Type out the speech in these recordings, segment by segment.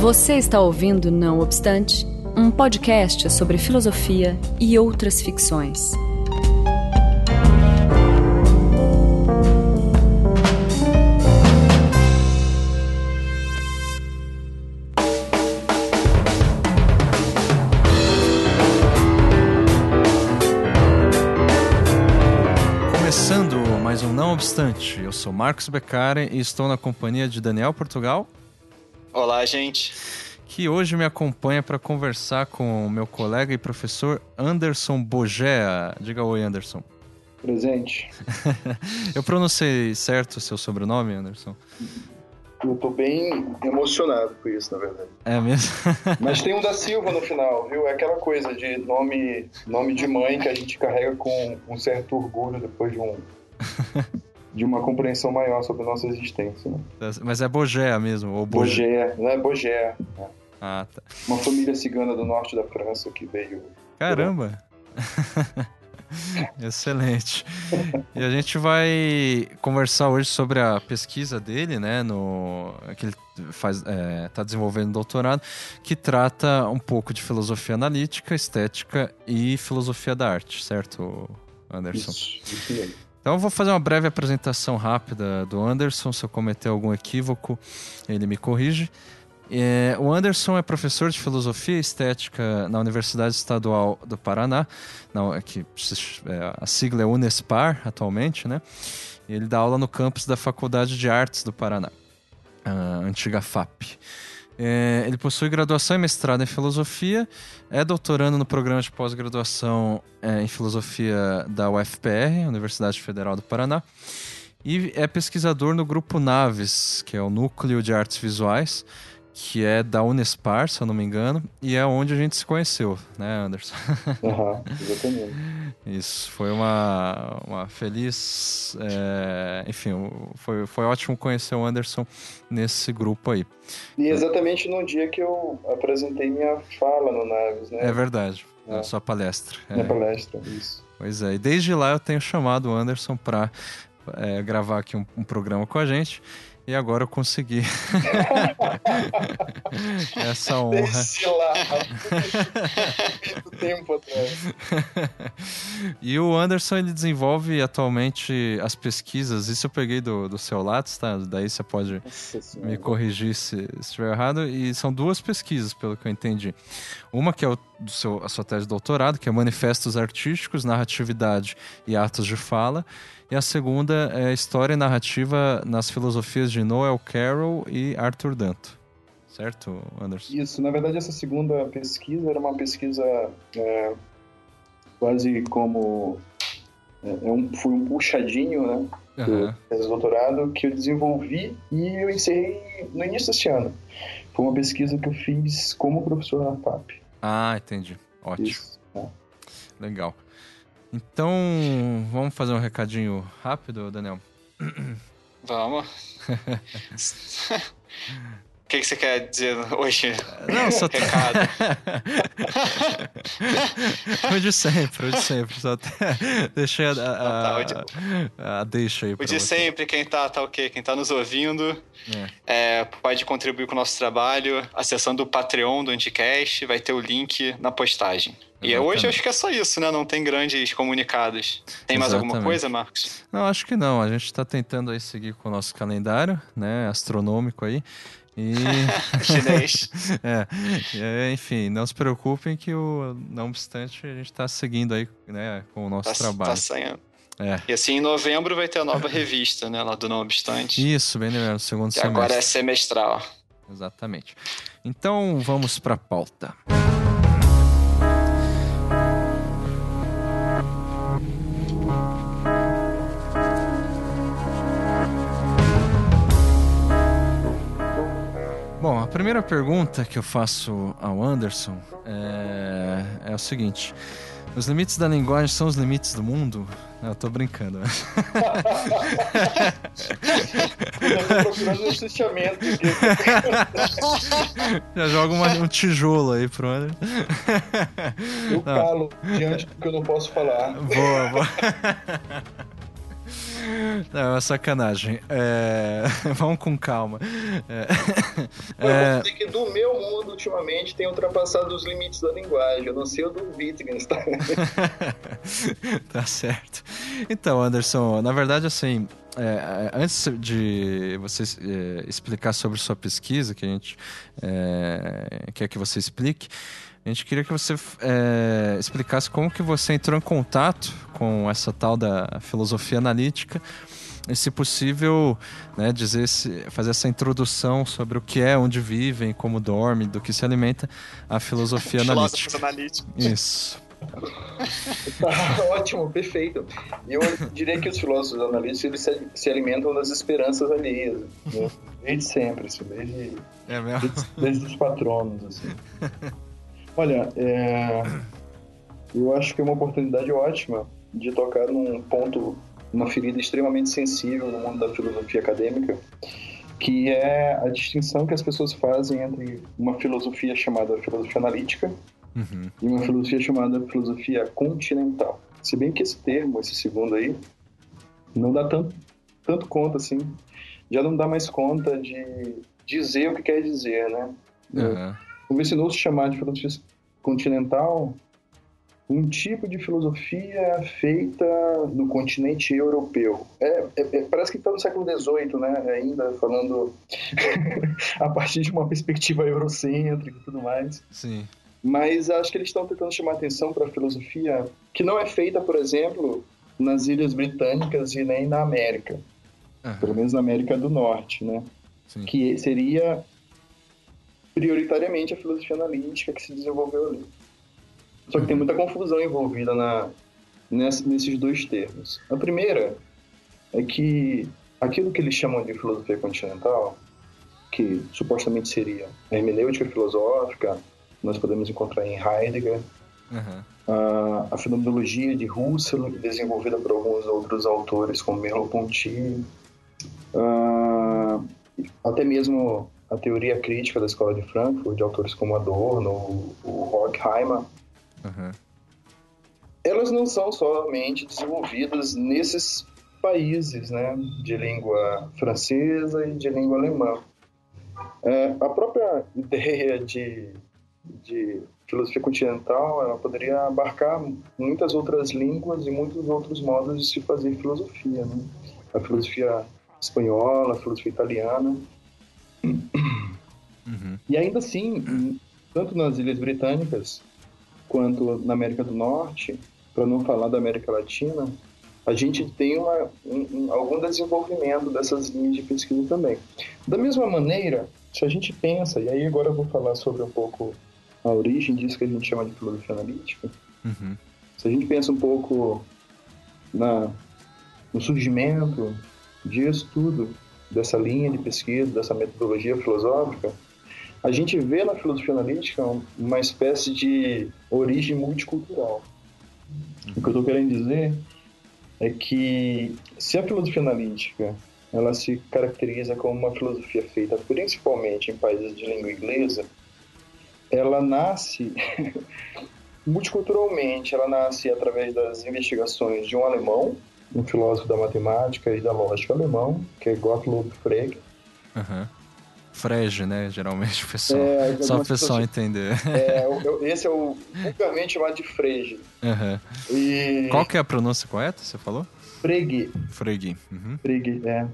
Você está ouvindo Não Obstante, um podcast sobre filosofia e outras ficções. Começando mais um Não Obstante, eu sou Marcos Beccari e estou na companhia de Daniel Portugal, Olá, gente. que hoje me acompanha para conversar com o meu colega e professor Anderson Bogea. Diga oi, Anderson. Presente. Eu pronunciei certo o seu sobrenome, Anderson? Eu tô bem emocionado com isso, na verdade. É mesmo? Mas tem um da Silva no final, viu? É aquela coisa de nome, nome de mãe que a gente carrega com um certo orgulho depois de um de uma compreensão maior sobre a nossa existência. Né? Mas é Bogea mesmo, ou Boge... Bogé, não é Bogé. né? Ah, tá. Uma família cigana do norte da França que veio. Caramba! Excelente. E a gente vai conversar hoje sobre a pesquisa dele, né, no que ele faz, é, tá desenvolvendo doutorado, que trata um pouco de filosofia analítica, estética e filosofia da arte, certo, Anderson? Isso, isso mesmo. Então eu vou fazer uma breve apresentação rápida do Anderson. Se eu cometer algum equívoco, ele me corrige. É, o Anderson é professor de filosofia e estética na Universidade Estadual do Paraná, é que é, a sigla é Unespar atualmente, né? Ele dá aula no campus da Faculdade de Artes do Paraná, antiga FAP. É, ele possui graduação e mestrado em filosofia, é doutorando no programa de pós-graduação é, em filosofia da UFPR, Universidade Federal do Paraná, e é pesquisador no grupo Naves, que é o Núcleo de Artes Visuais, que é da Unespar, se eu não me engano, e é onde a gente se conheceu, né, Anderson? Aham, exatamente. Isso, foi uma, uma feliz. é, enfim, foi, foi ótimo conhecer o Anderson nesse grupo aí. E exatamente no dia que eu apresentei minha fala no Naves, né? É verdade, É. a sua palestra. Minha É, palestra, isso. pois é, e desde lá eu tenho chamado o Anderson para gravar aqui um, um programa com a gente. E agora eu consegui essa honra. Desde lá, tempo atrás. e o Anderson ele desenvolve atualmente as pesquisas. Isso eu peguei do, do seu Lattes, tá? Daí você pode Nossa me corrigir se se estiver errado. E são duas pesquisas, pelo que eu entendi. Uma que é o, do seu, a sua tese de doutorado, que é Manifestos Artísticos, Narratividade e Atos de Fala. E a segunda é História e Narrativa nas Filosofias de Noel Carroll e Arthur Danto. Certo, Anderson? Isso, na verdade, essa segunda pesquisa era uma pesquisa é, quase como. É, é um, foi um puxadinho, né? Do de doutorado que eu desenvolvi e eu encerrei no início desse ano. Foi uma pesquisa que eu fiz como professor na FAP. Ah, entendi. Ótimo. Isso. né? Legal. Então, vamos fazer um recadinho rápido, Daniel? Vamos. O que, que você quer dizer hoje? Não, só Recado. o de sempre, o de sempre. Só até deixei a, tá, o de- a, a deixa aí O de sempre, quem tá, tá o quê? Quem tá nos ouvindo É. é, pode contribuir com o nosso trabalho acessando o Patreon do Anticast, vai ter o link na postagem. E Exatamente. hoje eu acho que é só isso, né? Não tem grandes comunicados. Tem mais alguma Exatamente. coisa, Marcos? Não, acho que não. A gente tá tentando aí seguir com o nosso calendário, né? Astronômico aí. E. Chinês. é, enfim, não se preocupem que o, não obstante a gente tá seguindo aí, né, com o nosso Tá, trabalho. tá saindo. É. E assim, em novembro vai ter a nova revista, né? Lá do Não Obstante. Isso, bem lembrado, segundo Que semestre. agora é semestral. Exatamente. Então vamos para a pauta. Bom, primeira pergunta que eu faço ao Anderson é, é o seguinte: os limites da linguagem são os limites do mundo? Eu tô brincando. né? Eu tô procurando um susciamento. Já joga uma- um tijolo aí pro Anderson. Eu calo diante do que eu não posso falar. Boa, boa. Não, é uma sacanagem. É... Vamos com calma. É... Eu vou dizer que do meu mundo, ultimamente, tem ultrapassado os limites da linguagem. Eu não sei o do Wittgenstein. Tá? tá certo. Então, Anderson, na verdade, assim, é, antes de você é, explicar sobre sua pesquisa, que a gente é, quer que você explique, a gente queria que você é, explicasse como que você entrou em contato com essa tal da filosofia analítica e, se possível, né, dizer fazer essa introdução sobre o que é, onde vivem, como dorme, do que se alimenta a filosofia analítica. analíticos. Isso. Tá, ótimo, perfeito. Eu diria que os filósofos analistas eles se, se alimentam das esperanças alheias, né? desde sempre, assim, desde, é desde, desde, os patronos. Assim. Olha, é, eu acho que é uma oportunidade ótima de tocar num ponto, uma ferida extremamente sensível no mundo da filosofia acadêmica, que é a distinção que as pessoas fazem entre uma filosofia chamada filosofia analítica uhum. e uma filosofia chamada filosofia continental. Se bem que esse termo, esse segundo aí, não dá tanto, tanto conta assim, já não dá mais conta de dizer o que quer dizer, né? Uhum. Convencinou-se chamar de filosofia continental um tipo de filosofia feita no continente europeu. É, é, é parece que está no século XVIII, né? Ainda falando a partir de uma perspectiva eurocêntrica e tudo mais. Sim. Mas acho que eles estão tentando chamar atenção para a filosofia que não é feita, por exemplo, nas Ilhas Britânicas e nem na América. Uhum. Pelo menos na América do Norte, né? Sim. Que seria prioritariamente a filosofia analítica que se desenvolveu ali. Só que tem muita confusão envolvida na, nesses dois termos. A primeira é que aquilo que eles chamam de filosofia continental, que supostamente seria a hermenêutica filosófica, nós podemos encontrar em Heidegger. Uhum. A, a, fenomenologia de Husserl, desenvolvida por alguns outros autores, como Merleau-Ponty. Até mesmo a teoria crítica da Escola de Frankfurt, de autores como Adorno, o, o Horkheimer. Uhum. Elas não são somente desenvolvidas nesses países né, de língua francesa e de língua alemã. É, a própria ideia de de filosofia continental, ela poderia abarcar muitas outras línguas e muitos outros modos de se fazer filosofia, né? A filosofia espanhola, a filosofia italiana. Uhum. E ainda assim, tanto nas Ilhas Britânicas quanto na América do Norte, para não falar da América Latina, a gente tem uma, um, algum desenvolvimento dessas linhas de pesquisa também. Da mesma maneira, se a gente pensa, e aí agora eu vou falar sobre um pouco a origem disso que a gente chama de filosofia analítica, uhum. se a gente pensa um pouco na, no surgimento disso tudo, dessa linha de pesquisa, dessa metodologia filosófica, a gente vê na filosofia analítica uma espécie de origem multicultural. O que eu estou querendo dizer é que se a filosofia analítica ela se caracteriza como uma filosofia feita principalmente em países de língua inglesa, ela nasce multiculturalmente, ela nasce através das investigações de um alemão, um filósofo da matemática e da lógica alemão, que é Gottlob Frege. Uhum. Frege, né? Geralmente o pessoal. É, só o pessoal entender. É, eu, esse é o vulgarmente chamado de Frege. Uhum. E... Qual que é a pronúncia correta? Você falou? Frege. Frege. Uhum. Frege, é.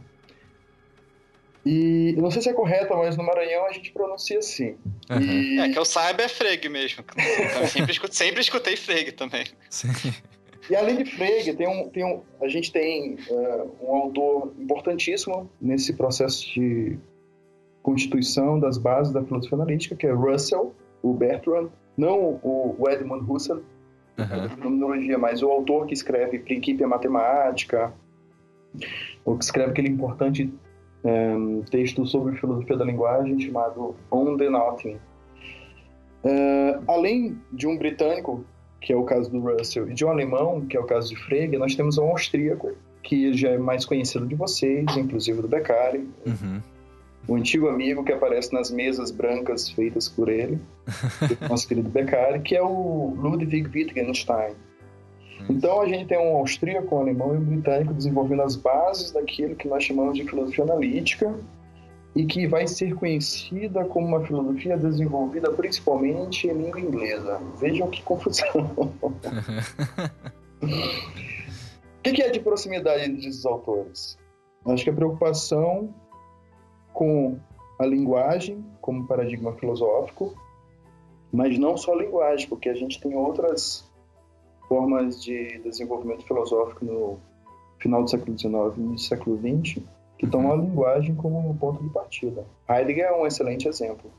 E não sei se é correta, mas no Maranhão a gente pronuncia assim. Uhum. E... É, que eu saiba é Freg mesmo. Eu sempre, escutei, sempre escutei também. Sim. E além de Frege, tem um, tem um, a gente tem uh, um autor importantíssimo nesse processo de constituição das bases da filosofia analítica, que é Russell, o Bertrand, não o, Edmund Husserl, uhum. terminologia, mas o autor que escreve Principia Matemática, ou que escreve aquele importante um texto sobre filosofia da linguagem chamado On the Nothing. Uh, além de um britânico, que é o caso do Russell, e de um alemão, que é o caso de Frege, nós temos um austríaco, que já é mais conhecido de vocês, inclusive do Beccari, uhum. o antigo amigo que aparece nas mesas brancas feitas por ele, nosso querido Beccari, que é o Ludwig Wittgenstein. Hum. Então a gente tem um austríaco, um alemão e um britânico desenvolvendo as bases daquilo que nós chamamos de filosofia analítica e que vai ser conhecida como uma filosofia desenvolvida principalmente em língua inglesa. Vejam que confusão. o que é de proximidade entre esses autores? Acho que a preocupação com a linguagem como paradigma filosófico, mas não só a linguagem, porque a gente tem outras formas de desenvolvimento filosófico no final do século XIX e no século XX que tomam a linguagem como ponto de partida. Heidegger é um excelente exemplo.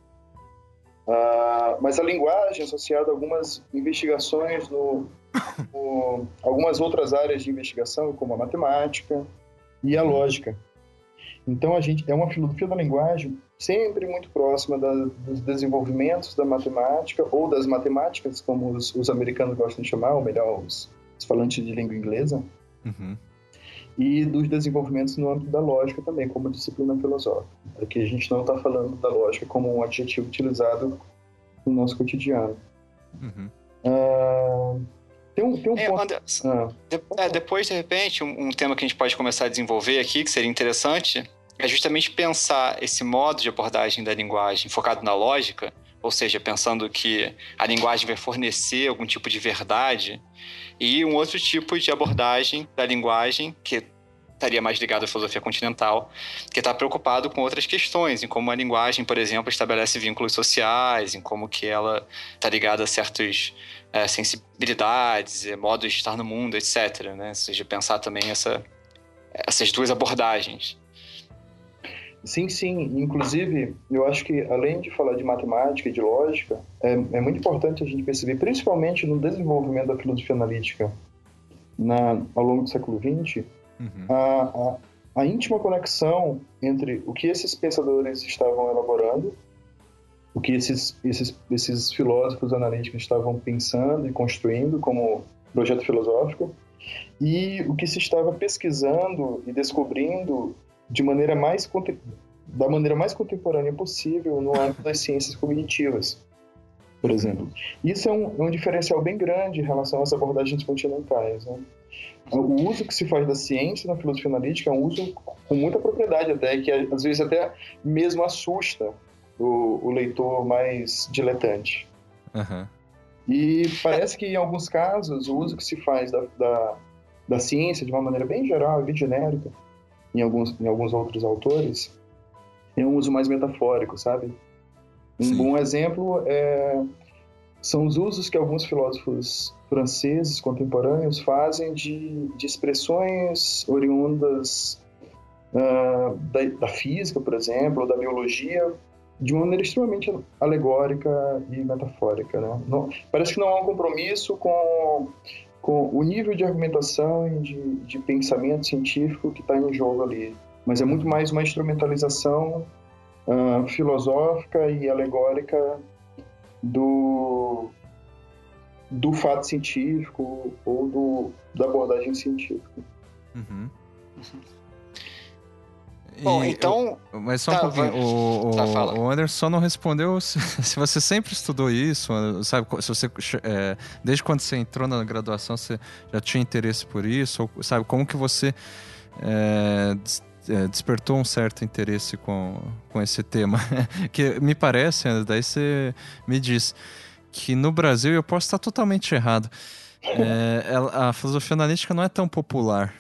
Uh, mas a linguagem associada a algumas investigações no, no, algumas outras áreas de investigação, como a matemática e a lógica. Então a gente é uma filosofia da linguagem sempre muito próxima da, dos desenvolvimentos da matemática ou das matemáticas, como os, os, americanos gostam de chamar, ou melhor, os, os falantes de língua inglesa. Uhum e dos desenvolvimentos no âmbito da lógica também, como disciplina filosófica. Aqui a gente não está falando da lógica como um adjetivo utilizado no nosso cotidiano. Uhum. Uh, tem um, tem um é, ponto... Anderson, ah. de, é, depois, de repente, um, um, tema que a gente pode começar a desenvolver aqui, que seria interessante, é justamente pensar esse modo de abordagem da linguagem focado na lógica, ou seja, pensando que a linguagem vai fornecer algum tipo de verdade, e um outro tipo de abordagem da linguagem, que estaria mais ligado à filosofia continental, que está preocupado com outras questões, em como a linguagem, por exemplo, estabelece vínculos sociais, em como que ela está ligada a certas é, sensibilidades, modos de estar no mundo, etc. Né? Ou seja, pensar também essa, essas duas abordagens. Sim, sim. Inclusive, eu acho que além de falar de matemática e de lógica, é, é muito importante a gente perceber, principalmente no desenvolvimento da filosofia analítica na, ao longo do século XX, uhum. a, a, a íntima conexão entre o que esses pensadores estavam elaborando, o que esses, esses, esses filósofos analíticos estavam pensando e construindo como projeto filosófico, e o que se estava pesquisando e descobrindo de maneira mais da maneira mais contemporânea possível no âmbito das ciências cognitivas, por exemplo. Isso é um, é um diferencial bem grande em relação às abordagens continentais. Né? O uso que se faz da ciência na filosofia analítica é um uso com muita propriedade até, que às vezes até mesmo assusta o, o leitor mais diletante. Uhum. E parece que em alguns casos o uso que se faz da, da, da ciência de uma maneira bem geral, bem genérica, em alguns, em alguns outros autores, é um uso mais metafórico, sabe? Um Sim. bom exemplo é, são os usos que alguns filósofos franceses contemporâneos fazem de, de expressões oriundas uh, da, da, física, por exemplo, ou da biologia, de uma maneira extremamente alegórica e metafórica. Né? Não, parece que não há um compromisso com com o nível de argumentação e de, de pensamento científico que está em jogo ali. Mas é muito mais uma instrumentalização uh, filosófica e alegórica do, do fato científico ou do, da abordagem científica. Uhum. Bom, então. Eu, mas só tá, um pouquinho. Vai... O, tá, o, Anderson só não respondeu se, se, você sempre estudou isso, sabe? Se você. É, desde quando você entrou na graduação, você já tinha interesse por isso? Ou, sabe? Como que você é, é despertou um certo interesse com, com esse tema? que me parece, daí você me diz que no Brasil, eu posso estar totalmente errado, é, a filosofia analítica não é tão popular.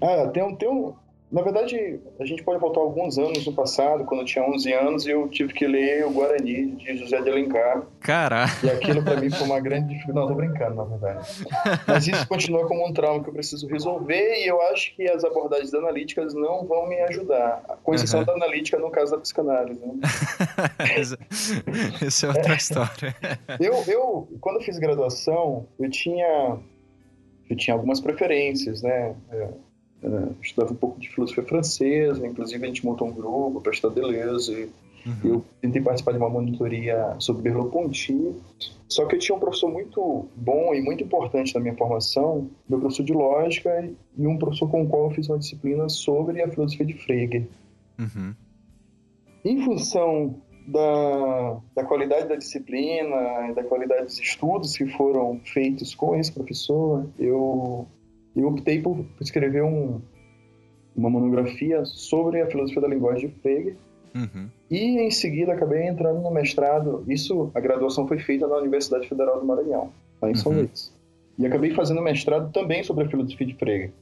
Ah, tem um, tem um, na verdade, a gente pode voltar alguns anos no passado, quando eu tinha 11 anos, e eu tive que ler o Guarani de José de Alencar. Caraca! E aquilo para mim foi uma grande dificuldade. Não, tô brincando, na verdade. Mas isso continua como um trauma que eu preciso resolver, e eu acho que as abordagens analíticas não vão me ajudar. Com exceção uhum. da analítica no caso da psicanálise. Né? Essa é outra é. história. eu, eu, quando eu fiz graduação, eu tinha, eu tinha algumas preferências, né? É, Uh, estudava um pouco de filosofia francesa, inclusive a gente montou um grupo para estudar Deleuze. Uhum. Eu tentei participar de uma monitoria sobre Merleau-Ponty, só que eu tinha um professor muito bom e muito importante na minha formação, meu professor de lógica e um professor com o qual eu fiz uma disciplina sobre a filosofia de Frege. Uhum. Em função da, da qualidade da disciplina, da qualidade dos estudos que foram feitos com esse professor, eu, eu optei por escrever um, uma monografia sobre a filosofia da linguagem de Frege. Uhum. E em seguida acabei entrando no mestrado. Isso, a graduação foi feita na Universidade Federal do Maranhão, lá em São uhum. Luís. E acabei fazendo mestrado também sobre a filosofia de Frege.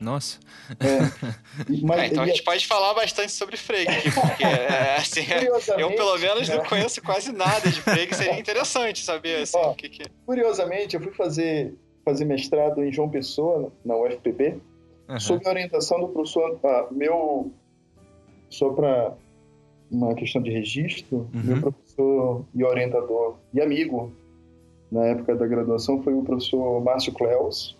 Nossa. É, mas, é, então a gente pode falar bastante sobre Frege porque é, assim, eu pelo menos não conheço quase nada de Frege, seria interessante saber assim, Ó, o que, que é. Curiosamente, eu fui fazer, fazer mestrado em João Pessoa, na UFPB, uhum. sob a orientação do professor, ah, meu, só para uma questão de registro, uhum. meu professor e orientador e amigo na época da graduação foi o professor Márcio Cleus,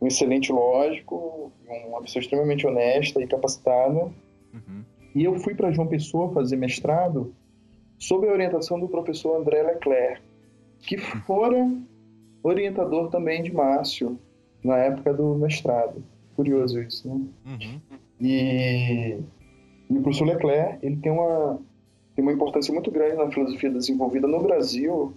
um excelente lógico, uma pessoa extremamente honesta e capacitada. Uhum. E eu fui para João Pessoa fazer mestrado sob a orientação do professor André Leclerc, que fora orientador também de Márcio na época do mestrado. Curioso isso, né? Uhum. E, e, o professor Leclerc, ele tem uma, tem uma importância muito grande na filosofia desenvolvida no Brasil.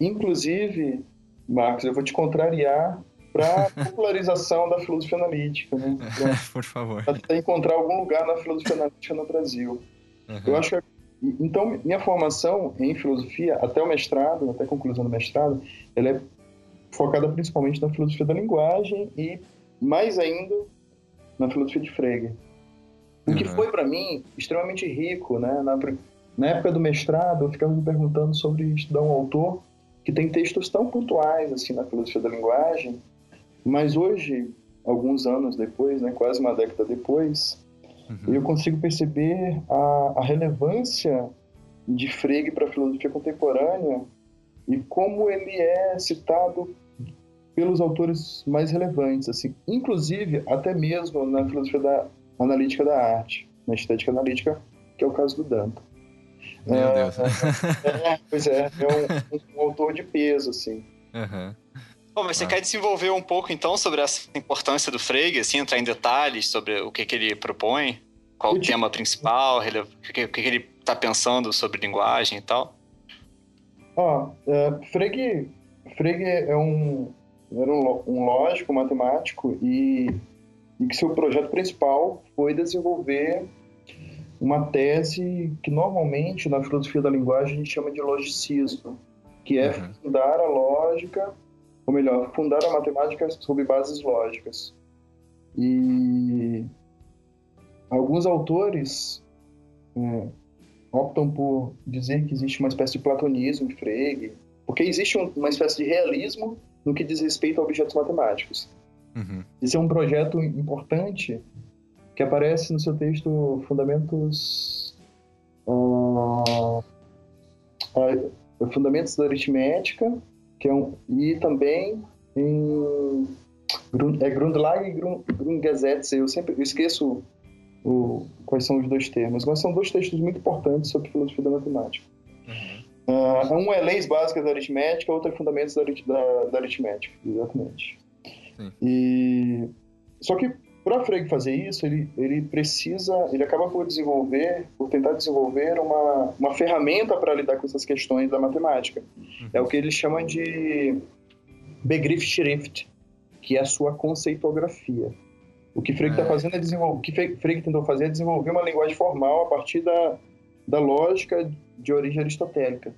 Inclusive, Marcos, eu vou te contrariar para popularização da filosofia analítica, né? Pra, Por favor. Para encontrar algum lugar na filosofia analítica no Brasil. Uhum. Eu acho que então minha formação em filosofia até o mestrado, até a conclusão do mestrado, ela é focada principalmente na filosofia da linguagem e mais ainda na filosofia de Frege. O que uhum. foi para mim extremamente rico, né? Na, na época do mestrado, eu ficava me perguntando sobre estudar um autor que tem textos tão pontuais assim na filosofia da linguagem mas hoje, alguns anos depois, né, quase uma década depois, uhum. eu consigo perceber a, a relevância de Frege para a filosofia contemporânea e como ele é citado pelos autores mais relevantes, assim, inclusive até mesmo na filosofia da analítica da arte, na estética analítica, que é o caso do Danton. Meu é, Deus. É, pois é, é um, um, autor de peso, assim. Uhum. Bom, mas você ah. quer desenvolver um pouco então sobre essa importância do Frege, assim, entrar em detalhes sobre o que, que ele propõe? Qual o tema principal? O que, que ele está pensando sobre linguagem e tal? Ó, uh, Frege, Frege é um, era um, um lógico matemático e, e que seu projeto principal foi desenvolver uma tese que normalmente na filosofia da linguagem a gente chama de logicismo, que é uhum. fundar a lógica ou melhor, fundar a matemática sob bases lógicas. E alguns autores é, optam por dizer que existe uma espécie de platonismo em Frege, porque existe uma espécie de realismo no que diz respeito a objetos matemáticos. Uhum. Esse é um projeto importante que aparece no seu texto Fundamentos uh, uh, Fundamentos da Aritmética que é um, e também em é Grundlage e Grundgesetze. Eu sempre eu esqueço o, quais são os dois termos, mas são dois textos muito importantes sobre filosofia da matemática. Uh, um é Leis Básicas da Aritmética, outro é Fundamentos da, da, da Aritmética, exatamente. Sim. E só que para Frege fazer isso, ele, ele precisa, ele acaba por desenvolver, por tentar desenvolver uma, uma ferramenta para lidar com essas questões da matemática. Uhum. É o que ele chama de Begriffsschrift, que é a sua conceitografia. O que Frege está é. fazendo é desenvolver, o que Frege tentou fazer é desenvolver uma linguagem formal a partir da, da lógica de origem aristotélica.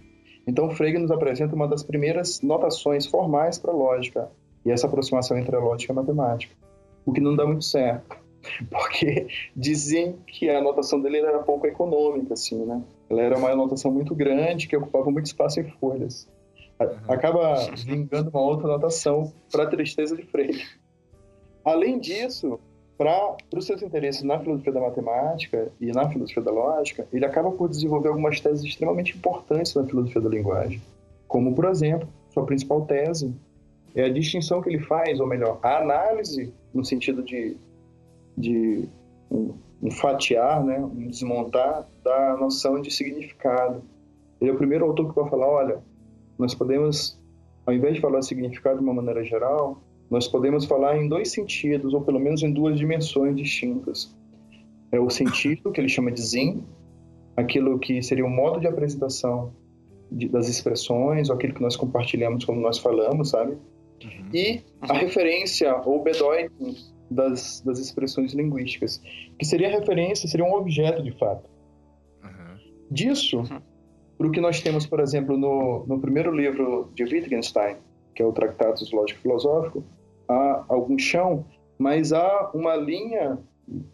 Então, Frege nos apresenta uma das primeiras notações formais para a lógica, e essa aproximação entre a lógica e a matemática o que não dá muito certo. Porque dizem que a anotação dele era pouco econômica, assim, né? Ela era uma anotação muito grande, que ocupava muito espaço em folhas. Acaba vingando uma outra anotação para a tristeza de Freire. Além disso, para os seus interesses na filosofia da matemática e na filosofia da lógica, ele acaba por desenvolver algumas teses extremamente importantes na filosofia da linguagem. Como, por exemplo, sua principal tese é a distinção que ele faz, ou melhor, a análise no sentido de, de um, um fatiar, né, um desmontar da noção de significado. Ele é o primeiro autor que vai falar, olha, nós podemos, ao invés de falar significado de uma maneira geral, nós podemos falar em dois sentidos, ou pelo menos em duas dimensões distintas. É o sentido, que ele chama de Zin, aquilo que seria o modo de apresentação de, das expressões, ou aquilo que nós compartilhamos como nós falamos, sabe? Uhum. E a referência ou bedeutung das, das expressões linguísticas, que seria referência, seria um objeto de fato. Uhum. Disso, uhum. para o que nós temos, por exemplo, no, no primeiro livro de Wittgenstein, que é o Tratatus Lógico Filosófico, há algum chão, mas há uma linha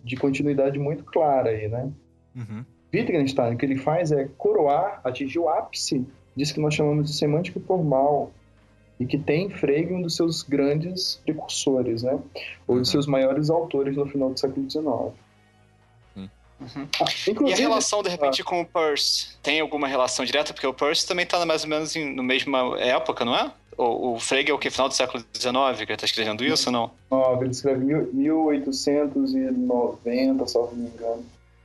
de continuidade muito clara aí, né? Uhum. Wittgenstein, o que ele faz é coroar, atingir o ápice disso que nós chamamos de semântica formal, e que tem Frege um dos seus grandes precursores, né? Ou dos uhum. seus maiores autores no final do século XIX. Uhum. Ah, e a relação, de repente, com o Peirce? Tem alguma relação direta? Porque o Peirce também está mais ou menos em, no mesma época, não é? O, o Frege é o que? Final do século XIX que ele está escrevendo isso ou não? Não, ele escreve 1890, se não me engano.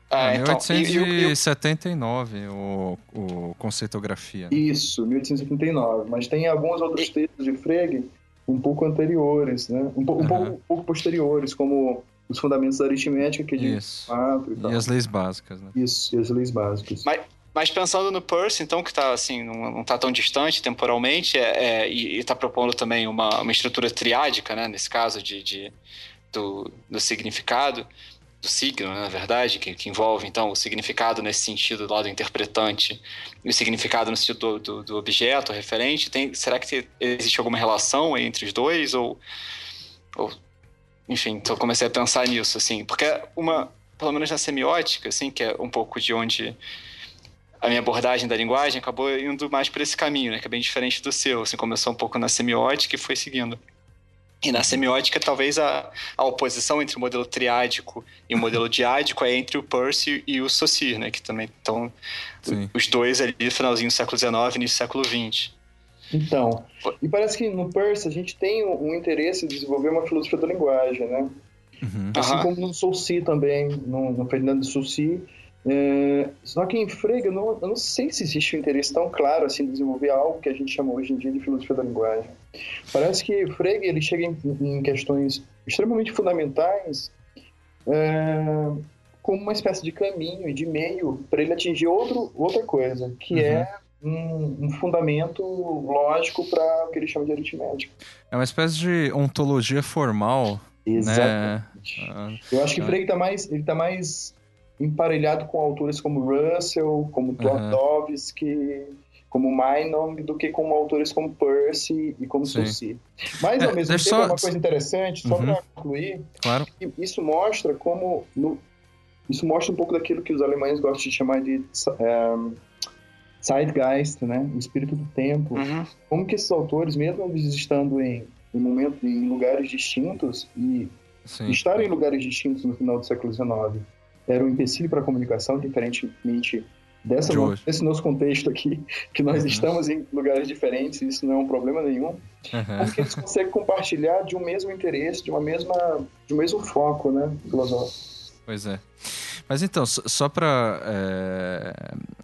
Ah, é, 1879, então, o, o Conceitografia. Né? Isso, 1879. Mas tem alguns outros textos de Frege um pouco anteriores, né? Um, um, uhum. pouco, um pouco posteriores, como os fundamentos da aritmética, que é de Isso. e, e as leis básicas, né? Isso, e as leis básicas. Mas, mas pensando no Peirce, então, que tá, assim, não, está tão distante temporalmente, é, é e está propondo também uma, uma estrutura triádica, né? Nesse caso, de, de do, do significado do signo, né, na verdade, que, que, envolve então o significado nesse sentido do lado interpretante e o significado no sentido do, do, do objeto referente. Tem, será que existe alguma relação entre os dois ou, ou enfim, então comecei a pensar nisso assim, porque uma, pelo menos na semiótica, assim, que é um pouco de onde a minha abordagem da linguagem acabou indo mais por esse caminho, né, que é bem diferente do seu. Assim, começou um pouco na semiótica e foi seguindo. E na semiótica, talvez a, a oposição entre o modelo triádico e o modelo diádico é entre o Peirce e o Saussure, né? Que também estão os dois ali no finalzinho do século XIX e início do século XX. Então, e parece que no Peirce a gente tem um, interesse em desenvolver uma filosofia da linguagem, né? Uhum. Assim uhum. como no Saussure também, no, no Ferdinando de Saussure, é, só que em Frege, eu não, eu não sei se existe um interesse tão claro assim de desenvolver algo que a gente chama hoje em dia de filosofia da linguagem. Parece que Frege ele chega em, em questões extremamente fundamentais é, como uma espécie de caminho e de meio para ele atingir outro, outra coisa, que uhum. é um, um, fundamento lógico para o que ele chama de aritmética. É uma espécie de ontologia formal. Né? Exatamente. Né? Eu acho que Frege está mais, ele tá mais emparelhado com autores como Russell, como Twardowski, uhum. como Meinong, do que com autores como Percy e como Saussure. Mas, ao é, mesmo tempo, só... é uma coisa interessante, só uhum. para concluir, claro. isso mostra como... No, isso mostra um pouco daquilo que os alemães gostam de chamar de um, Zeitgeist, né? o espírito do tempo. Uhum. Como que esses autores, mesmo eles estando em, em, momento, em lugares distintos e Sim. estarem em lugares distintos no final do século XIX era um empecilho para a comunicação, diferentemente dessa desse nosso contexto aqui, que nós uhum. estamos em lugares diferentes, isso não é um problema nenhum, uhum. porque eles conseguem compartilhar de um mesmo interesse, de uma mesma, de um mesmo foco, né, filosófico. Pois é. Mas então, só para é,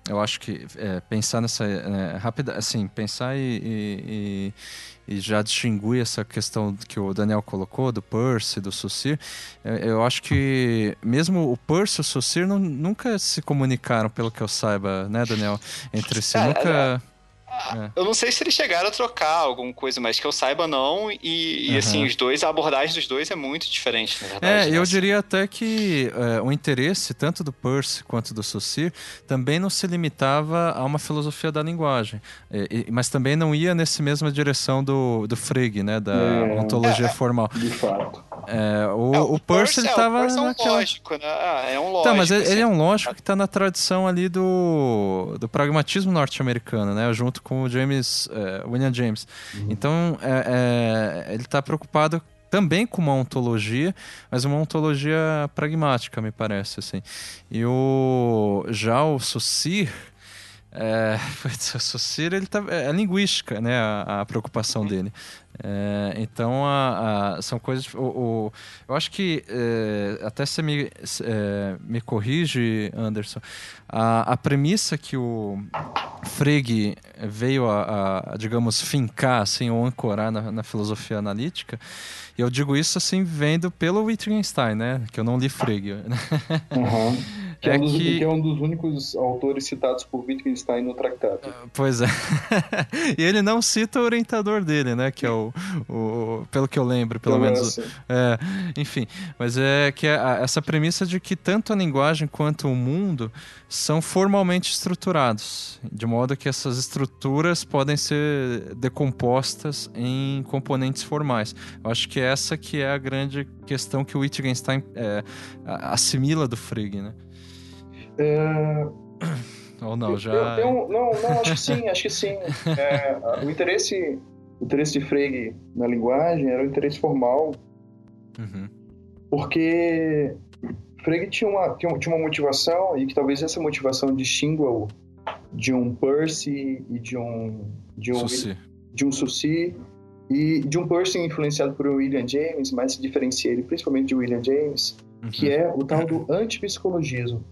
eu acho que é, pensar nessa é, rápida, assim, pensar e, e, e, já distinguir essa questão que o Daniel colocou do Percy, do Saussure, é, eu acho que mesmo o Percy e o Saussure nunca se comunicaram, pelo que eu saiba, né, Daniel, entre si, nunca é. Eu não sei se eles chegaram a trocar alguma coisa, mas que eu saiba não. E, e uhum. assim, os dois, a abordagem dos dois é muito diferente, na verdade. É, eu diria até que é, o interesse, tanto do Percy quanto do Saussure, também não se limitava a uma filosofia da linguagem. É, mas também não ia nessa mesma direção do, do Frege, né? Da é. ontologia formal. De fato. É, o, é, o, o Percy, ele estava. É, um naquela... lógico, né? Ah, é um lógico. Tá, mas ele, assim. ele é um lógico que está na tradição ali do, do pragmatismo norte-americano, né? Junto com o James, é, William James. Uhum. Então, é, é ele está preocupado também com uma ontologia, mas uma ontologia pragmática, me parece, assim. E o já o Saussure, é, o Saussure, ele tá, é, é linguística, né, a, a preocupação uhum. dele. É, então, a, a, são coisas. O, o, eu acho que, é, até você me, é, me corrige, Anderson, a, a premissa que o Frege veio a, digamos, fincar, assim, ou ancorar na, na, filosofia analítica, eu digo isso, assim, vendo pelo Wittgenstein, né? Que eu não li Frege. Uhum. Que é, é um dos, que... que... é um dos únicos autores citados por Wittgenstein no tratado. Pois é. e ele não cita o orientador dele, né? Que é o. o pelo que eu lembro, pelo então, menos. É, enfim, mas é que é essa premissa de que tanto a linguagem quanto o mundo são formalmente estruturados, de modo que essas estruturas podem ser decompostas em componentes formais. Eu acho que essa que é a grande questão que o Wittgenstein é, assimila do Frege, né? É... Ou não, já. Eu, eu, não, não, acho que sim, acho que sim. É, o interesse, o interesse de Frege na linguagem era o interesse formal, uhum. porque Frege tinha uma, tinha uma motivação e que talvez essa motivação distingua-o de um Percy e de um de um Suci. de um Suci e de um Percy influenciado por William James, mas se diferencia ele principalmente de William James, uhum. que é o tal do antipsicologismo.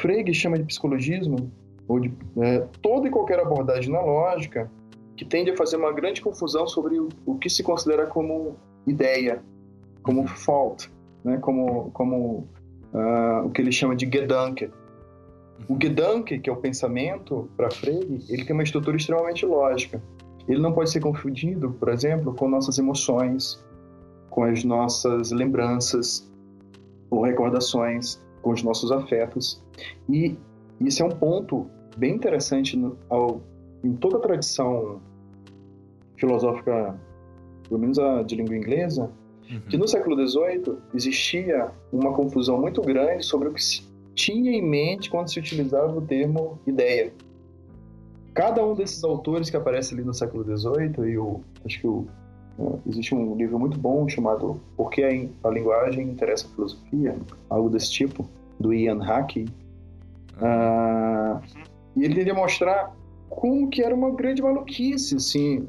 Frege chama de psicologismo, ou de é, toda e qualquer abordagem na lógica, que tende a fazer uma grande confusão sobre o, o que se considera como ideia, como fault, né? como, como uh, o que ele chama de Gedanke. O Gedanke, que é o pensamento para Frege, ele tem uma estrutura extremamente lógica. Ele não pode ser confundido, por exemplo, com nossas emoções, com as nossas lembranças ou recordações com os nossos afetos. E isso é um ponto bem interessante no, ao, em toda a tradição filosófica, pelo menos a de língua inglesa, uhum. que no século XVIII existia uma confusão muito grande sobre o que se tinha em mente quando se utilizava o termo ideia. Cada um desses autores que aparece ali no século XVIII, e o, acho que o, existe um livro muito bom chamado Por que a, Linguagem Interessa a Filosofia, algo desse tipo, do Ian Hackey. Uh, e ele queria mostrar como que era uma grande maluquice, assim.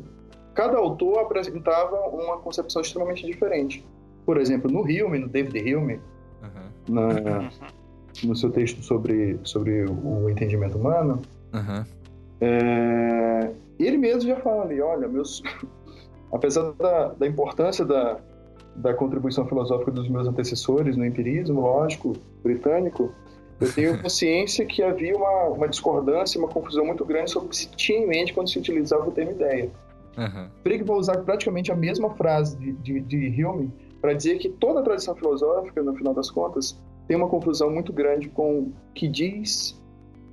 Cada autor apresentava uma concepção extremamente diferente. Por exemplo, no Hume, no David Hume, uhum. na, no seu texto sobre, sobre o entendimento humano, uhum. é, ele mesmo já fala ali, olha, meus, apesar da, da importância da, da contribuição filosófica dos meus antecessores no empirismo, lógico, britânico, eu tenho consciência que havia uma, uma discordância, uma confusão muito grande sobre o que se tinha em mente quando se utilizava o termo ideia. Uhum. Vai usar praticamente a mesma frase de, de, de Hume para dizer que toda a tradição filosófica, no final das contas, tem uma confusão muito grande com o que diz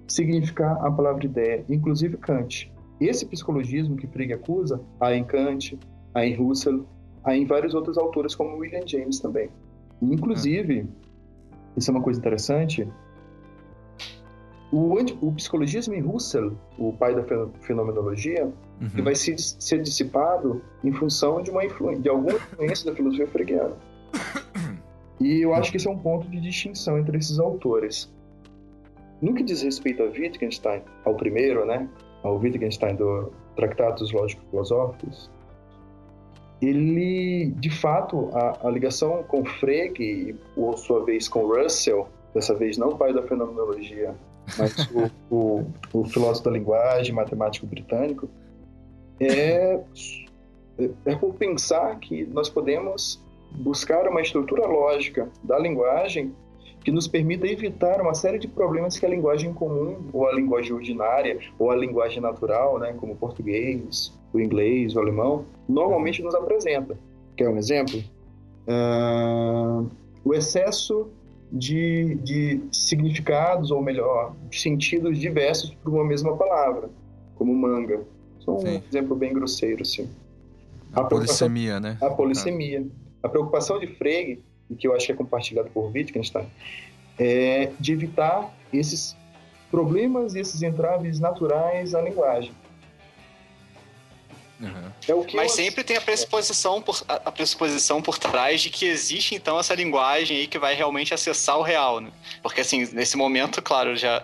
significar a palavra ideia, inclusive Kant. Esse psicologismo que Frege acusa, há em Kant, há em Husserl, há em vários outros autores, como William James também. Inclusive, isso é uma coisa interessante, o, o psicologismo em Husserl, o pai da fenomenologia, uhum. que vai se, ser dissipado em função de, uma de alguma influência da filosofia freguiana. E eu acho que esse é um ponto de distinção entre esses autores. No que diz respeito a Wittgenstein, ao primeiro, né, ao Wittgenstein do Tratados Lógico-Filosóficos, ele, de fato, a, a ligação com Frege e, por sua vez, com Russell, dessa vez não o pai da fenomenologia, mas o, o, o, filósofo da linguagem, matemático britânico, é, é por pensar que nós podemos buscar uma estrutura lógica da linguagem que nos permita evitar uma série de problemas que a linguagem comum, ou a linguagem ordinária, ou a linguagem natural, né, como o português, o inglês, o alemão, normalmente nos apresenta. Quer um exemplo? Uh, o excesso de, de significados, ou melhor, sentidos diversos por uma mesma palavra, como manga. Só um Sim. exemplo bem grosseiro, assim. A, a polissemia, né? A polissemia. Ah. A preocupação de Frege que eu acho que é compartilhado por Wittgenstein, é de evitar esses problemas e esses entraves naturais à linguagem. Uhum. É o que Mas eu... sempre tem a pressuposição, por, a pressuposição por trás de que existe então essa linguagem aí que vai realmente acessar o real, né? Porque assim, nesse momento, claro, já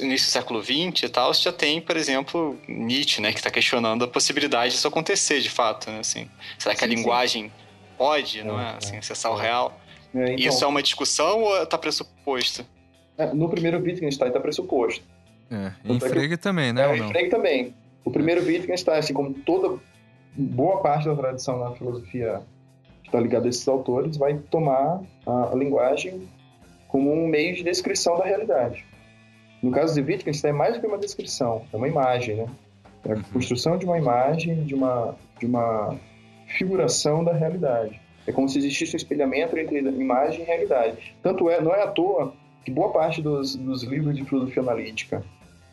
início do século XX e tal, você já tem, por exemplo, Nietzsche, né, que está questionando a possibilidade disso acontecer de fato, né? Assim, será que sim, a linguagem sim pode, não é? Assim, acessar o real. É, então, Isso é uma discussão ou está pressuposto? É, no primeiro Wittgenstein está pressuposto. É, em Frege também, né? É, em Frege também. O primeiro Wittgenstein, assim como toda boa parte da tradição na filosofia que está ligada a esses autores, vai tomar a, a linguagem como um meio de descrição da realidade. No caso de Wittgenstein, é mais do que uma descrição, é uma imagem, né? É a construção de uma imagem, de uma, de uma figuração da realidade. É como se existisse um espelhamento entre imagem e realidade. Tanto é, não é à toa que boa parte dos, dos livros de filosofia analítica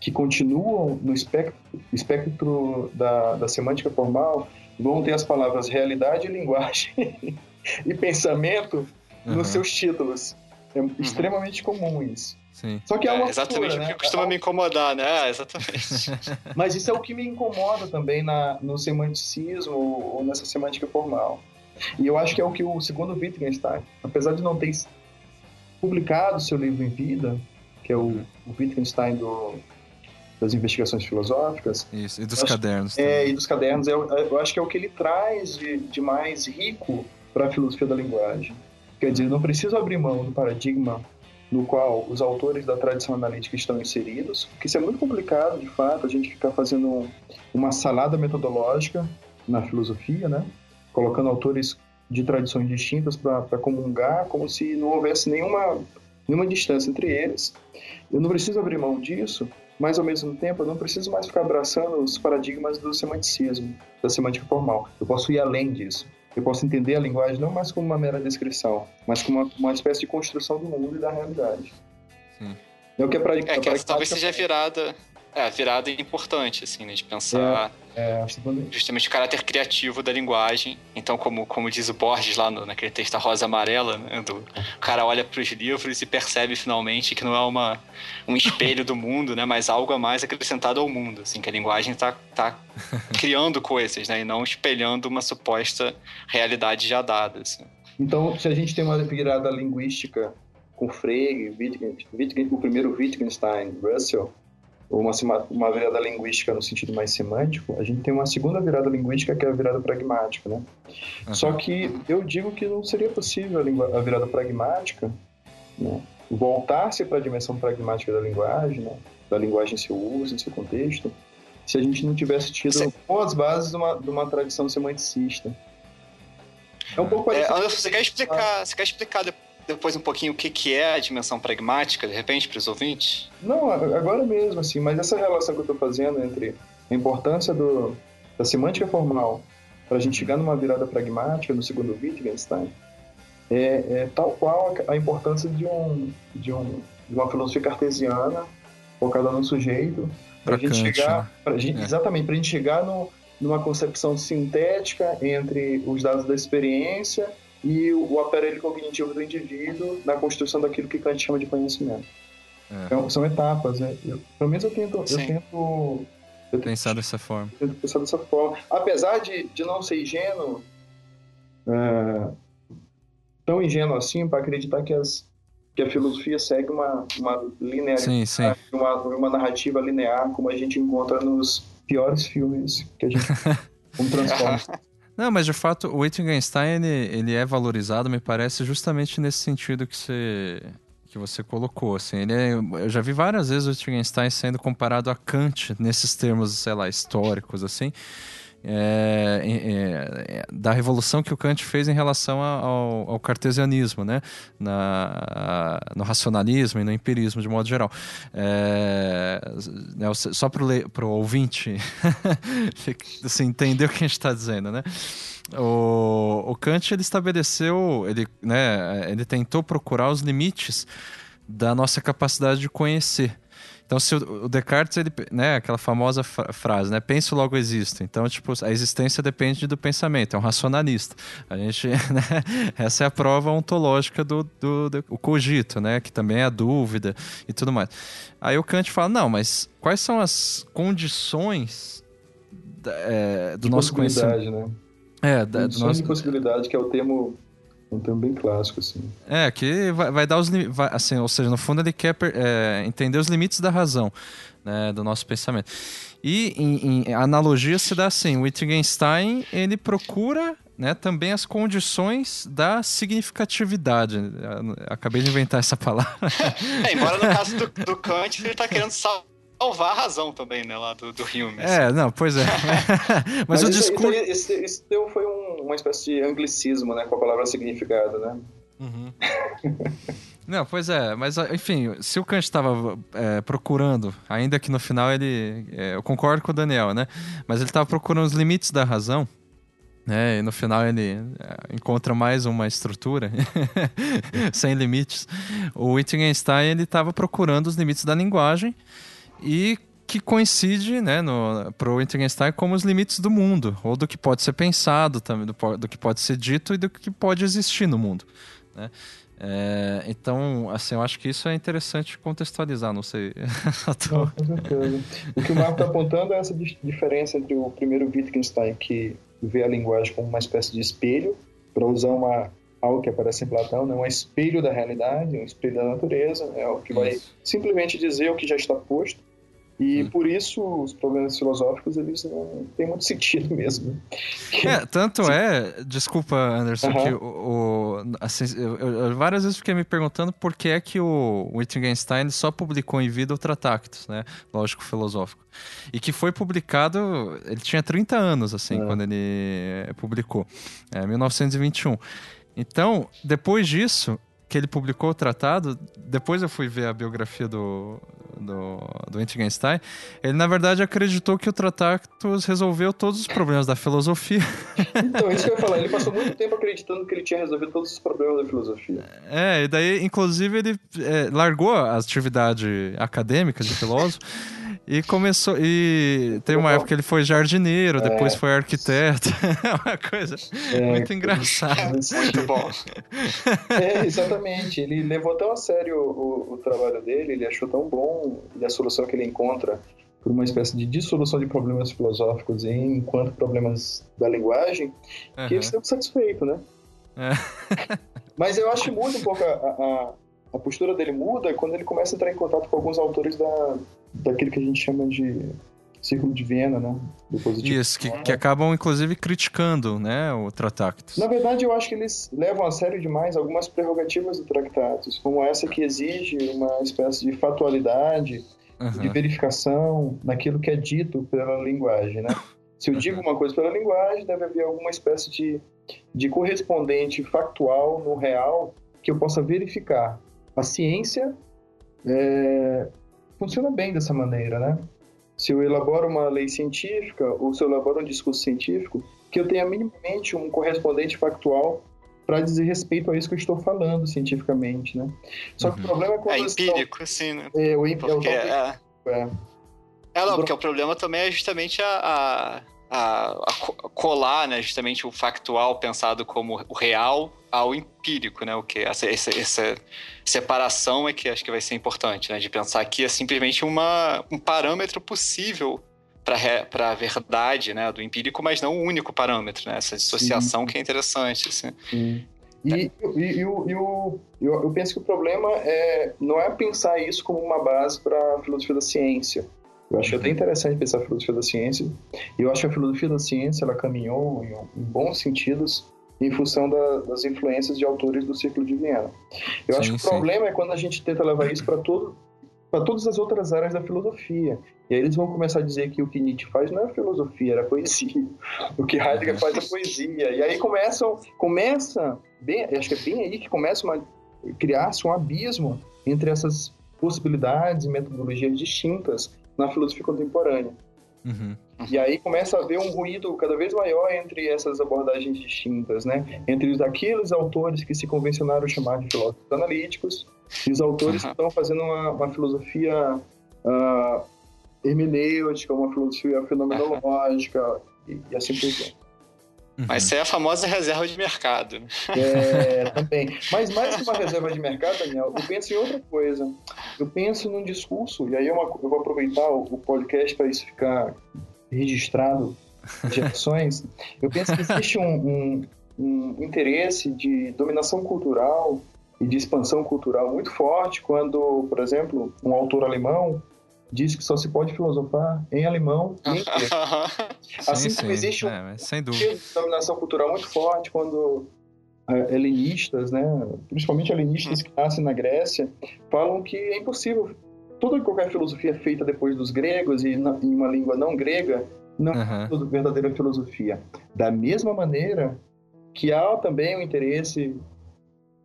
que continuam no espectro, espectro da, da semântica formal vão ter as palavras realidade e linguagem e pensamento uhum. nos seus títulos. É uhum. extremamente comum isso. Sim. Só que é, uma é exatamente o que né? costuma me incomodar, né? É, exatamente. Mas isso é o que me incomoda também na, no semanticismo ou nessa semântica formal. E eu acho que é o que o segundo Wittgenstein, apesar de não ter publicado seu livro em vida, que é o, uhum. o Wittgenstein do, das investigações filosóficas. Isso, e dos cadernos. Acho, é, e dos cadernos. Eu, eu, acho que é o que ele traz de, de mais rico para a filosofia da linguagem. Quer dizer, não preciso abrir mão do paradigma no qual os autores da tradição analítica estão inseridos, porque isso é muito complicado, de fato, a gente ficar fazendo uma salada metodológica na filosofia, né? colocando autores de tradições distintas para comungar, como se não houvesse nenhuma, nenhuma distância entre eles. Eu não preciso abrir mão disso, mas ao mesmo tempo eu não preciso mais ficar abraçando os paradigmas do semanticismo, da semântica formal. Eu posso ir além disso. Eu posso entender a linguagem não mais como uma mera descrição, mas como uma, uma espécie de construção do mundo e da realidade. Sim. É o que é para é, que talvez seja virada é, a virada é importante, assim, né? De pensar é, justamente o caráter criativo da linguagem. Então, como, como diz o Borges lá no, naquele texto Rosa Amarela, né? Do, o cara olha para os livros e percebe finalmente que não é uma, um espelho do mundo, né? Mas algo a mais acrescentado ao mundo, assim, que a linguagem está tá criando coisas, né? E não espelhando uma suposta realidade já dada, assim. Então, se a gente tem uma virada linguística com Frege, Wittgenstein, o primeiro Wittgenstein, Russell, uma, uma virada linguística no sentido mais semântico, a gente tem uma segunda virada linguística que é a virada pragmática, né? Uhum. Só que eu digo que não seria possível a, a virada pragmática, né? voltar-se para a dimensão pragmática da linguagem, né? da linguagem em seu uso, em seu contexto, se a gente não tivesse tido Sim. as bases de uma, de uma tradição semanticista. É um pouco é, parecido. É, você quer explicar, você quer explicar depois um pouquinho o que, que é a dimensão pragmática, de repente, para os ouvintes? Não, agora mesmo, assim, mas essa relação que eu estou fazendo entre a importância do, da semântica formal para a gente chegar numa virada pragmática no segundo Wittgenstein é, é tal qual a, a, importância de, um, de, um, de uma filosofia cartesiana focada no sujeito para a gente chegar, né? pra gente, é. exatamente, para a gente chegar no, numa concepção sintética entre os dados da experiência e o, aparelho cognitivo do indivíduo na construção daquilo que Kant chama de conhecimento. É. Então, são etapas, né? Eu, pelo menos eu tento, eu tento eu pensar dessa forma. Tento pensar dessa forma. Apesar de, de não ser ingênuo, é, tão ingênuo assim para acreditar que, as, que a filosofia segue uma, uma linear, sim, sim. Uma, uma narrativa linear, como a gente encontra nos piores filmes que a gente como Transformers. Não, mas de fato, o Wittgenstein, ele, ele é valorizado, me parece, justamente nesse sentido que você, que você colocou, assim, ele é, eu já vi várias vezes o Wittgenstein sendo comparado a Kant nesses termos, sei lá, históricos, assim, é, é, é, da revolução que o Kant fez em relação ao, ao cartesianismo, né? Na, no racionalismo e no empirismo de modo geral. É, né, só para o ouvinte assim, entender o que a gente está dizendo, né? O, o Kant ele estabeleceu, ele, né, ele tentou procurar os limites da nossa capacidade de conhecer. Então, se o Descartes, ele, né, aquela famosa frase, né, penso logo existo. Então, tipo, a existência depende do pensamento, é um racionalista. A gente, né, essa é a prova ontológica do, do, do o cogito, né, que também é a dúvida e tudo mais. Aí o Kant fala, não, mas quais são as condições é, do nosso conhecimento? Né? É, da, do nosso... de possibilidade, que é o termo um termo bem clássico, assim. É, que vai, vai dar os vai, assim, ou seja, no fundo ele quer é, entender os limites da razão, né, do nosso pensamento. E em, em analogia se dá assim, o Wittgenstein, ele procura né, também as condições da significatividade. Acabei de inventar essa palavra. É, embora no caso do, do Kant, ele está querendo salvar salvar a razão também, né, lá do, do Hume. É, assim. não, pois é. Mas, Mas, o discurso... Isso, isso, isso foi um, uma espécie de anglicismo, né, com a palavra significado, né? Uhum. Não, pois é, mas enfim, se o Kant estava é, procurando, ainda que no final ele. É, eu concordo com o Daniel, né? Mas ele estava procurando os limites da razão. Né? E no final ele é, encontra mais uma estrutura sem limites. O Wittgenstein ele estava procurando os limites da linguagem e que coincide, né, para o Wittgenstein como os limites do mundo, ou do que pode ser pensado, também, do, do que pode ser dito e do que pode existir no mundo. Né? É, então, assim, eu acho que isso é interessante contextualizar, não sei. não, com certeza. O que o Marco está apontando é essa diferença entre o primeiro Wittgenstein, que vê a linguagem como uma espécie de espelho, para usar uma, algo que aparece em Platão, né? um espelho da realidade, um espelho da natureza, é o que vai isso. simplesmente dizer o que já está posto, e hum. por isso os problemas filosóficos eles não têm muito sentido mesmo. É, tanto é, desculpa Anderson, uhum. que o, o assim, eu, eu, várias vezes fiquei me perguntando por que é que o Wittgenstein só publicou em vida o Tratactus, né, lógico filosófico, e que foi publicado, ele tinha 30 anos assim é. quando ele publicou, é, 1921. Então, depois disso, que ele publicou o tratado, depois eu fui ver a biografia do, do, do Wittgenstein, ele na verdade acreditou que o Tratatus resolveu todos os problemas da filosofia. Então, isso que eu ia falar, ele passou muito tempo acreditando que ele tinha resolvido todos os problemas da filosofia. É, e daí, inclusive, ele é, largou a atividade acadêmica de filósofo e começou. E tem uma época que ele foi jardineiro, é. depois foi arquiteto. É uma coisa é, muito engraçada. Muito bom. É, exatamente. Ele levou tão a sério o, o, trabalho dele, ele achou tão bom e a solução que ele encontra por uma espécie de dissolução de problemas filosóficos enquanto problemas da linguagem, uhum. que ele esteve satisfeito, né? É. Mas eu acho muda um pouco a, a, a postura dele muda quando ele começa a entrar em contato com alguns autores da, daquilo que a gente chama de Círculo de Viena, né? Do positivo. Isso, que, que acabam inclusive criticando né, o Tractatus. Na verdade, eu acho que eles levam a sério demais algumas prerrogativas do Tractatus, como essa que exige uma espécie de fatualidade, uhum. de verificação naquilo que é dito pela linguagem, né? Se eu digo uma coisa pela linguagem, deve haver alguma espécie de, de correspondente factual no real que eu possa verificar. A ciência é, funciona bem dessa maneira, né? Se eu elaboro uma lei científica ou se eu elaboro um discurso científico, que eu tenha minimamente um correspondente factual para dizer respeito a isso que eu estou falando cientificamente, né? Só uhum. que o uhum. problema é quando... É empírico, estão... sim, né? É, o empírico. Porque, é, é. é, não, porque o problema também é justamente a, a a, a, colar né, justamente o factual pensado como o real ao empírico, né? O que essa, essa, essa, separação é que acho que vai ser importante, né? De pensar que é simplesmente uma, um parâmetro possível para a verdade, né? Do empírico, mas não o único parâmetro, né? Essa dissociação Sim. que é interessante, assim. Sim. E, e, e, e, o, eu, eu penso que o problema é não é pensar isso como uma base para a filosofia da ciência, eu acho até interessante pensar a filosofia da ciência. E eu acho que a filosofia da ciência ela caminhou em, em bons sentidos em função da, das influências de autores do Círculo de Viena. Eu sim, acho que sim. o problema é quando a gente tenta levar isso para todo para todas as outras áreas da filosofia. E aí eles vão começar a dizer que o que Nietzsche faz não é filosofia, era poesia. O que Heidegger faz é poesia. E aí começam, começa, bem, acho que é bem aí que começa a criar-se um abismo entre essas possibilidades e metodologias distintas na filosofia contemporânea. Uhum. E aí começa a haver um ruído cada vez maior entre essas abordagens distintas, né? Entre os aqueles autores que se convencionaram chamar de filósofos analíticos e os autores uhum. que estão fazendo uma, uma filosofia uh, hermenêutica, uma filosofia fenomenológica uhum. e, e assim por diante. Uhum. Mas isso é a famosa reserva de mercado. Né? É, também. Mas mais que uma reserva de mercado, Daniel, eu penso em outra coisa. Eu penso num discurso, e aí eu, vou aproveitar o, podcast para isso ficar registrado gerações. Eu penso que existe um, um, um interesse de dominação cultural e de expansão cultural muito forte quando, por exemplo, um autor alemão diz que só se pode filosofar em alemão e em inglês. assim sim, como existe um é, sem dúvida. dominação cultural muito forte quando uh, helenistas, né, principalmente helenistas que nascem na Grécia, falam que é impossível toda e qualquer filosofia feita depois dos gregos e na, em uma língua não grega não uhum. é verdadeira filosofia. Da mesma maneira que há também o interesse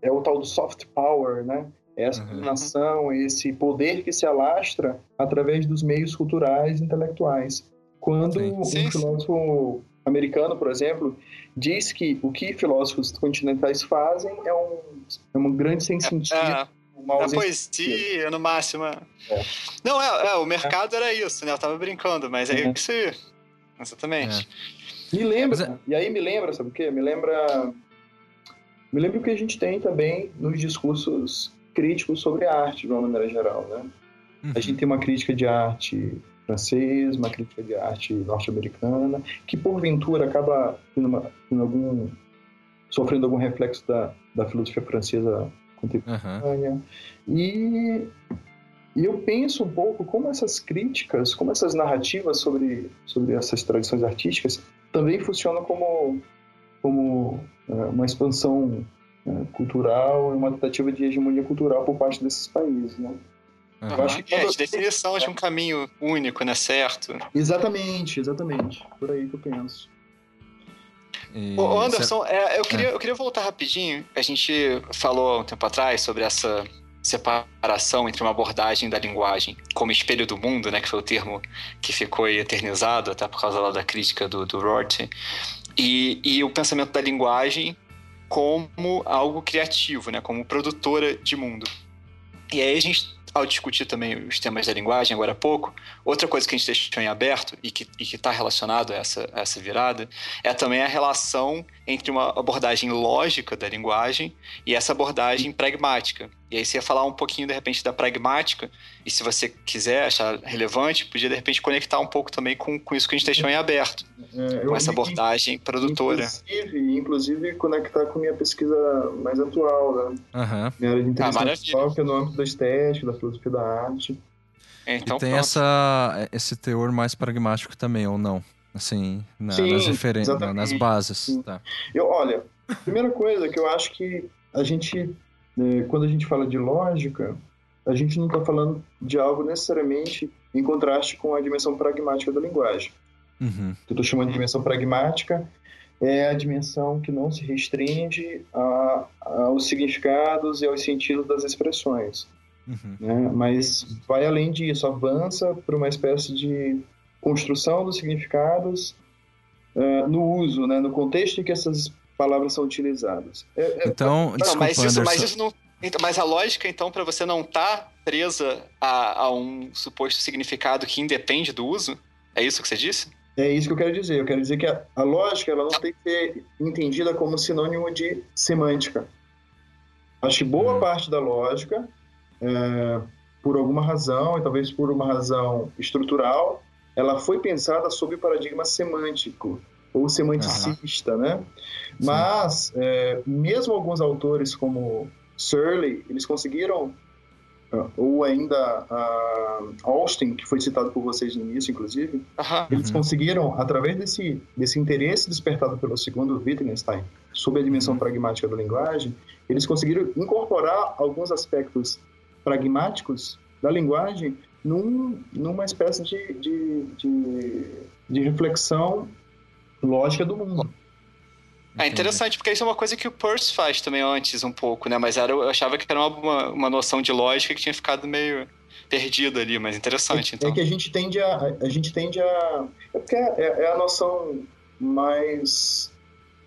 é o tal do soft power, né? Essa uhum. dominação, esse poder que se alastra através dos meios culturais e intelectuais. Quando sim. Sim, um filósofo americano, por exemplo, diz que o que filósofos continentais fazem é, um, é uma grande sem sentido. É, uma é poesia, no máximo. É. é. Não, é, é, o mercado era isso, né? Eu tava brincando, mas é uhum. isso aí. Exatamente. Me lembra, e aí me lembra, sabe o quê? Me lembra. Me lembra o que a gente tem também nos discursos críticos sobre arte, de uma maneira geral, né? Uhum. A gente tem uma crítica de arte francesa, uma crítica de arte norte-americana, que porventura acaba tendo, uma, tendo algum, sofrendo algum reflexo da, da filosofia francesa contemporânea. Uhum. E, e eu penso um pouco como essas críticas, como essas narrativas sobre, sobre essas tradições artísticas também funcionam como, como é, uma expansão cultural e uma tentativa de hegemonia cultural por parte desses países, né? Uhum. Eu acho que é, de definição de um caminho único, né? Certo. Exatamente, exatamente. Por aí que eu penso. E... Ô, Anderson, é, eu, queria, é. eu queria voltar rapidinho. A gente falou um tempo atrás sobre essa separação entre uma abordagem da linguagem como espelho do mundo, né, que foi o termo que ficou eternizado até por causa lá da crítica do, do Rorty, e, e o pensamento da linguagem como algo criativo, né, como produtora de mundo. E aí a gente ao discutir também os temas da linguagem agora há pouco, outra coisa que a gente deixou em aberto e que está relacionado a essa, a essa virada é também a relação entre uma abordagem lógica da linguagem e essa abordagem pragmática. E aí você ia falar um pouquinho, de repente, da pragmática, e se você quiser achar relevante, podia, de repente, conectar um pouco também com, com isso que a gente deixou em aberto, é, com essa abordagem produtora. Inclusive, inclusive, conectar com minha pesquisa mais atual, né? Uhum. Minha área de interesse ah, que é no âmbito da estética, da filosofia da arte. Então, e tem essa, esse teor mais pragmático também, ou não? Assim, na, Sim, nas referências, nas bases. Tá. Eu, olha, primeira coisa que eu acho que a gente, quando a gente fala de lógica, a gente não está falando de algo necessariamente em contraste com a dimensão pragmática da linguagem. Uhum. Que eu estou chamando de dimensão pragmática é a dimensão que não se restringe a, aos significados e aos sentidos das expressões. Uhum. Né? Mas vai além disso, avança para uma espécie de construção dos significados uh, no uso, né, no contexto em que essas palavras são utilizadas. É, é... Então, não, desculpa, mas, isso, mas isso não, então, mas a lógica, então, para você não estar tá presa a, a, um suposto significado que independe do uso, é isso que você disse? É isso que eu quero dizer. Eu quero dizer que a, a lógica ela não tem que ser entendida como sinônimo de semântica. Acho que boa hum. parte da lógica, é, por alguma razão, e talvez por uma razão estrutural, ela foi pensada sob o paradigma semântico ou semanticista, uhum. né? Mas é, mesmo alguns autores como Surley, eles conseguiram ah, ou ainda uh, Austin, que foi citado por vocês no início, inclusive, uhum. eles conseguiram, através desse, desse interesse despertado pelo segundo Wittgenstein sobre a dimensão uhum. pragmática da linguagem, eles conseguiram incorporar alguns aspectos pragmáticos da linguagem num, numa espécie de, de, de, de reflexão lógica do mundo. É interessante, porque isso é uma coisa que o Peirce faz também antes, um pouco, né? Mas era, eu achava que era uma, uma noção de lógica que tinha ficado meio perdida ali, mas interessante, é, então. É que a gente tende a... A gente tende a... É porque é, é a noção mais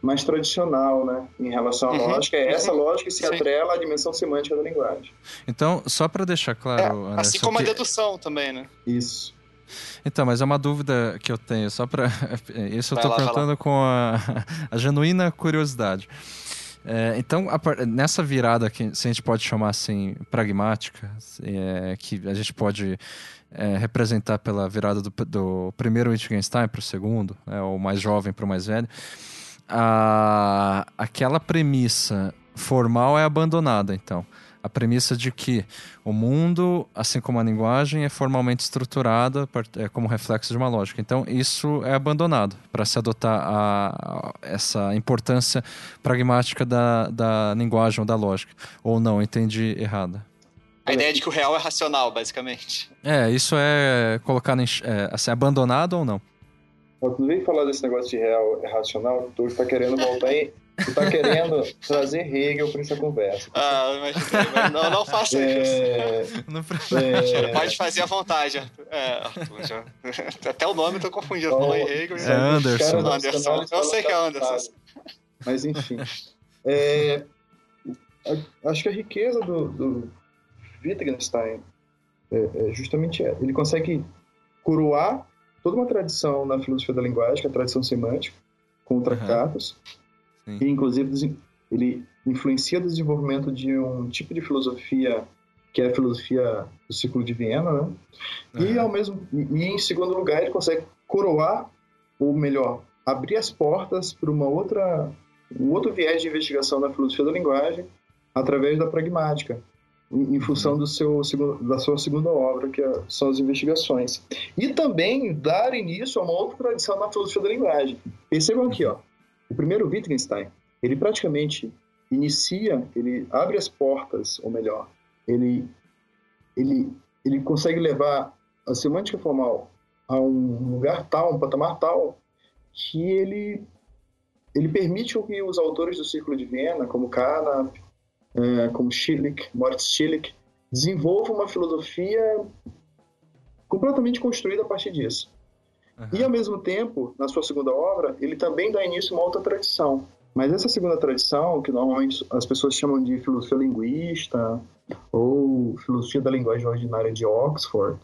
mais tradicional, né, em relação à uhum, lógica. É essa uhum, lógica que se sim. atrela à dimensão semântica da linguagem. Então, só para deixar claro, é, assim como que... a dedução também, né? Isso. Então, mas é uma dúvida que eu tenho, só para isso eu estou perguntando com a, a genuína curiosidade. É, então, a, nessa virada que se a gente pode chamar assim pragmática, é, que a gente pode é, representar pela virada do, do primeiro Wittgenstein para o segundo, é, o mais jovem para o mais velho, a, aquela premissa formal é abandonada, então. A premissa de que o mundo, assim como a linguagem, é formalmente estruturada é, como reflexo de uma lógica. Então, isso é abandonado para se adotar a, a, essa importância pragmática da, da linguagem ou da lógica. Ou não, entendi errado. A ideia de que o real é racional, basicamente. É, isso é colocado em, é, assim, abandonado ou não? Quando vem falar desse negócio de real racional, tu está querendo voltar em, Tu tá querendo trazer Hegel para essa conversa. Ah, mas não, não faça é... isso. Não é... Pode fazer à vontade, É, já... Até o nome eu tô confundindo. Oh, Hegel. É Anderson. Anderson. Eu sei que é Anderson. Mas enfim. É... Acho que a riqueza do, do Wittgenstein é, é justamente é. Ele consegue coroar toda uma tradição na filosofia da linguagem, que é a tradição semântica, com tratados, uhum. E inclusive ele influencia o desenvolvimento de um tipo de filosofia que é a filosofia do ciclo de Viena, né? Uhum. E ao mesmo e em segundo lugar ele consegue coroar, ou melhor, abrir as portas para uma outra um outro viés de investigação da filosofia da linguagem através da pragmática, em função do seu, da sua segunda obra, que é, são as investigações. E também dar início a uma outra tradição na filosofia da linguagem. Percebam aqui, ó, o primeiro Wittgenstein, ele praticamente inicia, ele abre as portas, ou melhor, ele, ele, ele consegue levar a semântica formal a um lugar tal, um patamar tal, que ele, ele permite que os autores do Círculo de Viena, como Carnap, é, como Schilling, Moritz Schilling, desenvolvam uma filosofia completamente construída a partir disso. Uhum. E, ao mesmo tempo, na sua segunda obra, ele também dá início a uma outra tradição. Mas essa segunda tradição, que normalmente as pessoas chamam de filosofia linguista ou filosofia da linguagem ordinária de Oxford,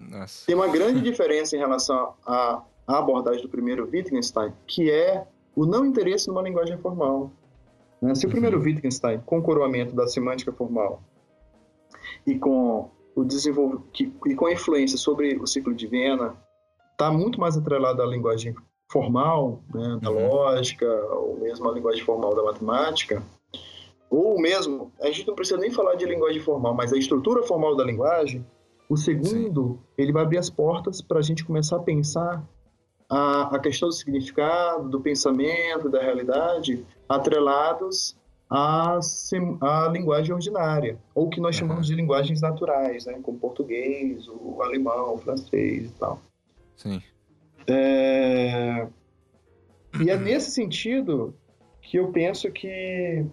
Nossa. tem uma grande diferença em relação à, abordagem do primeiro Wittgenstein, que é o não interesse numa linguagem formal. Né? Se o primeiro uhum. Wittgenstein, com o coroamento da semântica formal e com o desenvolvimento e com a influência sobre o ciclo de Viena, está muito mais atrelado à linguagem formal, né, da uhum. lógica, ou mesmo à linguagem formal da matemática, ou mesmo, a gente não precisa nem falar de linguagem formal, mas a estrutura formal da linguagem, o segundo, Sim. ele vai abrir as portas para a gente começar a pensar a, a questão do significado, do pensamento, da realidade, atrelados à, à linguagem ordinária, ou que nós chamamos de linguagens naturais, né, como português, o alemão, o francês e tal. Sim. É... E é nesse sentido que eu penso que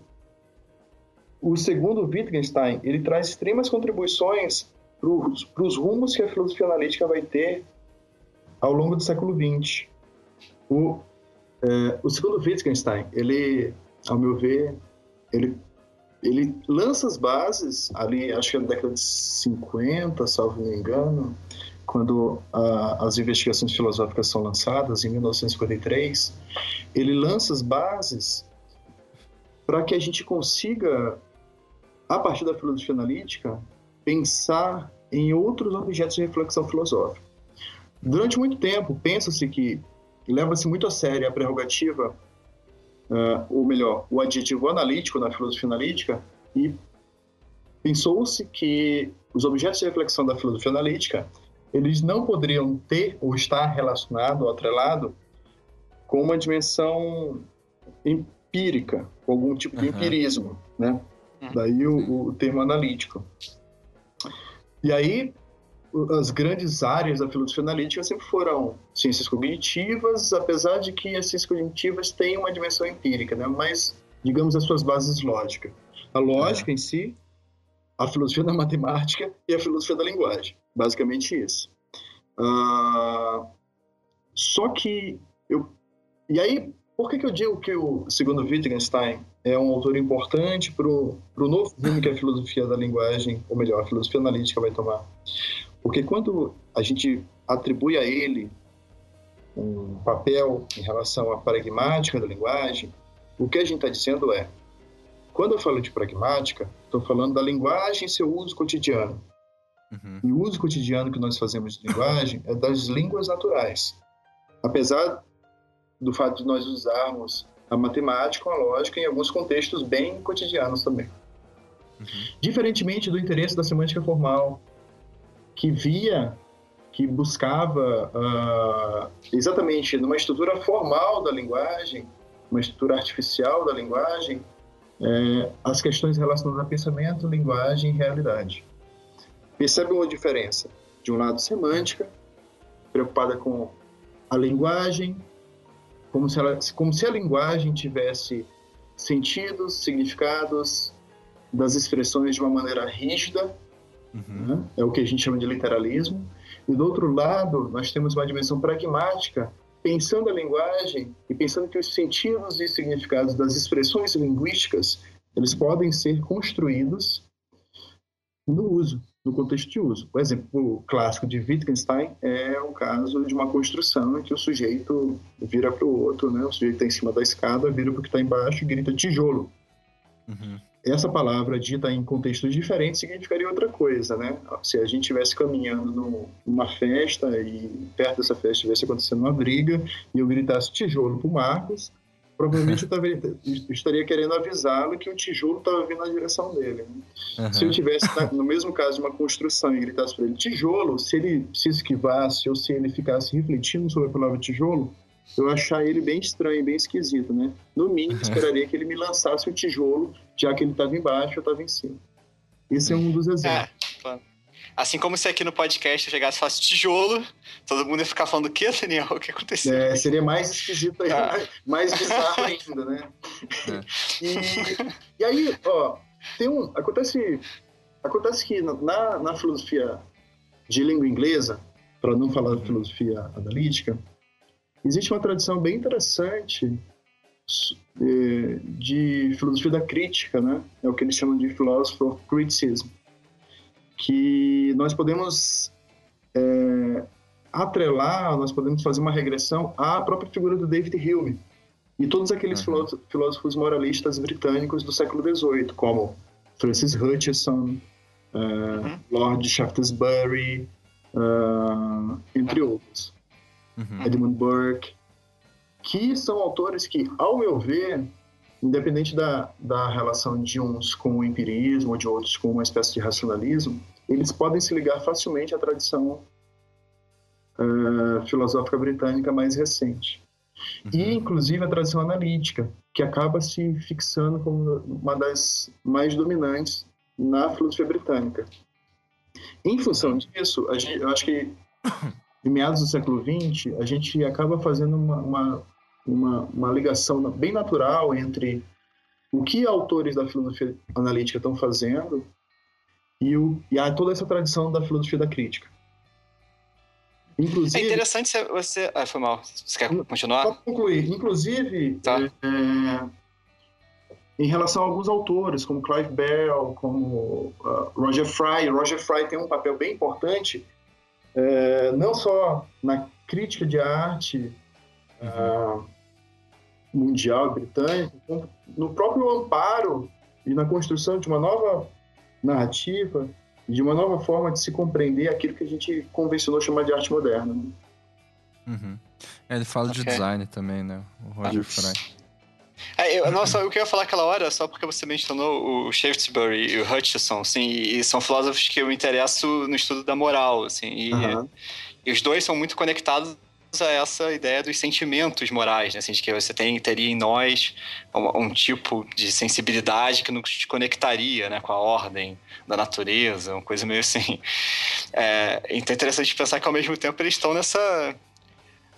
o segundo Wittgenstein ele traz extremas contribuições para os rumos que a filosofia analítica vai ter ao longo do século XX. O, é, o segundo Wittgenstein, ele, ao meu ver, ele, ele lança as bases ali, acho que na década de 50, salvo me engano, quando a, as investigações filosóficas são lançadas, em 1953, ele lança as bases para que a gente consiga, a partir da filosofia analítica, pensar em outros objetos de reflexão filosófica. Durante muito tempo, pensa-se que leva-se muito a sério a prerrogativa, uh, ou melhor, o adjetivo analítico na filosofia analítica, e pensou-se que os objetos de reflexão da filosofia analítica eles não poderiam ter ou estar relacionado ou atrelado com uma dimensão empírica, com algum tipo de uhum. empirismo, né? Uhum. Daí o, o termo analítico. E aí as grandes áreas da filosofia analítica sempre foram ciências cognitivas, apesar de que as ciências cognitivas têm uma dimensão empírica, né? mas, digamos, as suas bases lógicas. A lógica é. em si, a filosofia da matemática e a filosofia da linguagem. Basicamente isso. Uh, só que eu. E aí, por que, que eu digo que o segundo Wittgenstein é um autor importante para o novo rumo que a filosofia da linguagem, ou melhor, a filosofia analítica vai tomar? Porque quando a gente atribui a ele um papel em relação à pragmática da linguagem, o que a gente está dizendo é: quando eu falo de pragmática, estou falando da linguagem em seu uso cotidiano. Uhum. E o uso cotidiano que nós fazemos de linguagem é das línguas naturais. Apesar do fato de nós usarmos a matemática, a lógica em alguns contextos bem cotidianos também. Uhum. Diferentemente do interesse da semântica formal, que via, que buscava uh, exatamente numa estrutura formal da linguagem, uma estrutura artificial da linguagem, é, as questões relacionadas a pensamento, linguagem e realidade. Percebe uma diferença? De um lado, semântica, preocupada com a linguagem, como se, ela, como se a linguagem tivesse sentidos, significados das expressões de uma maneira rígida, uhum. né? é o que a gente chama de literalismo. E do outro lado, nós temos uma dimensão pragmática, pensando a linguagem e pensando que os sentidos e significados das expressões linguísticas eles podem ser construídos no uso, no contexto de uso. O exemplo clássico de Wittgenstein é o caso de uma construção em que o sujeito vira para o outro, né? o sujeito está em cima da escada, vira para o que está embaixo e grita tijolo. Uhum. Essa palavra dita em contextos diferentes significaria outra coisa, né? Se a gente estivesse caminhando numa festa e perto dessa festa estivesse acontecendo uma briga e eu gritasse tijolo para o Marcos, provavelmente eu, tava, eu, estaria querendo avisá-lo que o tijolo estava vindo na direção dele. Né? Uhum. Se eu tivesse, no mesmo caso de uma construção, e gritasse para ele tijolo, se ele se esquivasse ou se ele ficasse refletindo sobre a palavra tijolo, eu achar ele bem estranho, bem esquisito, né? No mínimo, uhum. esperaria que ele me lançasse o tijolo, já que ele estava embaixo, eu estava em cima. Esse é um dos exemplos. É, claro. Assim como se aqui no podcast eu chegasse e falasse tijolo, todo mundo ia ficar falando o quê, Daniel? O que aconteceu? É, seria mais esquisito ainda, ah. mais bizarro ainda, né? É. E, e aí, ó, tem um. Acontece, acontece que na, na filosofia de língua inglesa, para não falar de filosofia analítica, existe uma tradição bem interessante é, de filosofia da crítica, né? É o que eles chamam de philosophy of criticism que nós podemos é, atrelar, nós podemos fazer uma regressão à própria figura do David Hume e todos aqueles uhum. filósofos moralistas britânicos do século XVIII, como Francis Hutcheson, uh, uhum. Lord Shaftesbury, uh, entre outros, uhum. Edmund Burke, que são autores que, ao meu ver, independente da, da relação de uns com o empirismo ou de outros com uma espécie de racionalismo, eles podem se ligar facilmente à tradição uh, filosófica britânica mais recente. Uhum. E, inclusive, a tradição analítica, que acaba se fixando como uma das mais dominantes na filosofia britânica. Em função disso, gente, eu acho que em meados do século XX, a gente acaba fazendo uma, uma uma, uma ligação bem natural entre o que autores da filosofia analítica estão fazendo e, o, e a, toda essa tradição da filosofia da crítica. Inclusive, é interessante você. Ah, foi mal. Você quer continuar? Só concluir. Inclusive, tá. é, em relação a alguns autores, como Clive Bell, como uh, Roger Fry. Roger Fry tem um papel bem importante, é, não só na crítica de arte, uh, mundial britânico, então, no próprio amparo e na construção de uma nova narrativa, de uma nova forma de se compreender aquilo que a gente convencionou chamar de arte moderna. Né? Uhum. É, ele fala okay. de design também, né? O Roger ah, Fry. É, eu, nossa, o que eu ia falar aquela hora, só porque você mencionou o Shaftesbury e o Hutchison, assim, e são filósofos que eu me interesso no estudo da moral, assim, e, uhum. e os dois são muito conectados essa ideia dos sentimentos morais, né? Assim, de que você tem, teria em nós um, um, tipo de sensibilidade que nos conectaria né, com a ordem da natureza, uma coisa meio assim. É, então é interessante pensar que ao mesmo tempo eles estão nessa.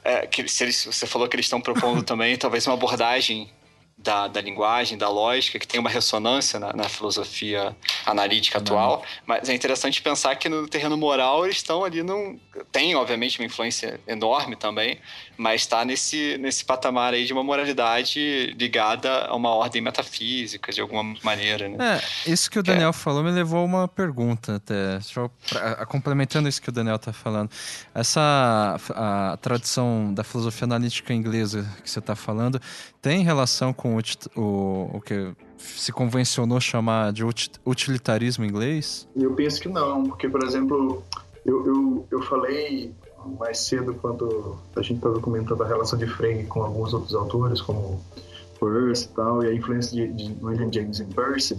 É, que se eles, você falou que eles estão propondo também talvez uma abordagem da, da linguagem, da lógica, que tem uma ressonância na, na filosofia analítica atual, mas é interessante pensar que no terreno moral eles estão ali num... tem, obviamente, uma influência enorme também, mas está nesse, nesse patamar aí de uma moralidade ligada a uma ordem metafísica, de alguma maneira, né? É, isso que o Daniel é. falou me levou a uma pergunta até, eu, pra, complementando isso que o Daniel está falando. Essa a tradição da filosofia analítica inglesa que você está falando tem relação com o, o, o que se convencionou chamar de utilitarismo inglês? Eu penso que não, porque, por exemplo, eu, eu, eu falei mais cedo quando a gente estava comentando a relação de Frege com alguns outros autores, como Peirce e tal, e a influência de, de William James em Peirce.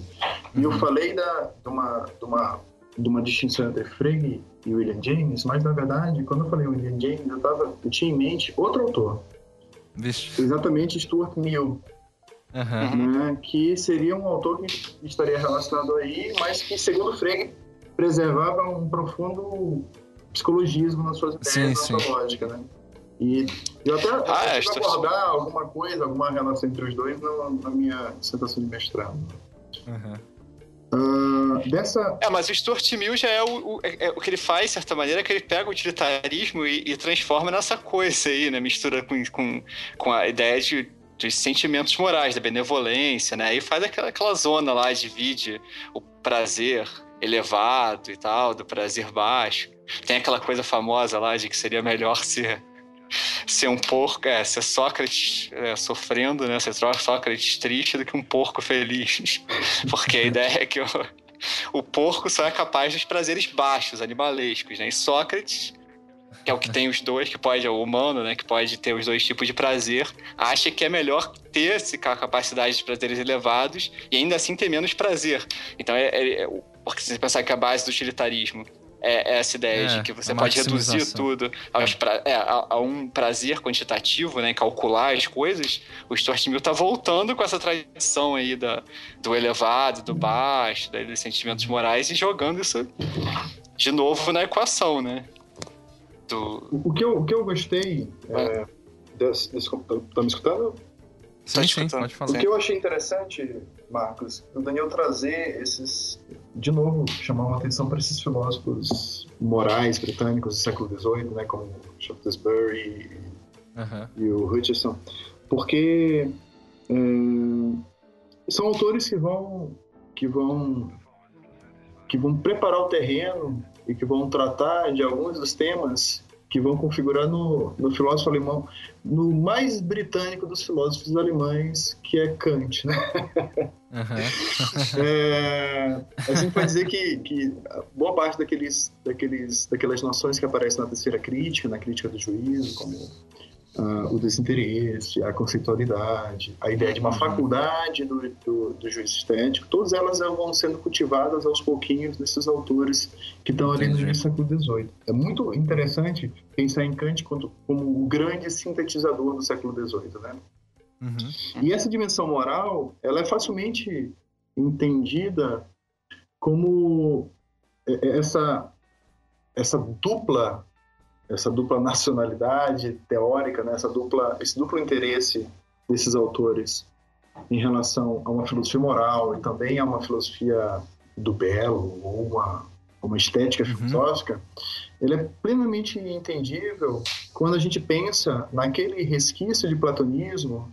E eu uhum. falei da, de, uma, de, uma, de uma distinção entre Frege e William James, mas na verdade, quando eu falei William James, eu, tava, eu tinha em mente outro autor. Vixe. Exatamente Stuart Mill. Uhum. Né, que seria um autor que estaria relacionado aí, mas que, segundo Frege, preservava um profundo psicologismo nas suas ideias, sim, na sua lógica, né? E eu até ah, é, abordar alguma coisa, alguma relação entre os dois na, na minha dissertação de mestrado. Uhum. Uh, dessa... É, mas o Stuart Mill já é o, o, é, é, o que ele faz, de certa maneira, é que ele pega o utilitarismo e, e transforma nessa coisa aí, né? Mistura com, com, com a ideia de, dos sentimentos morais, da benevolência, né? E faz aquela, aquela zona lá, divide o prazer elevado e tal, do prazer baixo. Tem aquela coisa famosa lá de que seria melhor ser ser um porco, é, ser Sócrates é, sofrendo, né? Ser Sócrates triste do que um porco feliz. Porque a ideia é que o, o porco só é capaz dos prazeres baixos, animalescos, né? E Sócrates, que é o que tem os dois, que pode, é o humano, né? Que pode ter os dois tipos de prazer, acha que é melhor ter essa capacidade de prazeres elevados e ainda assim ter menos prazer. Então, é, é, é porque se você pensar que a base do utilitarismo é, é essa ideia é, de que você pode reduzir tudo aos pra, é, a, a, um prazer quantitativo, né, calcular as coisas, o Stuart Mill tá voltando com essa tradição aí da, do elevado, do baixo, dos sentimentos morais e jogando isso de novo na equação, né? Do... O, que eu, o que eu gostei é, desse, desse, tá me escutando? Sim, sim, pode falar. O que eu achei interessante, Marcos, o Daniel trazer esses. De novo, chamar uma atenção para esses filósofos morais britânicos do século XVIII, né, como Shaftesbury uhum. e o Hutcheson, porque é, são autores que vão, que vão que vão preparar o terreno e que vão tratar de alguns dos temas que vão configurar no, no filósofo alemão, no mais britânico dos filósofos alemães, que é Kant, né? Uhum. é, a gente pode dizer que, que boa parte daqueles, daqueles, daquelas noções que aparecem na terceira crítica, na crítica do juízo, como uh, o desinteresse, a conceitualidade, a ideia de uma uhum. faculdade do, do, do juízo estético, todas elas vão sendo cultivadas aos pouquinhos nesses autores que estão ali no século XVIII. É muito interessante pensar em Kant como, como o grande sintetizador do século XVIII, né? Uhum. E essa dimensão moral, ela é facilmente entendida como essa essa dupla essa dupla nacionalidade teórica, né? essa dupla, esse duplo interesse desses autores em relação a uma filosofia moral e também a uma filosofia do belo ou uma, uma estética uhum. filosófica, ele é plenamente entendível quando a gente pensa naquele resquício de platonismo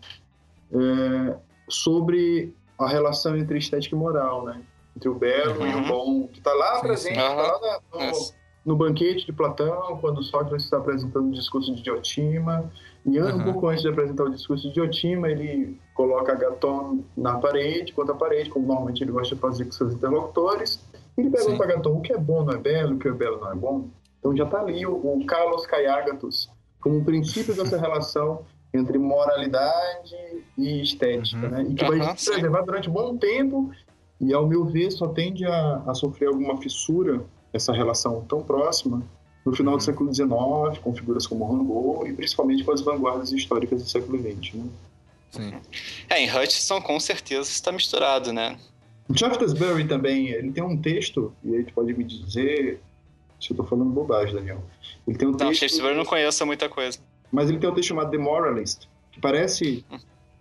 é, sobre a relação entre estética e moral, né? entre o belo uhum. e o uhum. bom, que está lá sim, presente, está lá no, no banquete de Platão, quando Sócrates está apresentando o discurso de Diotima, e um uhum. pouco antes de apresentar o discurso de Diotima, ele coloca Agaton na parede, contra a parede, como normalmente ele gosta de fazer com seus interlocutores, e ele pergunta para Agaton o que é bom não é belo, o que é belo não é bom. Então já está ali o, o Carlos Caiagatos como um princípio dessa relação entre moralidade e estética, uhum. né? E que vai uhum, se preservar durante um bom tempo e, ao meu ver, só tende a, a sofrer alguma fissura essa relação tão próxima no final do uhum. século XIX, com figuras como Rimbaud e principalmente com as vanguardas históricas do século XX. Né? Sim. É, em Hutchison com certeza está misturado, né? O Shaftesbury também, ele tem um texto, e aí tu pode me dizer se eu estou falando bobagem, Daniel. Ele tem um não, texto... Shaftesbury não conheço muita coisa. Mas ele tem um texto chamado The Moralist, que parece, hum.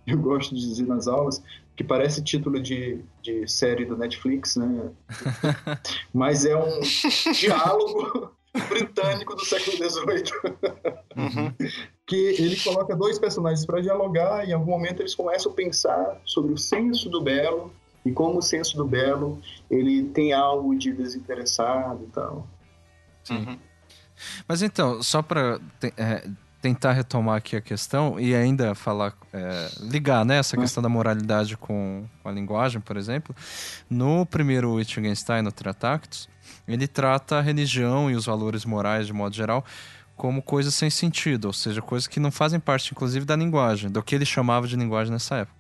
Eu gosto de dizer nas aulas, que parece título de, de série do Netflix, né? Mas é um diálogo britânico do século XVIII. Uhum. que ele coloca dois personagens para dialogar e em algum momento eles começam a pensar sobre o senso do belo e como o senso do belo ele tem algo de desinteressado e tal. Sim. Uhum. Mas então, só para é, tentar retomar aqui a questão e ainda falar, é, ligar né, essa questão da moralidade com, com, a linguagem, por exemplo. No primeiro Wittgenstein, no Tratactus, ele trata a religião e os valores morais, de modo geral, como coisas sem sentido, ou seja, coisas que não fazem parte, inclusive, da linguagem, do que ele chamava de linguagem nessa época.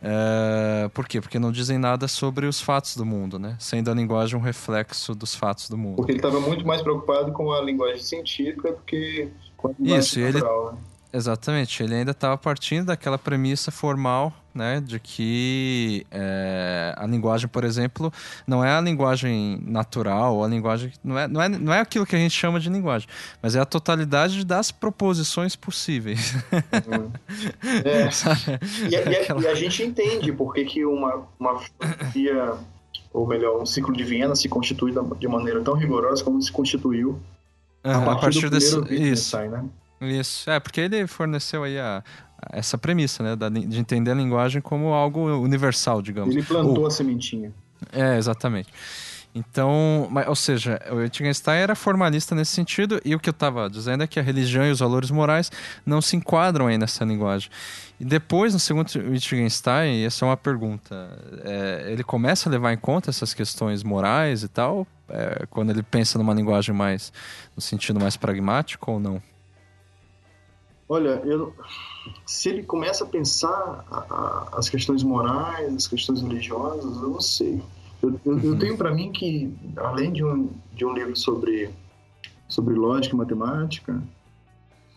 É, por quê? Porque não dizem nada sobre os fatos do mundo, né? Sendo a linguagem um reflexo dos fatos do mundo. Porque ele estava muito mais preocupado com a linguagem científica do que Isso, natural, ele, né? Exatamente, ele ainda estava partindo daquela premissa formal, né, de que é, a linguagem, por exemplo, não é a linguagem natural, ou a linguagem não é, não, é, não é aquilo que a gente chama de linguagem, mas é a totalidade das proposições possíveis. Uhum. É. e, a, e, a, e, a, gente entende por que, que uma, uma filosofia, ou melhor, um ciclo de Viena se constitui de maneira tão rigorosa como se constituiu uhum, a partir, a partir do desse, Wittgenstein, né? Isso, é, porque ele forneceu aí a, a essa premissa, né, da, de entender a linguagem como algo universal, digamos. Ele plantou Ou, a sementinha. É, exatamente. Então, ou seja, o Wittgenstein era formalista nesse sentido, e o que eu estava dizendo é que a religião e os valores morais não se enquadram aí nessa linguagem. E depois, no segundo Wittgenstein, essa é uma pergunta, é, ele começa a levar em conta essas questões morais e tal, é, quando ele pensa numa linguagem mais, no sentido mais pragmático ou não? Olha, eu, se ele começa a pensar a, a, as questões morais, as questões religiosas, eu não sei. Eu, eu, eu uhum. tenho para mim que, além de um, de um livro sobre, sobre lógica e matemática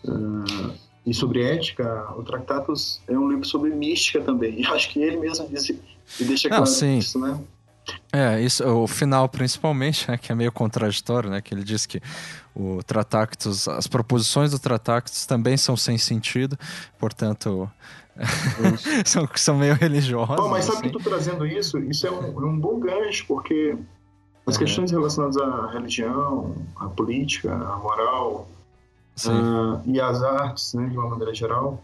uh, e sobre ética, o Tractatus é um livro sobre mística também. E acho que ele mesmo disse, e deixa claro sim. isso, né? É, isso, o final principalmente, né, que é meio contraditório, né, que ele diz que o Tratactus, as proposições do Tratactus também são sem sentido, portanto, são, são meio religiosas. Bom, mas sabe assim. que tu trazendo isso, isso é um, é um bom gancho, porque as questões relacionadas à religião, à política, à moral uh, e às artes, né, de uma maneira geral,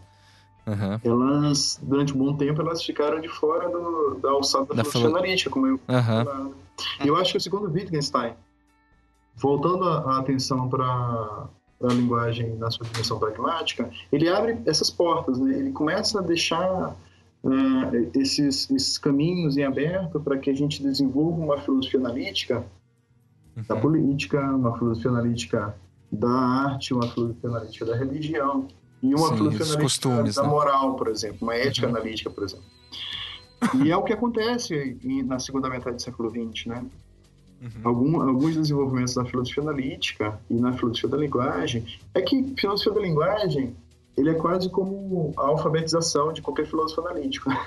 Uhum. Elas, durante um bom tempo, elas ficaram de fora do, da alçada da, da filosofia analítica, como eu uhum. Eu acho que o segundo Wittgenstein, voltando a, a atenção para a linguagem na sua dimensão pragmática, ele abre essas portas, né? ele começa a deixar uh, esses, esses, caminhos em aberto para que a gente desenvolva uma filosofia analítica uhum. da política, uma filosofia analítica da arte, uma filosofia analítica da religião, e uma Sim, filosofia costumes, da, né? moral, por exemplo, uma ética uhum. analítica, por exemplo. E é o que acontece na segunda metade do século XX, né? Uhum. Algum, alguns desenvolvimentos na filosofia analítica e na filosofia da linguagem é que filosofia da linguagem ele é quase como a alfabetização de qualquer filósofo analítico.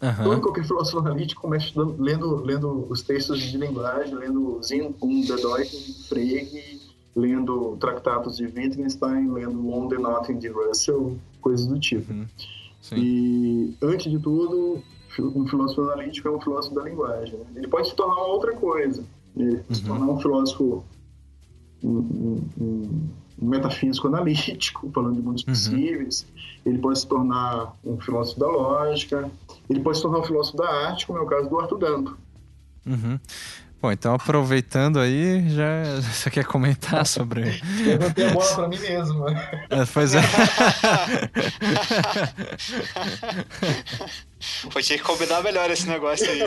Uhum. Todo qualquer filósofo analítico começa lendo, lendo os textos de linguagem, lendo Zinn, de Dedekind, Frege, lendo tratados de Wittgenstein, lendo On the Nothing de Russell, coisas do tipo. Uhum. E, antes de tudo, um filósofo analítico é um filósofo da linguagem. Né? Ele pode se tornar uma outra coisa. Ele uhum. se tornar um filósofo um, um, um, metafísico analítico, falando de mundos uhum. possíveis. Ele pode se tornar um filósofo da lógica. Ele pode se tornar um filósofo da arte, como é o caso do Arthur Danto. Uhum. Bom, então aproveitando aí, já você quer comentar sobre. Eu levantei a bola para mim mesmo. É, pois é. Vou ter que combinar melhor esse negócio aí.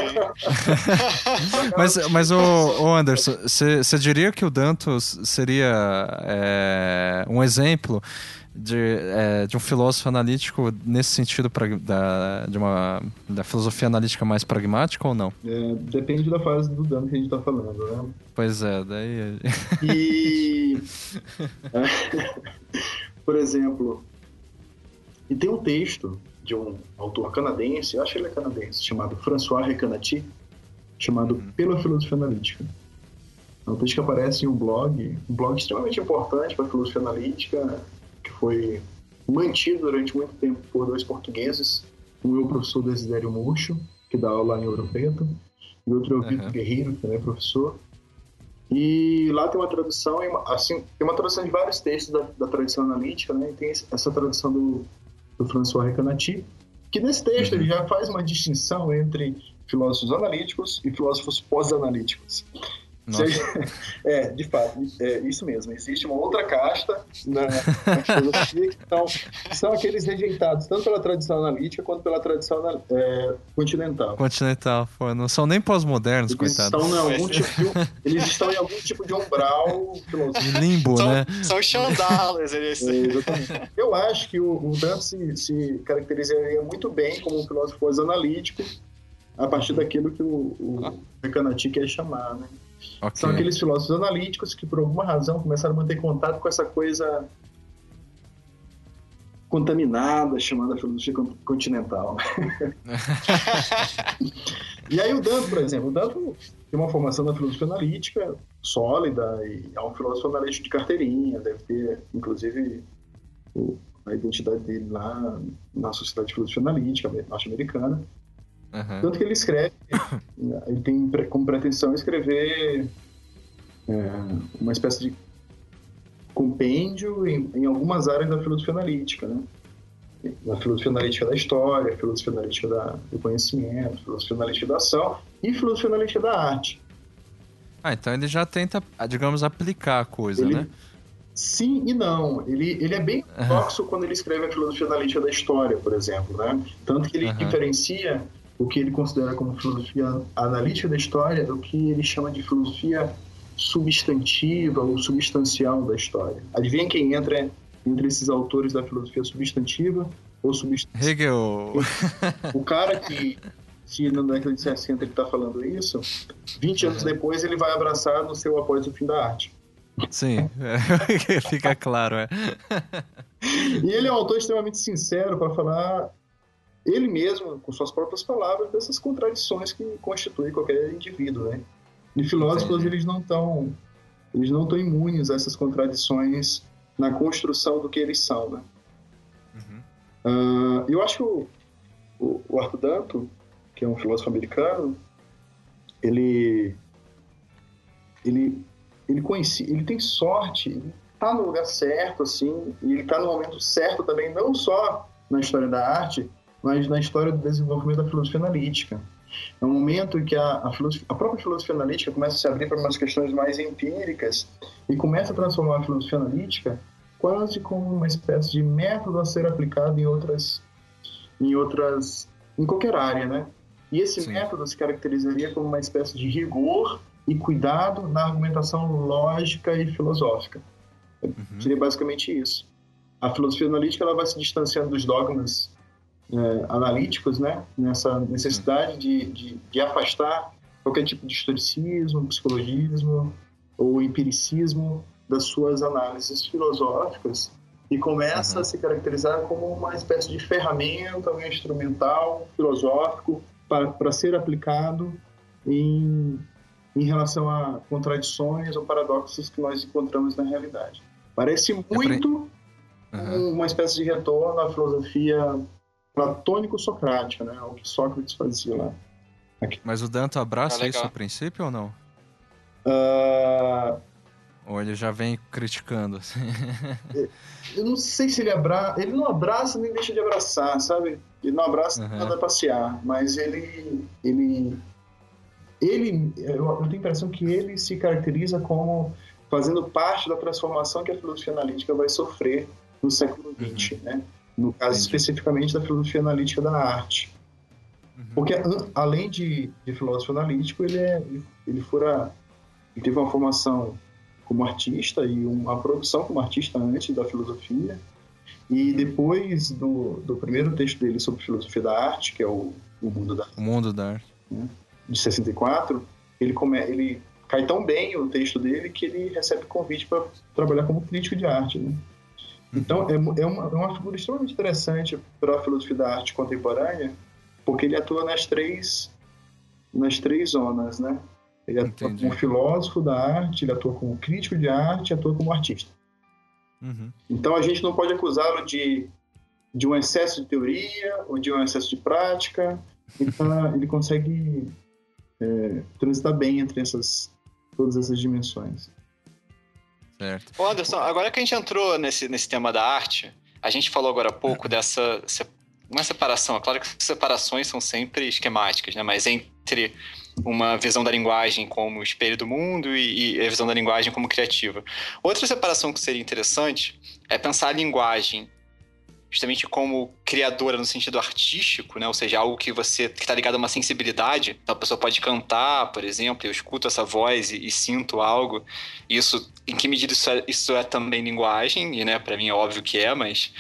mas, mas o, o Anderson, você diria que o Dantos seria é, um exemplo de, é, de um filósofo analítico nesse sentido da, de uma, da filosofia analítica mais pragmática ou não? É, depende da fase do dano que a gente está falando, né? Pois é, daí... E... por exemplo, e tem um texto de um autor canadense, acho que ele é canadense, chamado François Recanati, chamado uhum. Pela Filosofia Analítica. É um texto que aparece em um blog, um blog extremamente importante para a filosofia analítica, que foi mantido durante muito tempo por dois portugueses, um é o professor Desidério Murcho, que dá aula em Ouro Preto, e outro é o uhum. Vitor Guerreiro, que também é professor. E lá tem uma tradução, assim, tem uma tradução de vários textos da, da tradição analítica, né? E tem essa tradução do, do François Recanati, que nesse texto uhum. ele já faz uma distinção entre filósofos analíticos e filósofos pós-analíticos. É, de fato, é isso mesmo. Existe uma outra casta na, na filosofia que são, são aqueles rejeitados tanto pela tradição analítica quanto pela tradição é, continental. Continental, pô, não são nem pós-modernos, coitados. Estão em algum tipo de, eles estão em algum tipo de umbral filosófico. Limbo, são, né? São chandalas, eles. É, exatamente. Eu acho que o, o Dante se, se caracterizaria muito bem como um filósofo pós-analítico a partir daquilo que o, o Recanati quer chamar, né? Okay. São aqueles filósofos analíticos que, por alguma razão, começaram a manter contato com essa coisa contaminada chamada filosofia continental. e aí o Danto, por exemplo, o Danto tem uma formação na filosofia analítica sólida e é um filósofo analítico de carteirinha, deve ter, inclusive, a identidade dele lá na Sociedade de Filosofia Analítica norte-americana. Uhum. Tanto que ele escreve, ele tem como pretensão escrever é, uma espécie de compêndio em, em, algumas áreas da filosofia analítica, né? Na filosofia analítica da história, filosofia analítica da, do conhecimento, filosofia analítica da ação e filosofia analítica da arte. Ah, então ele já tenta, digamos, aplicar a coisa, ele, né? Sim e não. Ele, ele é bem uhum. quando ele escreve a filosofia analítica da história, por exemplo, né? Tanto que ele uhum. diferencia o que ele considera como filosofia analítica da história do que ele chama de filosofia substantiva ou substancial da história. Adivinha quem entra entre esses autores da filosofia substantiva ou substancial? Hegel. O cara que, se na década de 60 ele está falando isso, 20 anos depois ele vai abraçar no seu Após o Fim da Arte. Sim, fica claro, é. E ele é um autor extremamente sincero para falar ele mesmo, com suas próprias palavras, dessas contradições que constituem qualquer indivíduo, né? E filósofos, eles não estão eles não estão imunes a essas contradições na construção do que eles são, né? Uhum. Uh, eu acho que o, o, o Arthur Danto, que é um filósofo americano, ele ele ele conhece, ele tem sorte, ele tá no lugar certo assim, e ele tá no momento certo também, não só na história da arte, mas na história do desenvolvimento da filosofia analítica. É um momento em que a, a, a, própria filosofia analítica começa a se abrir para umas questões mais empíricas e começa a transformar a filosofia analítica quase como uma espécie de método a ser aplicado em outras, em outras, em qualquer área, né? E esse Sim. método se caracterizaria como uma espécie de rigor e cuidado na argumentação lógica e filosófica. Uhum. Seria basicamente isso. A filosofia analítica ela vai se distanciando dos dogmas é, analíticos, né? Nessa necessidade de, de, de, afastar qualquer tipo de historicismo, psicologismo ou empiricismo das suas análises filosóficas e começa uhum. a se caracterizar como uma espécie de ferramenta, um instrumental filosófico para ser aplicado em em relação a contradições ou paradoxos que nós encontramos na realidade. Parece muito uhum. uma espécie de retorno à filosofia platônico-socrática, né? O que Sócrates fazia lá. Aqui. Mas o Danto abraça ah, isso a princípio ou não? Uh... Ou ele já vem criticando? Assim? Eu não sei se ele abraça. Ele não abraça nem deixa de abraçar, sabe? Ele não abraça uhum. nada passear, mas ele, ele ele, eu, eu tenho a impressão que ele se caracteriza como fazendo parte da transformação que a filosofia analítica vai sofrer no século XX, uhum. né? No caso Entendi. especificamente da filosofia analítica da arte. Uhum. Porque além de, de filósofo analítico, ele é ele fora ele teve uma formação como artista e uma produção como artista antes da filosofia. E depois do, do primeiro texto dele sobre filosofia da arte, que é o, o Mundo da Arte. O Mundo da Arte. Né? de 64, ele, come, ele cai tão bem o texto dele que ele recebe convite para trabalhar como crítico de arte. Né? Então, é, é, uma, é uma figura extremamente interessante para a filosofia da arte contemporânea, porque ele atua nas três, nas três zonas, né? Ele atua Entendi. como filósofo da arte, ele atua como crítico de arte e atua como artista. Uhum. Então, a gente não pode acusá-lo de, de um excesso de teoria ou de um excesso de prática. Então, ele consegue é, transitar bem entre essas, todas essas dimensões. Certo. Ô Anderson, agora que a gente entrou nesse, nesse tema da arte, a gente falou agora há pouco dessa uma separação. É claro que separações são sempre esquemáticas, né? Mas entre uma visão da linguagem como espelho do mundo e, e a visão da linguagem como criativa. Outra separação que seria interessante é pensar a linguagem justamente como criadora no sentido artístico, né? Ou seja, algo que você que está ligado a uma sensibilidade. Então a pessoa pode cantar, por exemplo, eu escuto essa voz e, e sinto algo. Isso, em que medida isso é, isso é também linguagem? E, né, para mim é óbvio que é, mas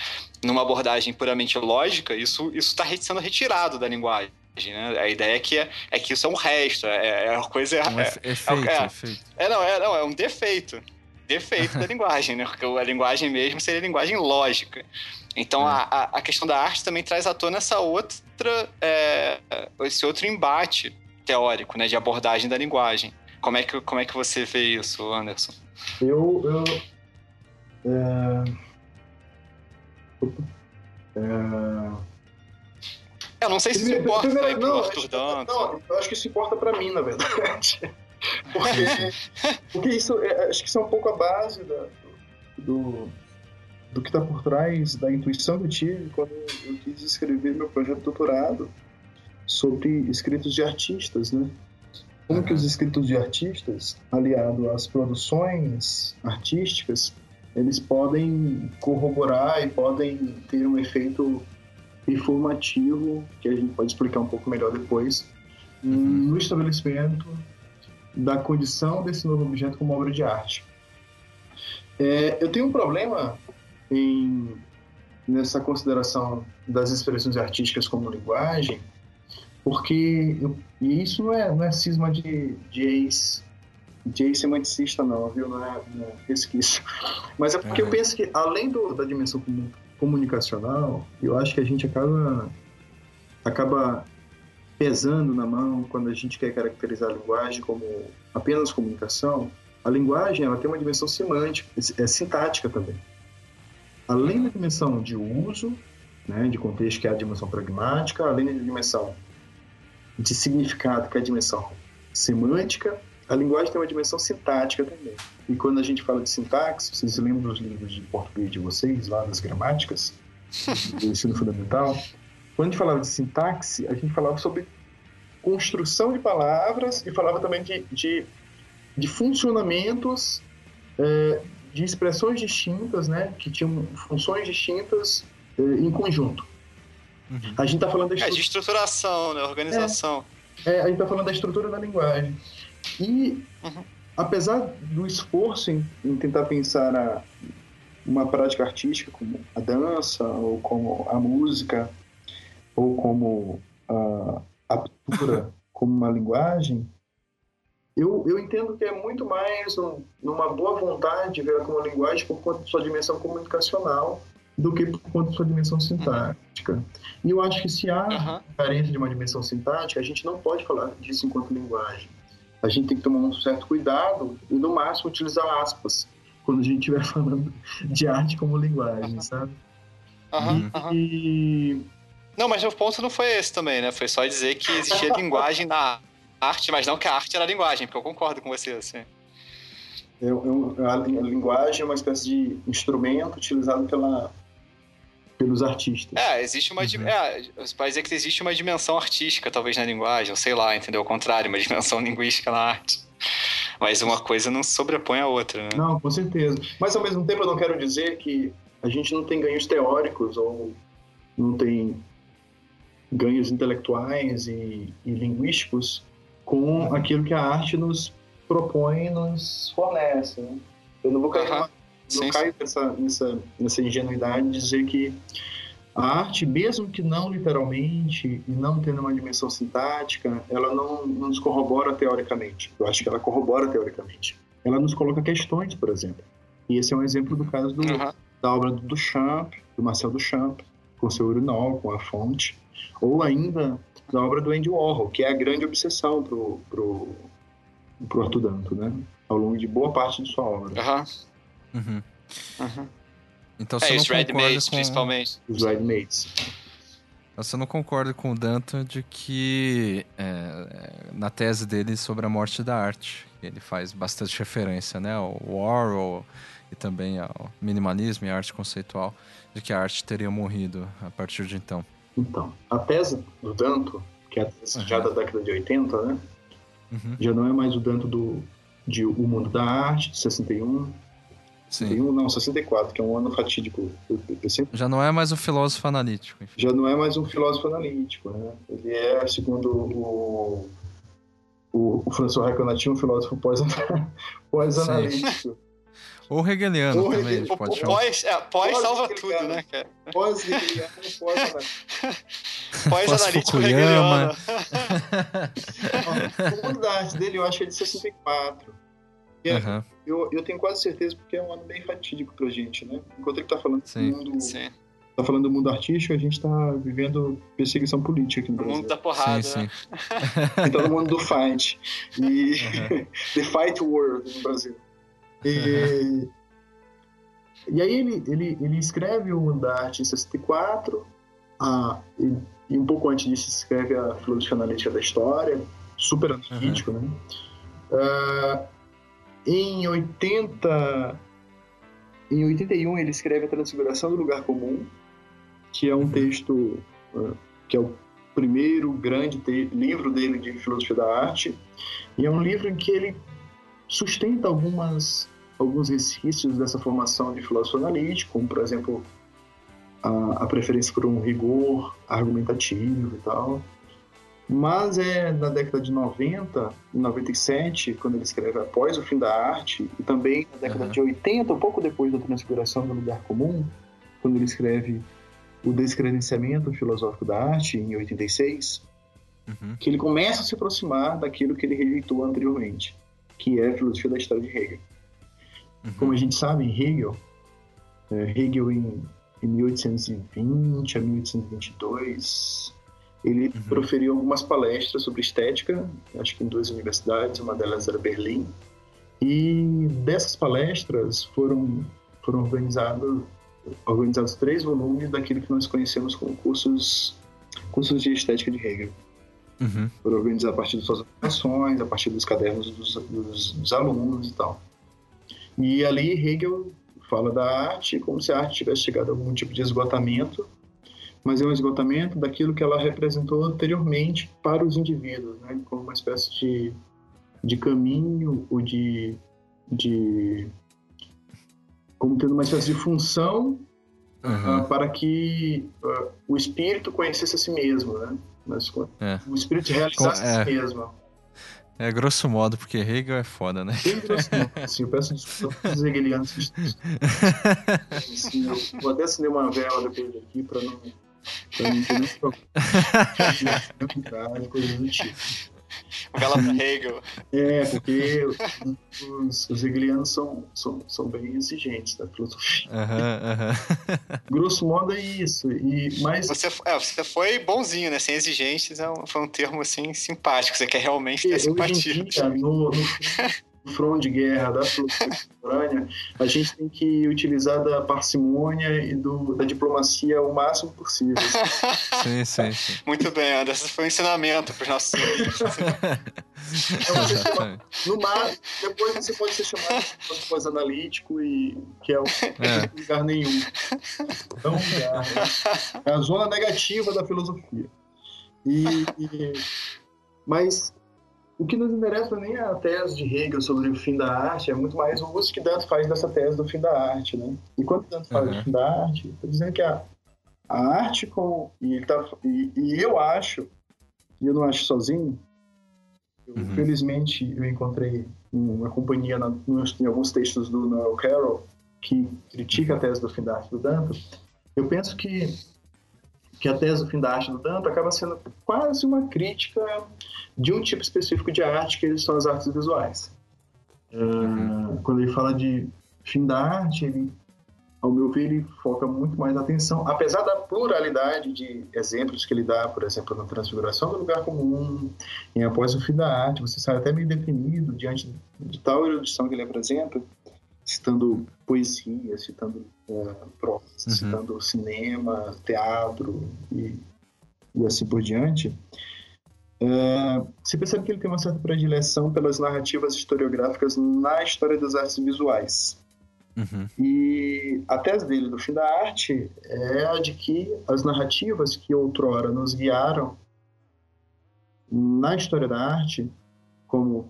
numa abordagem puramente lógica, isso isso está sendo retirado da linguagem. Né? A ideia é que, é, é que isso é um resto, é, é uma coisa. Um é, efeito, é, é, efeito. É, não, é, não, é um defeito. Defeito da linguagem, né? Porque a linguagem mesmo seria a linguagem lógica. Então é. a, a, questão da arte também traz à tona essa outra, é, esse outro embate teórico, né, de abordagem da linguagem. Como é que, como é que você vê isso, Anderson? Eu, eu é... É... Eu não sei se isso importa primeiro, não, Arthur Danto. Não, eu acho que isso importa para mim, na verdade. Porque, porque isso, é, acho que isso é um pouco a base da, do, do que está por trás da intuição que eu tive quando eu quis escrever meu projeto de doutorado sobre escritos de artistas, né? Como que os escritos de artistas, aliado às produções artísticas, eles podem corroborar e podem ter um efeito informativo, que a gente pode explicar um pouco melhor depois, uhum. no estabelecimento da condição desse novo objeto como obra de arte. É, eu tenho um problema em, nessa consideração das expressões artísticas como linguagem, porque eu, e isso não é, não é cisma de, de ex de ex-semanticista não, viu? Não é, não é resquício. Mas é porque eu penso que, além do, da dimensão comunicacional, eu acho que a gente acaba, acaba pesando na mão quando a gente quer caracterizar a linguagem como apenas comunicação. A linguagem ela tem uma dimensão semântica, é sintática também. Além da dimensão de uso, né, de contexto, que é a dimensão pragmática, além da dimensão de significado, que é a dimensão semântica, a linguagem tem uma dimensão sintática também. E quando a gente fala de sintaxe, vocês lembram dos livros de português de vocês, lá das gramáticas, do ensino fundamental? Quando a gente falava de sintaxe, a gente falava sobre construção de palavras e falava também de, de, de funcionamentos é, de expressões distintas, né, que tinham funções distintas é, em conjunto. Uhum. A gente está falando da estrutura... É, de estruturação, né, organização. É, é a gente está falando da estrutura da linguagem. E, uhum. apesar do esforço em, em tentar pensar a, uma prática artística como a dança, ou como a música, ou como a, a pintura, como uma linguagem, eu, eu entendo que é muito mais um, numa boa vontade de ver ela como linguagem por conta de sua dimensão comunicacional do que por conta de sua dimensão sintática. Uhum. E eu acho que se há uhum. carência de uma dimensão sintática, a gente não pode falar disso enquanto linguagem a gente tem que tomar um certo cuidado e, no máximo, utilizar aspas quando a gente estiver falando de arte como linguagem, sabe? Uhum, e... Não, mas o ponto não foi esse também, né? Foi só dizer que existia linguagem na arte, mas não que a arte era a linguagem, porque eu concordo com você, assim. É, é a linguagem é uma espécie de instrumento utilizado pela, pelos artistas. É, existe uma. Uhum. É, pode dizer que existe uma dimensão artística, talvez, na linguagem, ou sei lá, entendeu? Ao contrário, uma dimensão linguística na arte. Mas uma coisa não sobrepõe a outra, né? Não, com certeza. Mas ao mesmo tempo eu não quero dizer que a gente não tem ganhos teóricos ou não tem ganhos intelectuais e, e linguísticos com uhum. aquilo que a arte nos propõe e nos fornece. Né? Eu não vou cair uhum não caio nessa, nessa, nessa ingenuidade de dizer que a arte, mesmo que não literalmente e não tendo uma dimensão sintática, ela não, não nos corrobora teoricamente. Eu acho que ela corrobora teoricamente. Ela nos coloca questões, por exemplo. E esse é um exemplo do caso do, uhum. da obra do Duchamp, do Marcel Duchamp, com seu urinol, com a fonte, ou ainda da obra do Andy Warhol, que é a grande obsessão pro, pro, pro Arthur Danto, né? Ao longo de boa parte de sua obra. Uhum. Uhum. Uhum. Então é, você é, não os concorda com... principalmente. Os Redmates. Você não concorda com o Danton de que é, na tese dele sobre a morte da arte, ele faz bastante referência, né, ao Warhol e também ao minimalismo e à arte conceitual, de que a arte teria morrido a partir de então. Então, a tese do Danton, que é uhum. já da década de 80, né, uhum. já não é mais o Danton do de O Mundo da Arte, de 61, Sim. um, não, 64, que é um ano fatídico. Eu, eu sempre... Já não é mais um filósofo analítico. Enfim. Já não é mais um filósofo analítico, né? Ele é, segundo o, o, o François Reconati, um filósofo pós-analítico. Ou hegeliano Ou também, Hegel... pode chamar. Pós, é, pós salva tudo, né, cara? Pós-hegeliano, pós-analítico. Pós-analítico hegeliano. o mundo da arte dele, eu acho que é de 64. É, uhum. eu, eu tenho quase certeza porque é um ano bem fatídico pra gente, né? Enquanto ele tá falando Sim. do mundo. Sim. Tá falando do mundo artístico, a gente tá vivendo perseguição política aqui no O Brasil. mundo da porrada. Sim, né? sim. Então, no mundo do fight. E Uhum. The Fight World no Brasil. E, e aí ele, ele, ele escreve o mundo da arte em 64, ah, e, e um pouco antes disso escreve a filosofia analítica da história, super analítico, né? Ah, em 80... Em 81 ele escreve a Transfiguração do Lugar Comum, que é um texto ah, que é o primeiro grande livro dele de filosofia da arte e é um livro em que ele sustenta algumas alguns resquícios dessa formação de filósofo analítico, como por exemplo a, a preferência por um rigor argumentativo e tal. Mas é na década de 90, em 97, quando ele escreve Após o Fim da Arte, e também na década Uhum. de 80, um pouco depois da Transfiguração do Lugar Comum, quando ele escreve O Descredenciamento Filosófico da Arte, em 86, Uhum. que ele começa a se aproximar daquilo que ele rejeitou anteriormente, que é a filosofia da história de Hegel. Uhum. Como a gente sabe, Hegel, é, Hegel em, em 1820 a 1822, ele Uhum. proferiu algumas palestras sobre estética, acho que em duas universidades, uma delas era Berlim, e dessas palestras foram, foram organizados, organizados três volumes daquilo que nós conhecemos como cursos, cursos de estética de Hegel Uhum. foram organizados a partir de suas anotações, a partir dos cadernos dos, dos- dos alunos e tal. E ali Hegel fala da arte como se a arte tivesse chegado a algum tipo de esgotamento, mas é um esgotamento daquilo que ela representou anteriormente para os indivíduos, né? como uma espécie de, de caminho ou de, de como tendo uma espécie de função Uhum. para que ah, o espírito conhecesse a si mesmo, né? Mas, É. O espírito realizasse é. a si mesmo. É grosso modo, porque Hegel é foda, né? Bem grosso, assim, eu peço desculpa para os hegelianos assim, eu vou até acender uma vela depois daqui para não, pra não ter nenhum problema. coisas do tipo. Vela pra Hegel. É, porque os, os hegelianos são, são, são bem exigentes da filosofia. Aham, aham. Grosso modo é isso. E, mas Você, é, você foi bonzinho, né? Sem exigências, é um- foi um termo assim simpático. Você quer realmente ter hoje em simpatia. dia, no, no front de guerra da filosofia contemporânea, a gente tem que utilizar da parcimônia e do, da diplomacia o máximo possível.Sim, sim, sim. Muito bem, Anderson. Esse foi um ensinamento para os nossos. No máximo, depois você pode ser chamado de coisa analítico e que é o É. lugar nenhum. Não lugar. né? É a zona negativa da filosofia. E, e- mas o que nos interessa nem é a tese de Hegel sobre o fim da arte, é muito mais o uso que Dante faz dessa tese do fim da arte, né? E quando Dante fala Uhum. do fim da arte, está dizendo que a, a arte com e, tá, e, e eu acho, e eu não acho sozinho, eu, Uhum. felizmente eu encontrei uma companhia na, nos- em alguns textos do Noel Carroll que critica a tese do fim da arte do Dante. Eu penso que que a tese do fim da arte do Dante acaba sendo quase uma crítica de um tipo específico de arte que são as artes visuais. Ah, quando ele fala de fim da arte, ele, ao meu ver, ele foca muito mais a atenção, apesar da pluralidade de exemplos que ele dá, por exemplo, na Transfiguração do Lugar Comum, em Após o Fim da Arte, você sai até meio definido diante de tal erudição que ele apresenta, citando poesia, citando uh, prosa, Uhum. citando cinema, teatro e, e assim por diante. É, você percebe que ele tem uma certa predileção pelas narrativas historiográficas na história das artes visuais. Uhum. E a tese dele do fim da arte é a de que as narrativas que outrora nos guiaram na história da arte, como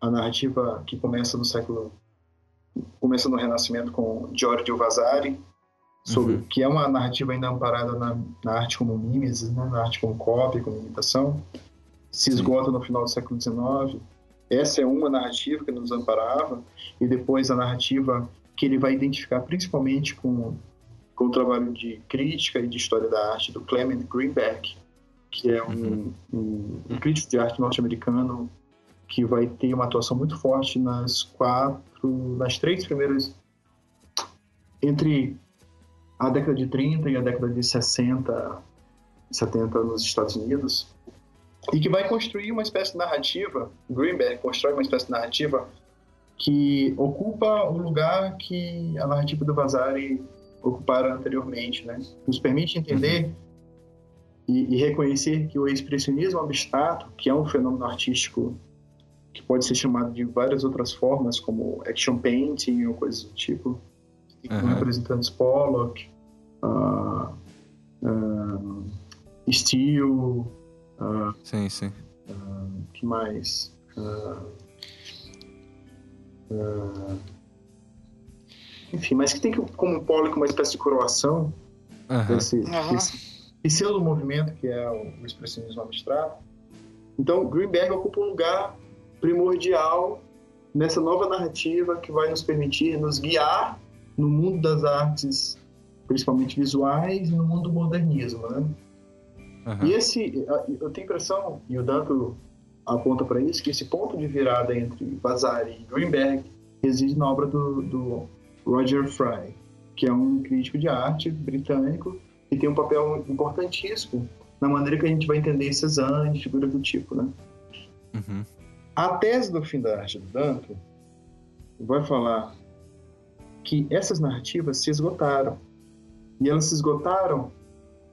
a narrativa que começa no século começa no Renascimento com Giorgio Vasari, sobre, Uhum. que é uma narrativa ainda amparada na, na arte como mimesis, né, na arte como cópia, como imitação, se esgota no final do século XIX. Essa é uma narrativa que nos amparava, e depois a narrativa que ele vai identificar principalmente com, com o trabalho de crítica e de história da arte do Clement Greenberg, que é um, Uhum. um, um crítico de arte norte-americano que vai ter uma atuação muito forte nas quatro, nas três primeiras, entre a década de 30 e a década de 60, 70 nos Estados Unidos, e que vai construir uma espécie de narrativa, Greenberg constrói uma espécie de narrativa que ocupa o lugar que a narrativa do Vasari ocupara anteriormente, né? Nos permite entender uhum. e, e, reconhecer que o expressionismo abstrato, que é um fenômeno artístico que pode ser chamado de várias outras formas, como action painting ou coisas do tipo, uhum. representantes Pollock, uh, uh, Steele, uh, sim, sim. Uh, que mais? Uh, uh, enfim, mas que tem como Pollock uma espécie de coroação uhum. desse, uhum. desse pseudo movimento que é o, o expressionismo abstrato. Então, Greenberg ocupa um lugar primordial nessa nova narrativa que vai nos permitir nos guiar no mundo das artes, principalmente visuais, e no mundo do modernismo, né? Uhum. E esse, eu tenho a impressão, e o Danto aponta para isso, que esse ponto de virada entre Vasari e Greenberg reside na obra do, do Roger Fry, que é um crítico de arte britânico e tem um papel importantíssimo na maneira que a gente vai entender Cezanne, figuras do tipo, né? Uhum. A tese do fim da arte do Danto vai falar que essas narrativas se esgotaram. E elas se esgotaram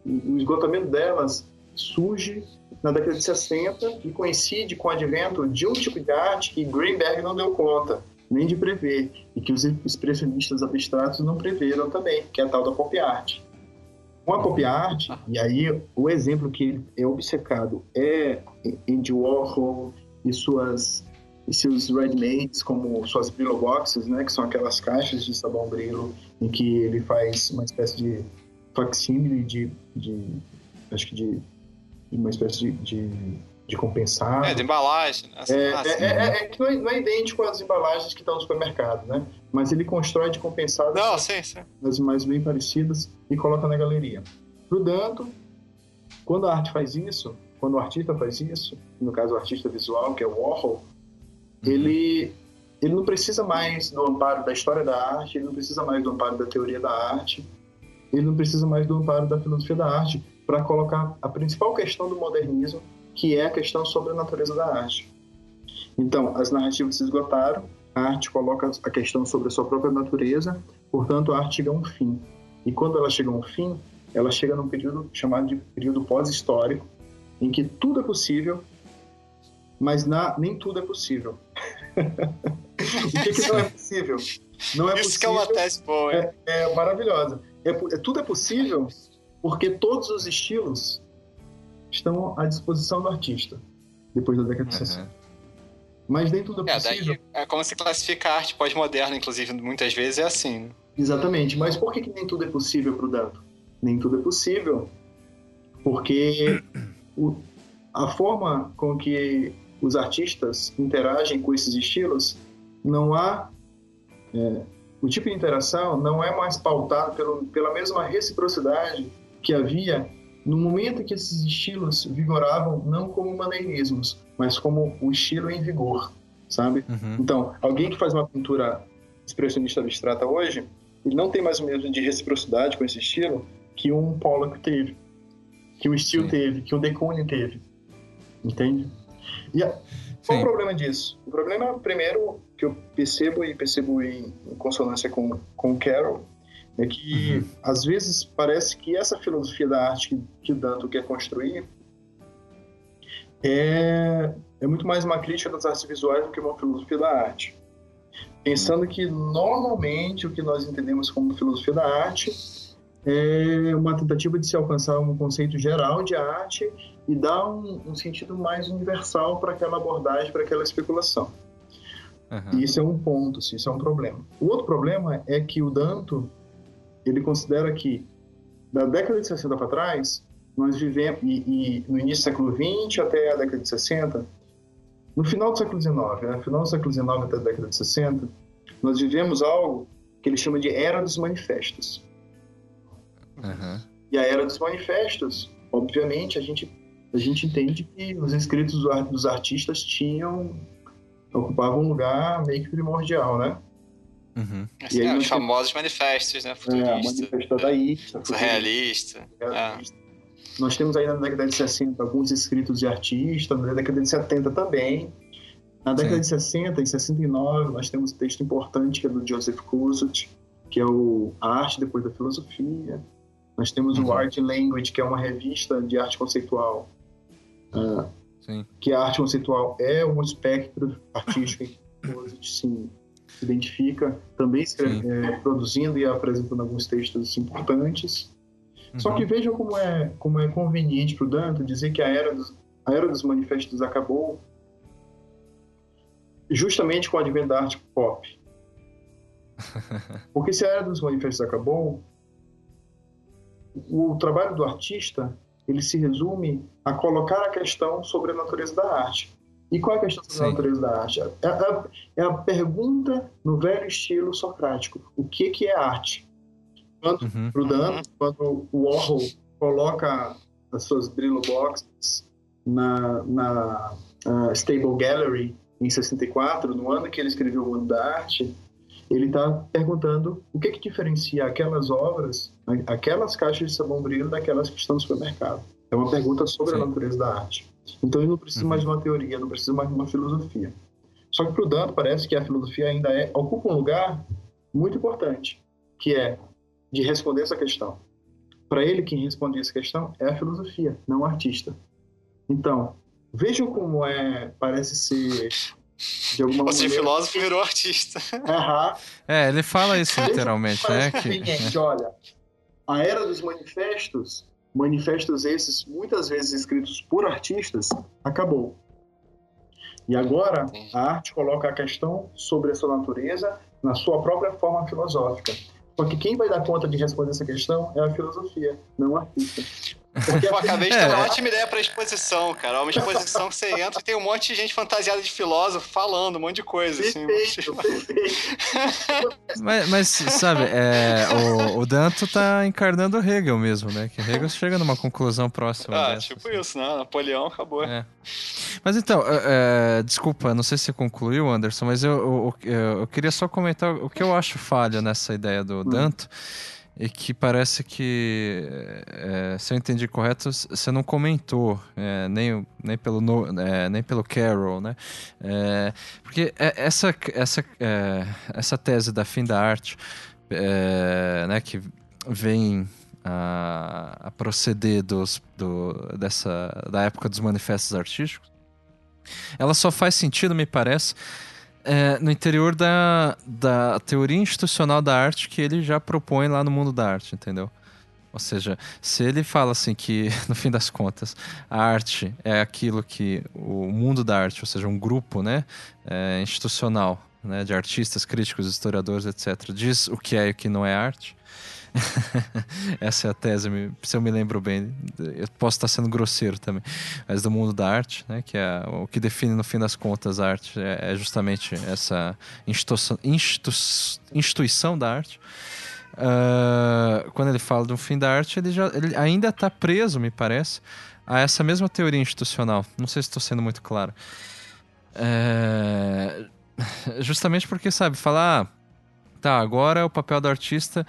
o esgotamento delas surge na década de 60 e coincide com o advento de um tipo de arte que Greenberg não deu conta nem de prever e que os expressionistas abstratos não preveram também, que é a tal da pop art. Com a pop art, e aí o exemplo que é obcecado é Andy Warhol e suas e seus ready-mades, como suas Brillo Boxes, né, que são aquelas caixas de sabão Brillo em que ele faz uma espécie de facsímile de, de acho que de, de uma espécie de, de, de compensado. É, de embalagem. Né? É, assim, é, é, é, que não é, não é, idêntico às embalagens que estão no supermercado, né? Mas ele constrói de compensado não, sim, sim. as mais bem parecidas e coloca na galeria. Portanto, quando a arte faz isso, quando o artista faz isso, no caso o artista visual, que é o Warhol, uhum. ele ele não precisa mais do amparo da história da arte, ele não precisa mais do amparo da teoria da arte, ele não precisa mais do amparo da filosofia da arte para colocar a principal questão do modernismo, que é a questão sobre a natureza da arte. Então, as narrativas se esgotaram, a arte coloca a questão sobre a sua própria natureza, portanto, a arte chega a um fim. E quando ela chega a um fim, ela chega num período chamado de período pós-histórico, em que tudo é possível, mas na, nem tudo é possível. o que, que, não é possível? Não é Isso possível, que é uma tese boa. É, é maravilhosa é, é, tudo é possível porque todos os estilos estão à disposição do artista depois da década de 60. Uhum. Mas nem tudo é possível. É, daí, é como se classifica a arte pós-moderna, inclusive, muitas vezes é assim. Né? Exatamente. Mas por que, que nem tudo é possível para o Danto? Nem tudo é possível porque o, a forma com que os artistas interagem com esses estilos não há é, o tipo de interação não é mais pautado pelo, pela mesma reciprocidade que havia no momento em que esses estilos vigoravam não como maneirismos, mas como o estilo em vigor, sabe? Uhum. Então, alguém que faz uma pintura expressionista abstrata hoje, ele não tem mais o mesmo de reciprocidade com esse estilo que um Pollock teve, que o Steele teve, que o De Kooning teve, entende? E a, qual o problema disso? O problema, primeiro, que eu percebo e percebo em, em consonância com, com o Carol, é que uhum. às vezes parece que essa filosofia da arte que, que o Danto quer construir é, é muito mais uma crítica das artes visuais do que uma filosofia da arte. Pensando que normalmente o que nós entendemos como filosofia da arte é uma tentativa de se alcançar um conceito geral de arte e dar um, um sentido mais universal para aquela abordagem, para aquela especulação. Uhum. E isso é um ponto, isso é um problema. O outro problema é que o Danto ele considera que da década de 60 para trás, nós vivemos, e, e, no início do século 20 até a década de 60, no final do século 19, né, final do século 19 até a década de 60, nós vivemos algo que ele chama de Era dos Manifestos. Uhum. E a Era dos Manifestos, obviamente, a gente, a gente entende que os escritos dos artistas tinham ocupava um lugar meio que primordial, né? Uhum. Assim, aí, é, os famosos manifestos, né? Futurista, é, manifesto realista. É. Nós temos aí na década de 60 alguns escritos de artistas, na década de 70 também. Na década Sim. de 60 e 69 nós temos um texto importante que é do Joseph Kosuth, que é o A Arte Depois da Filosofia. Nós temos uhum. o Art Language, que é uma revista de arte conceitual. Uh, que a arte conceitual é um espectro artístico que Kosuth sim se identifica, também escreve, é, produzindo e apresentando alguns textos importantes. Uhum. Só que vejam como é, como é conveniente para o Danto dizer que a era, dos, a era dos manifestos acabou justamente com o advento da arte pop. Porque se a era dos manifestos acabou, o trabalho do artista ele se resume a colocar a questão sobre a natureza da arte. E qual é a questão sobre Sim. a natureza da arte? É a, é a, pergunta no velho estilo socrático: o que, que é arte? Quando, uhum. Proudhon, quando o Warhol coloca as suas Brillo Boxes na, na uh, Stable Gallery em 64, no ano que ele escreveu o Mundo da Arte, ele está perguntando o que, que diferencia aquelas obras, aquelas caixas de sabão brilho daquelas que estão no supermercado. É uma pergunta sobre Sim. a natureza da arte. Então ele não precisa uhum. mais de uma teoria, não precisa mais de uma filosofia. Só que para o Dante parece que a filosofia ainda é, ocupa um lugar muito importante, que é de responder essa questão. Para ele, quem responde essa questão é a filosofia, não o artista. Então, vejam como é, parece ser de alguma Ou maneira... filósofo virou artista. Uhum. É, ele fala isso literalmente, né? Que... Olha, a era dos manifestos manifestos esses, muitas vezes escritos por artistas, acabou. E agora a arte coloca a questão sobre a sua natureza na sua própria forma filosófica. Só que quem vai dar conta de responder essa questão é a filosofia, não o artista. Porque eu acabei de ter uma é. ótima ideia para exposição, cara. Uma exposição que você entra e tem um monte de gente fantasiada de filósofo falando um monte de coisa. Assim. Perfeito, perfeito. mas, mas, sabe, é, o, o, Danto tá encarnando o Hegel mesmo, né? Que Hegel chega numa conclusão próxima. Ah, dessa, tipo assim. isso, né? Napoleão acabou. É. Mas então, é, é, desculpa, não sei se você concluiu, Anderson, mas eu, eu, eu, queria só comentar o que eu acho falha nessa ideia do hum. Danto e que parece que, é, se eu entendi correto, você não comentou é, nem, nem, pelo no, é, nem pelo Carroll, né? É, porque é, essa, essa, é, essa tese da fim da arte, né, que vem a, a proceder dos, do, dessa, da época dos manifestos artísticos, ela só faz sentido, me parece, é, no interior da, da teoria institucional da arte que ele já propõe lá no mundo da arte, entendeu? Ou seja, se ele fala assim que, no fim das contas, a arte é aquilo que o mundo da arte, ou seja, um grupo né, é, institucional né, de artistas, críticos, historiadores, etc., diz o que é e o que não é arte, Essa é a tese, se eu me lembro bem. Eu posso estar sendo grosseiro também, mas do mundo da arte, né, que é o que define no fim das contas a arte, é, é justamente essa instituição, instituição da arte. Uh, quando ele fala do fim da arte, ele, já, ele ainda está preso, me parece, a essa mesma teoria institucional. Não sei se estou sendo muito claro. É, justamente porque, sabe, falar. Ah, tá, agora o papel do artista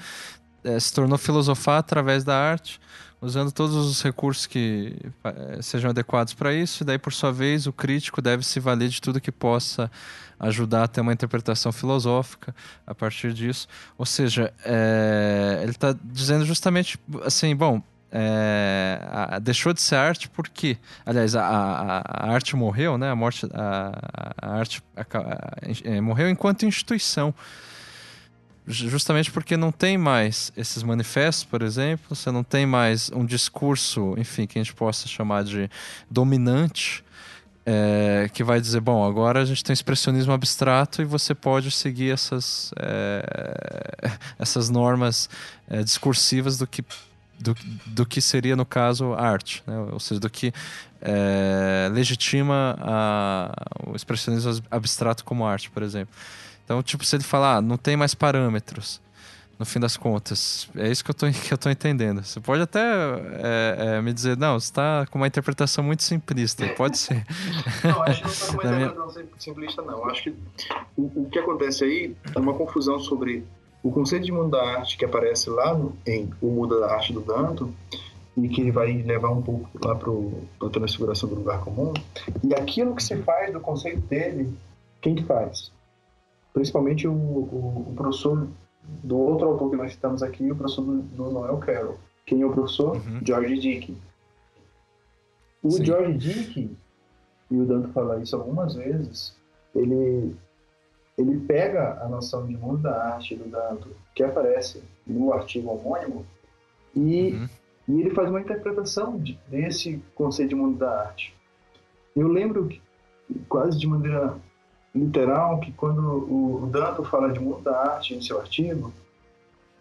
é, se tornou filosofar através da arte, usando todos os recursos que é, sejam adequados para isso, e daí, por sua vez, o crítico deve se valer de tudo que possa ajudar a ter uma interpretação filosófica a partir disso. Ou seja, é, ele está dizendo justamente assim, bom, é, deixou de ser arte porque, aliás, a, a, a arte morreu, né? A morte, a, arte morreu enquanto instituição justamente porque não tem mais esses manifestos, por exemplo, você não tem mais um discurso, enfim, que a gente possa chamar de dominante, é, que vai dizer, bom, agora a gente tem expressionismo abstrato e você pode seguir essas, é, essas normas é, discursivas do que, do, do que seria, no caso, arte, né? ou seja, do que legitima a, o expressionismo abstrato como arte, por exemplo. Então, tipo, se ele falar, ah, não tem mais parâmetros, no fim das contas. É isso que eu tô, que eu tô entendendo. Você pode até é, é, me dizer, não, você está com uma interpretação muito simplista. Pode ser. não, acho que não está com uma interpretação minha... simplista, não. Acho que o, o, que acontece aí é uma confusão sobre o conceito de mundo da arte que aparece lá no, em O Mundo da Arte do Danto e que ele vai levar um pouco lá para a transfiguração do lugar comum. E aquilo que se faz do conceito dele, quem que faz? Principalmente o, o, o professor do outro autor que nós citamos aqui, o professor do, do Noel Carroll. Quem é o professor? Uhum. George Dick. O Sim. George Dick, e o Danto fala isso algumas vezes, ele, ele pega a noção de mundo da arte do Danto, que aparece no artigo homônimo, e, uhum. e ele faz uma interpretação de, desse conceito de mundo da arte. Eu lembro que, quase de maneira literal que quando o Danto fala de mundo da arte em seu artigo,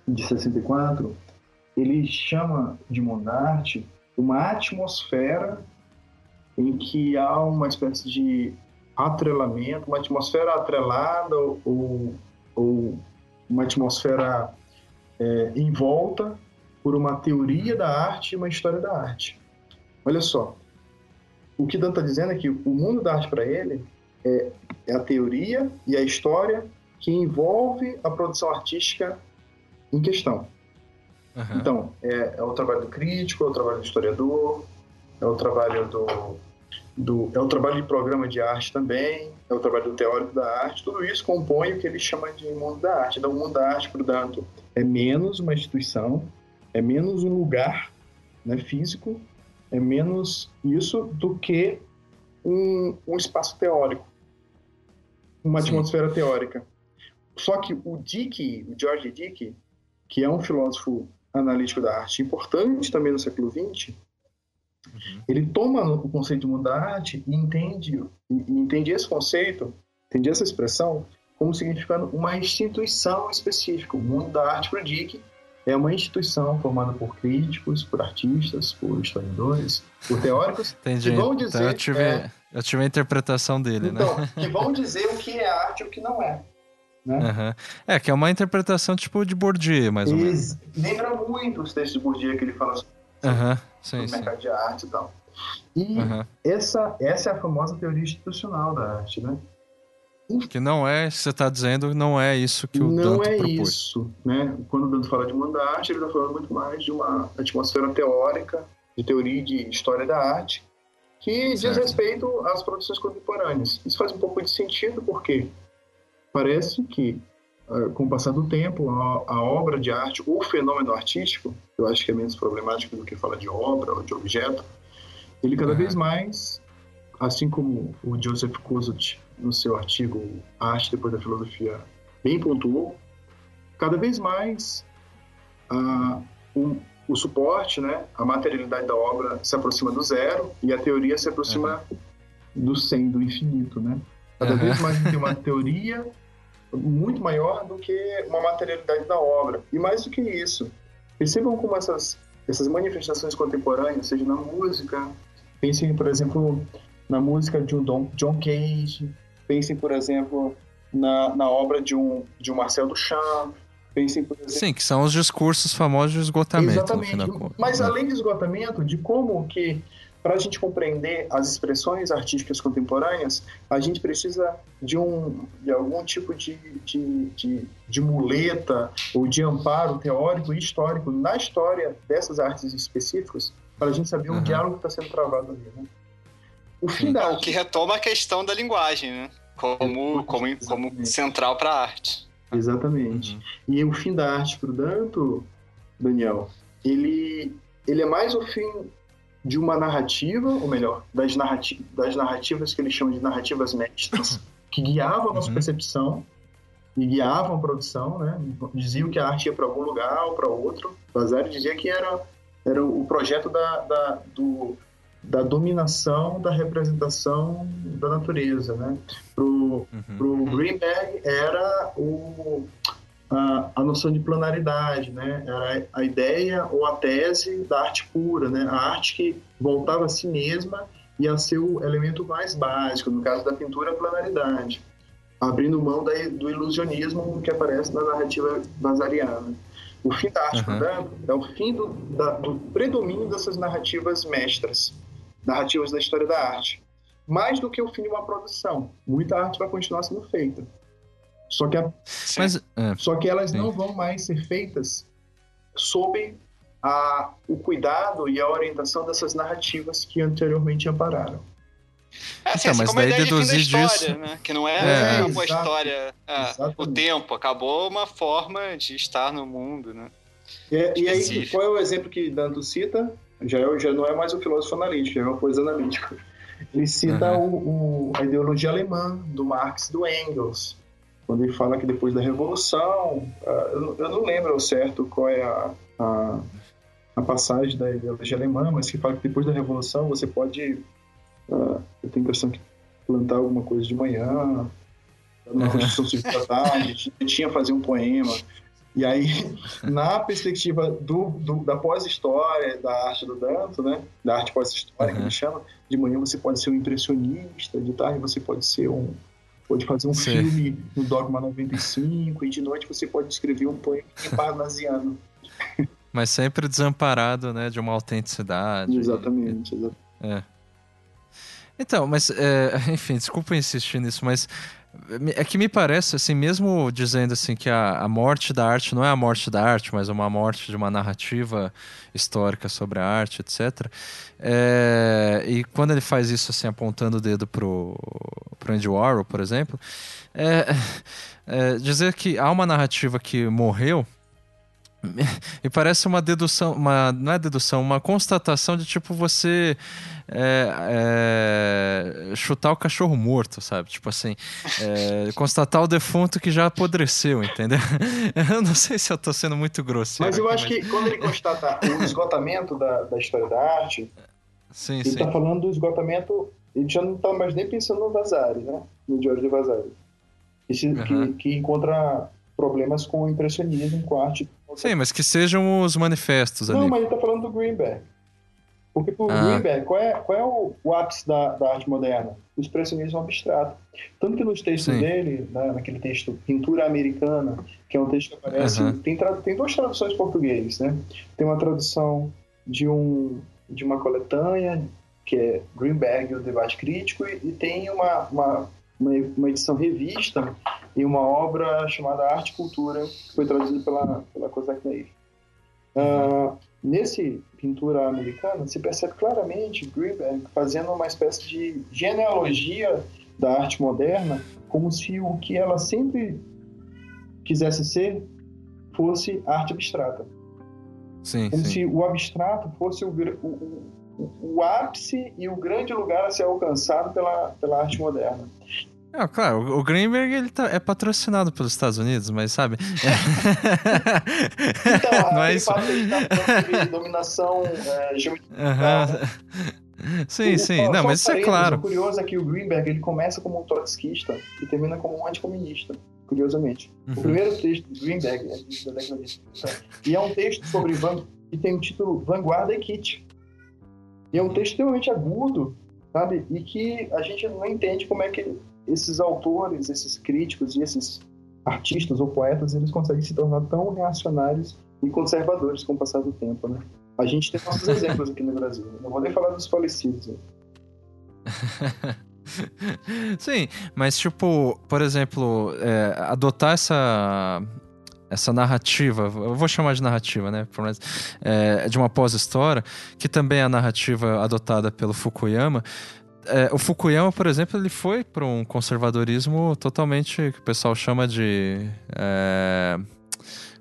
de 64, ele chama de mundo da arte uma atmosfera em que há uma espécie de atrelamento, uma atmosfera atrelada ou, ou uma atmosfera é, envolta por uma teoria da arte e uma história da arte. Olha só, o que Danto está dizendo é que o mundo da arte para ele é, é a teoria e a história que envolve a produção artística em questão. Uhum. Então, é, é, o trabalho do crítico, é o trabalho do historiador, é o trabalho do, do, é o trabalho de programa de arte também, é o trabalho do teórico da arte, tudo isso compõe o que ele chama de mundo da arte. Então, o mundo da arte, portanto, é menos uma instituição, é menos um lugar né, físico, é menos isso do que um, um espaço teórico uma Sim. atmosfera teórica. Só que o Dick, o George Dick, que é um filósofo analítico da arte importante também no século XX, uhum. ele toma o conceito de mundo da arte e entende, e entende esse conceito, entende essa expressão como significando uma instituição específica. O mundo da arte para Dick é uma instituição formada por críticos, por artistas, por historiadores, por teóricos, Entendi. que vão dizer... Então eu tive... É, eu tive a interpretação dele, então, né? que vão dizer o que é arte e o que não é. Né? Uhum. É, que é uma interpretação tipo de Bourdieu, mais ou menos. Lembra muito os textos de Bourdieu que ele fala sobre, uhum. sim, sim. mercado de arte e tal. E uhum. essa, essa é a famosa teoria institucional da arte, né? Que não é, você está dizendo, não é isso que o não Danto é propôs. isso, né? Quando o Danto fala de da arte, ele está falando muito mais de uma atmosfera teórica, de teoria de história da arte, que certo. diz respeito às produções contemporâneas. Isso faz um pouco de sentido porque parece que, ah, com o passar do tempo, a, obra de arte, o fenômeno artístico, eu acho que é menos problemático do que falar de obra ou de objeto, ele cada uhum. vez mais, assim como o Joseph Kosuth, no seu artigo Arte Depois da Filosofia, bem pontuou, cada vez mais uh, um, o suporte, né, a materialidade da obra se aproxima do zero e a teoria se aproxima uhum. do sem, do infinito, né? Cada uhum. vez mais tem uma teoria muito maior do que uma materialidade da obra. E mais do que isso, percebam como essas, essas manifestações contemporâneas, seja na música, pensem, por exemplo, na música de um Don, John Cage, pensem, por exemplo, na, na obra de um, de um Marcel Duchamp, Pensem, por exemplo... Sim, que são os discursos famosos de esgotamento. Exatamente. Mas né? além de esgotamento, de como que para a gente compreender as expressões artísticas contemporâneas, a gente precisa de, um, de algum tipo de, de, de, de muleta ou de amparo teórico e histórico na história dessas artes específicas para a gente saber uhum. o diálogo que está sendo travado ali. Né? O, fim da... o que retoma a questão da linguagem, né? como, como, como central para a arte. Exatamente. Uhum. E o fim da arte, portanto, Daniel, ele, ele é mais o fim de uma narrativa, ou melhor, das, narrati das narrativas que ele chama de narrativas mestras, que guiavam a nossa uhum. percepção e guiavam a produção, né? diziam que a arte ia para algum lugar ou para outro. Bazari dizia que era, era o projeto da, da, do, da dominação da representação da natureza, né? Pro, uhum. pro Greenberg era o, a, a noção de planaridade, né? Era a ideia ou a tese da arte pura, né? A arte que voltava a si mesma e a ser o elemento mais básico, no caso da pintura, a planaridade. abrindo mão da, do ilusionismo que aparece na narrativa bazariana. O fim da arte uhum. moderna é o fim do, da, do predomínio dessas narrativas mestras, narrativas da história da arte. Mais do que o fim de uma produção. Muita arte vai continuar sendo feita. Só que, a, Mas, é, só que elas sim. não vão mais ser feitas sob a, o cuidado e a orientação dessas narrativas que anteriormente ampararam. É, assim, então, assim mas como daí a ideia deduzir de fim da história, disso... né? Que não é, é acabou a história, é, o tempo, acabou uma forma de estar no mundo, né? E, e aí, qual é o exemplo que Danto cita? Já, é, já não é mais um filósofo analítico, é uma coisa analítica. Ele cita uhum. o, o, a ideologia alemã do Marx e do Engels, quando ele fala que depois da Revolução, uh, eu, não lembro ao certo qual é a, a, a, passagem da ideologia alemã, mas que fala que depois da Revolução você pode, uh, eu tenho a impressão que plantar alguma coisa de manhã, na Constituição Civil da tarde, tinha fazer um poema. E aí, na perspectiva do, do da pós-história, da arte do Danto, né? Da arte pós-história, uhum. que ele chama, de manhã você pode ser um impressionista, de tarde você pode ser um, pode fazer um Sim. filme no Dogma 95 e de noite você pode escrever um poema parnasiano. Mas sempre desamparado, né, de uma autenticidade. Exatamente, exatamente. É. Então, mas, é, enfim, desculpa insistir nisso, mas é que me parece, assim, mesmo dizendo assim que a, a morte da arte não é a morte da arte, mas uma morte de uma narrativa histórica sobre a arte, etc. É, e quando ele faz isso, assim, apontando o dedo pro, pro Andy Warhol, por exemplo, é, é, dizer que há uma narrativa que morreu e parece uma dedução, uma, não é dedução, uma constatação de tipo você é, é, chutar o cachorro morto, sabe? Tipo assim, é, constatar o defunto que já apodreceu, entendeu? Eu não sei se eu tô sendo muito grosso. Mas eu acho mas... que quando ele constata o esgotamento da, da história da arte, sim, ele está falando do esgotamento, ele já não está mais nem pensando no Vasari, né? No Giorgio Vasari. Esse, uhum. que, que encontra problemas com o impressionismo, com a arte. Sim, mas que sejam os manifestos ali. Não, mas ele está falando do Greenberg. Porque o ah. Greenberg, qual é, qual é o, o ápice da, da, arte moderna? O expressionismo abstrato. Tanto que nos textos Sim. dele, né, naquele texto Pintura Americana, que é um texto que aparece, tem, tem duas traduções em português, né? Tem uma tradução de, um, de uma coletânea, que é Greenberg e o Debate Crítico, e, e tem uma, uma, uma, edição revista e uma obra chamada Arte e Cultura, que foi traduzida pela, pela Cossack Nave. Uh, nesse pintura americana, se percebe claramente Greenberg fazendo uma espécie de genealogia da arte moderna, como se o que ela sempre quisesse ser fosse arte abstrata. Sim, como sim. se o abstrato fosse o, o, o, o ápice e o grande lugar a ser alcançado pela, pela arte moderna. É, claro, o Greenberg ele tá, é patrocinado pelos Estados Unidos, mas sabe? então, não é isso. Tá de dominação é, uhum. Sim, sim. Não, mas isso é claro. O curioso é que o Greenberg ele começa como um trotskista e termina como um anticomunista, curiosamente. Uhum. O primeiro texto do Greenberg é da década de 50. E é um texto sobre van... que tem o título Vanguarda e Kit. E é um texto extremamente agudo, sabe? E que a gente não entende como é que esses autores, esses críticos e esses artistas ou poetas, eles conseguem se tornar tão reacionários e conservadores com o passar do tempo, né? A gente tem nossos exemplos aqui no Brasil. Não vou nem falar dos falecidos. Né? Sim, mas tipo, por exemplo, é, adotar essa essa narrativa, eu vou chamar de narrativa, né? É, de uma pós-história, que também é a narrativa adotada pelo Fukuyama, é, o Fukuyama, por exemplo, ele foi para um conservadorismo totalmente que o pessoal chama de. É,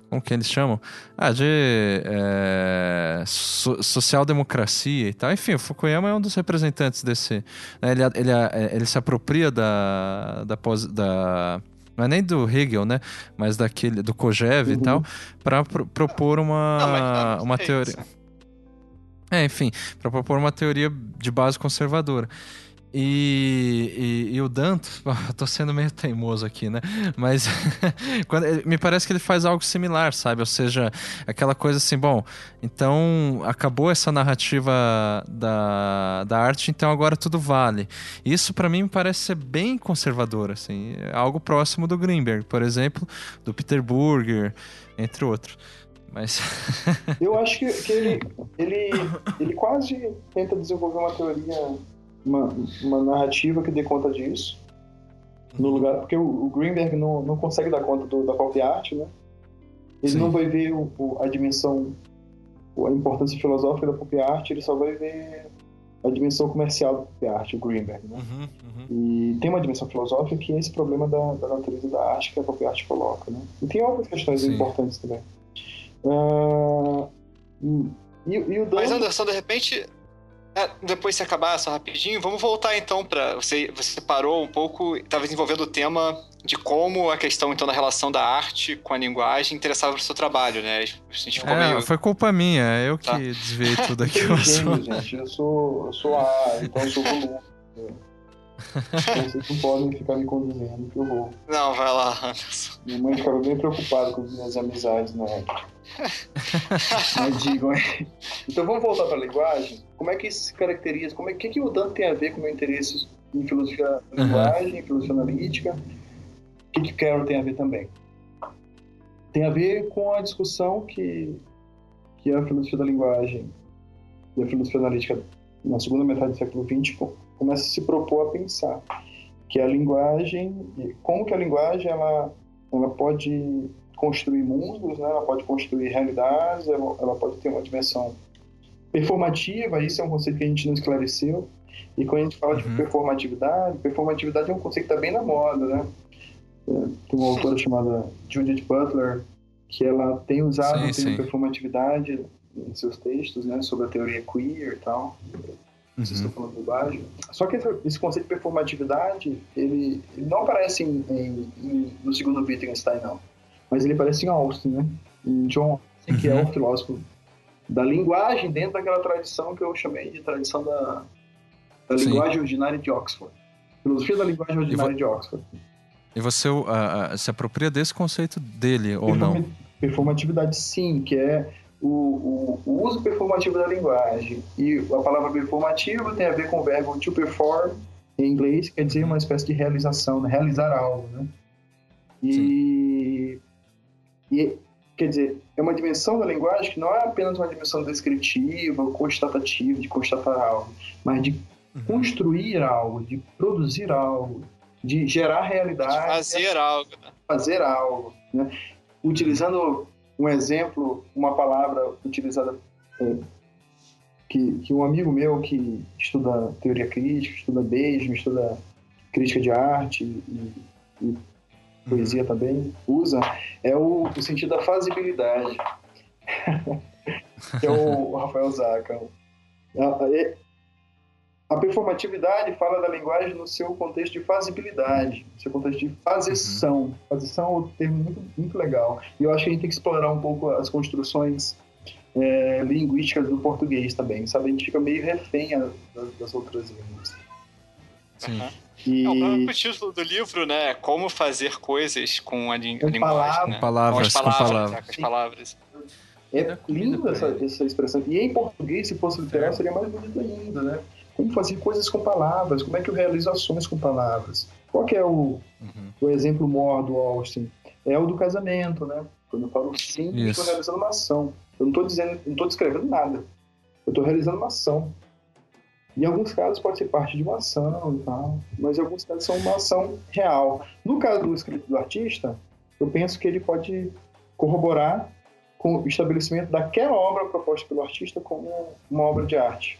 como que eles chamam? Ah, de é, so, social-democracia e tal. Enfim, o Fukuyama é um dos representantes desse. Né, ele, ele, é, ele se apropria da, da, da não é nem do Hegel, né? Mas daquele do Kojev uhum. e tal, para pro, propor uma, não, tá, uma teoria. É, enfim, para propor uma teoria de base conservadora. E, e, e, o Danto, tô sendo meio teimoso aqui, né? Mas quando, me parece que ele faz algo similar, sabe? Ou seja, aquela coisa assim, bom, então acabou essa narrativa da, da arte, então agora tudo vale. Isso para mim me parece ser bem conservador, assim, é algo próximo do Greenberg, por exemplo, do Peter Burger, entre outros. Mas. eu acho que, que ele, ele, ele quase tenta desenvolver uma teoria uma, uma narrativa que dê conta disso. No lugar, porque o, o Greenberg não, não consegue dar conta do, da pop art, né? Ele Sim. não vai ver o, o, a dimensão, a importância filosófica da pop art, ele só vai ver a dimensão comercial da pop art, o Greenberg, né? Uhum, uhum. E tem uma dimensão filosófica que é esse problema da, da natureza da arte que a pop art coloca, né? E tem outras questões Sim. importantes também. Uh, e, e, o. Mas Anderson, de repente, é, depois se acabar só rapidinho, vamos voltar então para você você parou um pouco, estava desenvolvendo o tema de como a questão então da relação da arte com a linguagem interessava para o seu trabalho, né? A gente ficou é, meio... foi culpa minha, eu tá. que desviei tudo aqui. eu gente, eu sou, eu sou A, então eu sou volume. Vocês não podem ficar me conduzindo que eu vou. Não, vai lá, Anderson. Minha mãe ficava bem preocupada com as minhas amizades na época. Mas digam aí. Então vamos voltar para a linguagem. Como é que isso se caracteriza? Como é que, que o Dante tem a ver com o meu interesse em filosofia da linguagem, uhum. em filosofia analítica? O que, que o Carroll tem a ver também? Tem a ver com a discussão que, que a filosofia da linguagem e a filosofia analítica na segunda metade do século XX começa a se propor a pensar que a linguagem, como que a linguagem ela, ela pode construir mundos, né? ela pode construir realidades, ela, ela pode ter uma dimensão performativa, isso é um conceito que a gente não esclareceu, e quando a gente fala uhum. de performatividade, performatividade é um conceito que está bem na moda, né? É, tem uma autora chamada Judith Butler, que ela tem usado sim, o termo performatividade em seus textos, né, sobre a teoria queer e tal. Uhum. Vocês estão falando bobagem. Só que esse conceito de performatividade, ele, ele não aparece em, em, em, no segundo Wittgenstein, não. Mas ele aparece em Austin, né? Em John Austin, que é o uhum. filósofo da linguagem dentro daquela tradição que eu chamei de tradição da, da linguagem ordinária de Oxford. Filosofia da linguagem ordinária de Oxford. E você uh, uh, se apropria desse conceito dele ou não? Performatividade, sim, que é o, o, o, uso performativo da linguagem. E a palavra performativo tem a ver com o verbo to perform, em inglês, quer dizer uma espécie de realização, né? realizar algo. Né? E, e, quer dizer, é uma dimensão da linguagem que não é apenas uma dimensão descritiva ou constatativa, de constatar algo, mas de uhum. construir algo, de produzir algo, de gerar realidade. De fazer algo. Né? Fazer algo. Né? Utilizando um exemplo, uma palavra utilizada é, que, que um amigo meu que estuda teoria crítica, estuda beijo, estuda crítica de arte e, e poesia uhum. também usa, é o, o sentido da fazibilidade. que é o Rafael Zaca. É, a performatividade fala da linguagem no seu contexto de fazibilidade, no seu contexto de fazição. Uhum. Fazição é um termo muito, muito legal. E eu acho que a gente tem que explorar um pouco as construções é, linguísticas do português também, sabe? A gente fica meio refém das, das outras línguas. Sim. Uhum. E... É, o próprio título do livro, né? Como fazer coisas com a, li com a linguagem, palavras, né? Palavras, com, as palavras. Com as palavras. É linda essa, essa expressão. E em português, se fosse literal, seria mais bonito ainda, né? Como fazer coisas com palavras, como é que eu realizo ações com palavras. Qual que é o, uhum. o exemplo maior do Austin? É o do casamento, né? Quando eu falo sim, eu estou realizando uma ação. Eu não estou dizendo, não estou descrevendo nada. Eu estou realizando uma ação. Em alguns casos pode ser parte de uma ação e tal, mas em alguns casos são uma ação real. No caso do escrito do artista, eu penso que ele pode corroborar com o estabelecimento daquela obra proposta pelo artista como uma obra de arte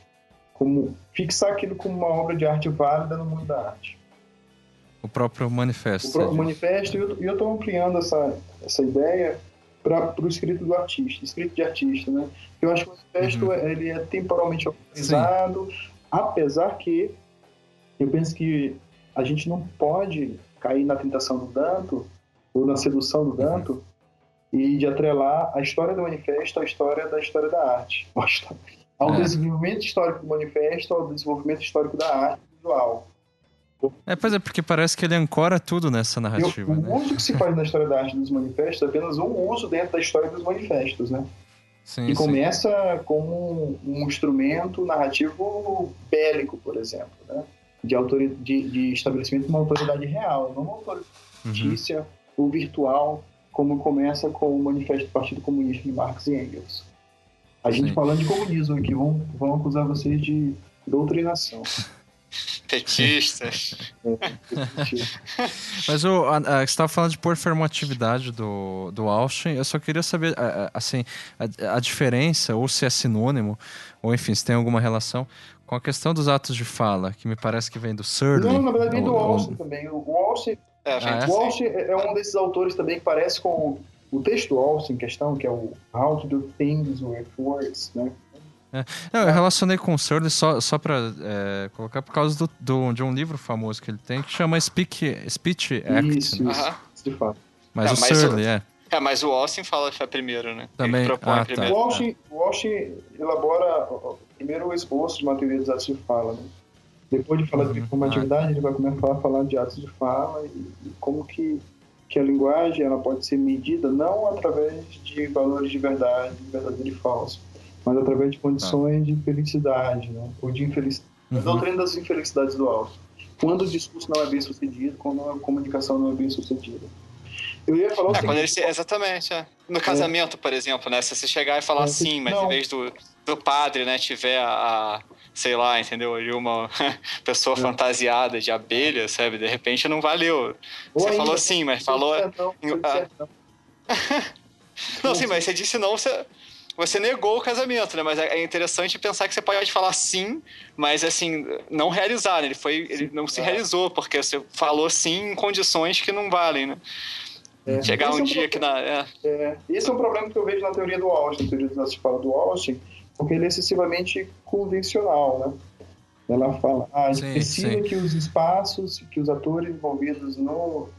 como fixar aquilo como uma obra de arte válida no mundo da arte. O próprio manifesto. O próprio manifesto, e eu estou ampliando essa, essa ideia para o escrito do artista, escrito de artista, né? Eu acho que o manifesto uhum. ele é temporalmente organizado, apesar que eu penso que a gente não pode cair na tentação do Danto ou na sedução do uhum. Danto e de atrelar a história do manifesto à história da história da arte ao é. desenvolvimento histórico do manifesto, ao desenvolvimento histórico da arte, visual. É, pois é, porque parece que ele ancora tudo nessa narrativa. o né? uso que se faz na história da arte dos manifestos é apenas um uso dentro da história dos manifestos, né? Sim, E sim. começa como um instrumento narrativo bélico, por exemplo, né? de, autori de, de estabelecimento de uma autoridade real, não uma autoridade Uhum. ou virtual, como começa com o Manifesto do Partido Comunista de Marx e Engels. A gente Sim. falando de comunismo aqui, vão, vão acusar vocês de doutrinação. Petistas. Mas o, a, a, você estava falando de performatividade do, do Austin. Eu só queria saber, a- a- assim, a, a diferença, ou se é sinônimo, ou enfim, se tem alguma relação com a questão dos atos de fala, que me parece que vem do Surly. Não, na verdade vem do ou- Austin também. O Austin, É, Ah, é? o Austin é é um desses autores também que parece com o texto Austin em questão, que é o How to Do Things with Words, né? Não, eu relacionei com o Surly só, só para colocar por causa do, do- de um livro famoso que ele tem que chama Speak, Speech Act. Isso, né? isso, Aham. de fato. Mas É, o mas Surly, é. É, mas o Austin fala que foi primeiro, né? Também. Ele propõe Ah, tá. primeiro. O Walsh, o Walsh elabora primeiro o esboço de uma teoria dos atos de fala. Né? Depois de falar de Uhum. performatividade, ele vai começar a falar de atos de fala e, e como que, que a linguagem ela pode ser medida não através de valores de verdade, verdadeiro e falso, mas através de condições de felicidade né? ou de infelicidade. Uhum. doutrina das infelicidades do Walsh. Quando o discurso não é bem sucedido, quando a comunicação não é bem sucedida. Eu ia falar o É, quando ele seguinte, se, exatamente, é. No casamento, por exemplo, né? Se você chegar e falar É, sim, mas não. em vez do, do padre, né, tiver a, a, sei lá, entendeu? Ali uma pessoa É. fantasiada de abelha, sabe? De repente não valeu. ou Você ainda, falou sim, mas falou. disser não, se eu Ah. não. Não, sim, mas você disse não, você, você negou o casamento, né? Mas é é interessante pensar que você pode falar sim, mas assim, não realizar, né? Ele, foi, ele não se É. realizou, porque você falou sim em condições que não valem, né? É. Chegar Esse um é um dia que na. É, É, esse é um problema que eu vejo na teoria do Austin, na teoria de fala do Austin, porque ele é excessivamente convencional, né? Ela fala, ah, a gente Sim, precisa sim. que os espaços, que os atores envolvidos no,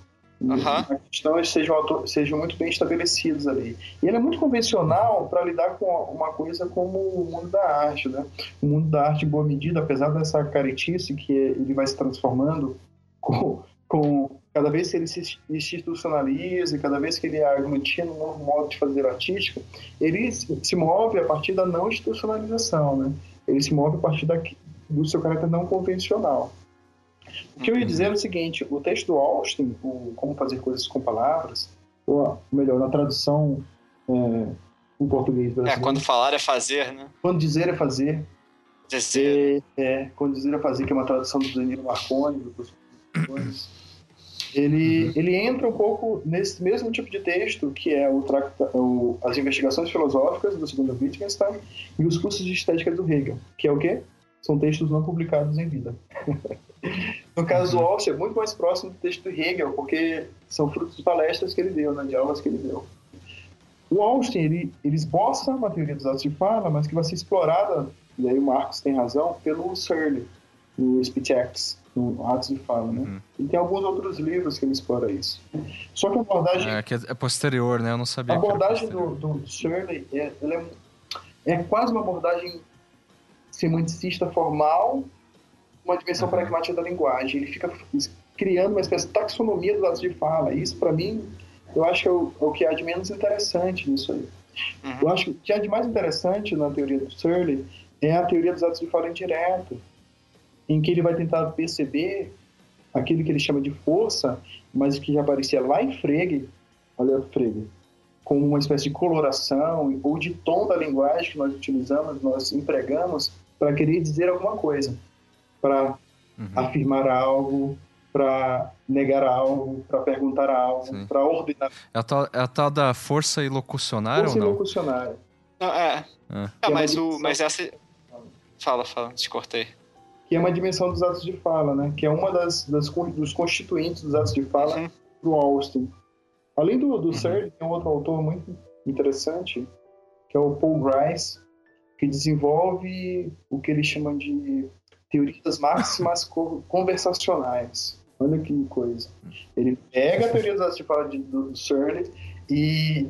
Aham. na questão sejam, sejam muito bem estabelecidos ali. E ele é muito convencional para lidar com uma coisa como o mundo da arte, né? O mundo da arte, em boa medida, apesar dessa caretice que ele vai se transformando com, com cada vez que ele se institucionaliza, cada vez que ele aglutina um novo modo de fazer artística, ele se move a partir da não institucionalização, né? Ele se move a partir da, do seu caráter não convencional. O que eu ia dizer é o seguinte, o texto do Austin, o Como Fazer Coisas com Palavras, ou melhor, na tradução é, em português é, quando falar é fazer, né? quando dizer é fazer, Dizer. é, é, quando dizer é fazer, que é uma tradução do Danilo Marconi, do de Escritores, ele, ele entra um pouco nesse mesmo tipo de texto, que é o, o as investigações filosóficas do segundo Wittgenstein e os cursos de estética do Hegel, que é o quê? São textos não publicados em vida. no caso do Austin, é muito mais próximo do texto do Hegel, porque são frutos de palestras que ele deu, né, de aulas que ele deu. O Austin, ele, ele esboça uma teoria dos atos de fala, mas que vai ser explorada, e aí o Marcos tem razão, pelo Searle, no Speech Acts, no Atos de Fala, né? Uhum. E tem alguns outros livros que ele explora isso. Só que a abordagem, É, que é é posterior, né? Eu não a sabia. que era abordagem do, do Shirley é, é, é quase uma abordagem semanticista formal, uma dimensão Uhum. pragmática da linguagem. Ele fica criando uma espécie de taxonomia dos atos de fala. Isso, para mim, eu acho que é o, é o que há de menos interessante nisso aí. Uhum. Eu acho que o que há de mais interessante na teoria do Searle é a teoria dos atos de fala indireto, em que ele vai tentar perceber aquilo que ele chama de força, mas que já aparecia lá em Frege, olha Frege, como uma espécie de coloração ou de tom da linguagem que nós utilizamos, nós empregamos para querer dizer alguma coisa, para Uhum. afirmar algo, para negar algo, para perguntar algo, para ordenar É a, tal, é a tal da força ilocucionária força ou não? locucionária. Não, é. Ah. É, é mas, o, mas essa. Fala, fala, te cortei. Que é uma dimensão dos atos de fala, né? Que é uma das, das dos constituintes dos atos de fala Uhum. do Austin. Além do, do Searle, tem um outro autor muito interessante, que é o Paul Grice, que desenvolve o que ele chama de teorias máximas co- conversacionais. Olha que coisa. Ele pega a teoria dos atos de fala de, do, do Searle e,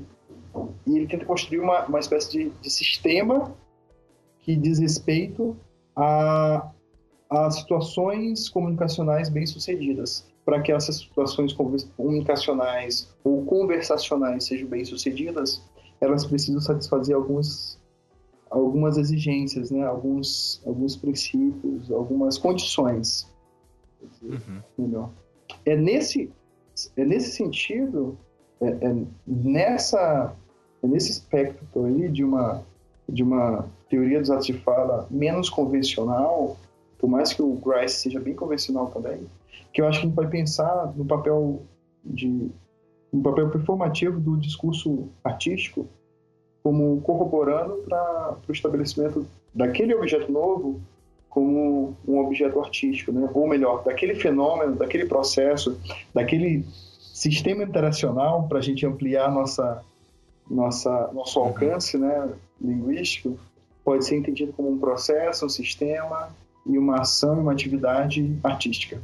e ele tenta construir uma, uma espécie de, de sistema que diz respeito a as situações comunicacionais bem-sucedidas. Para que essas situações comunicacionais ou conversacionais sejam bem-sucedidas, elas precisam satisfazer alguns, algumas exigências, né? alguns, alguns princípios, algumas condições. Uhum. Melhor. É nesse, é nesse sentido, é, é nessa, é nesse espectro aí de uma, de uma teoria dos atos de fala menos convencional, por mais que o Grice seja bem convencional também, que eu acho que a gente vai pensar no papel de um papel performativo do discurso artístico como corroborando para o estabelecimento daquele objeto novo como um objeto artístico, né? ou melhor, daquele fenômeno, daquele processo, daquele sistema interacional para a gente ampliar nossa, nossa, nosso uhum. alcance né, linguístico, pode ser entendido como um processo, um sistema e uma ação e uma atividade artística.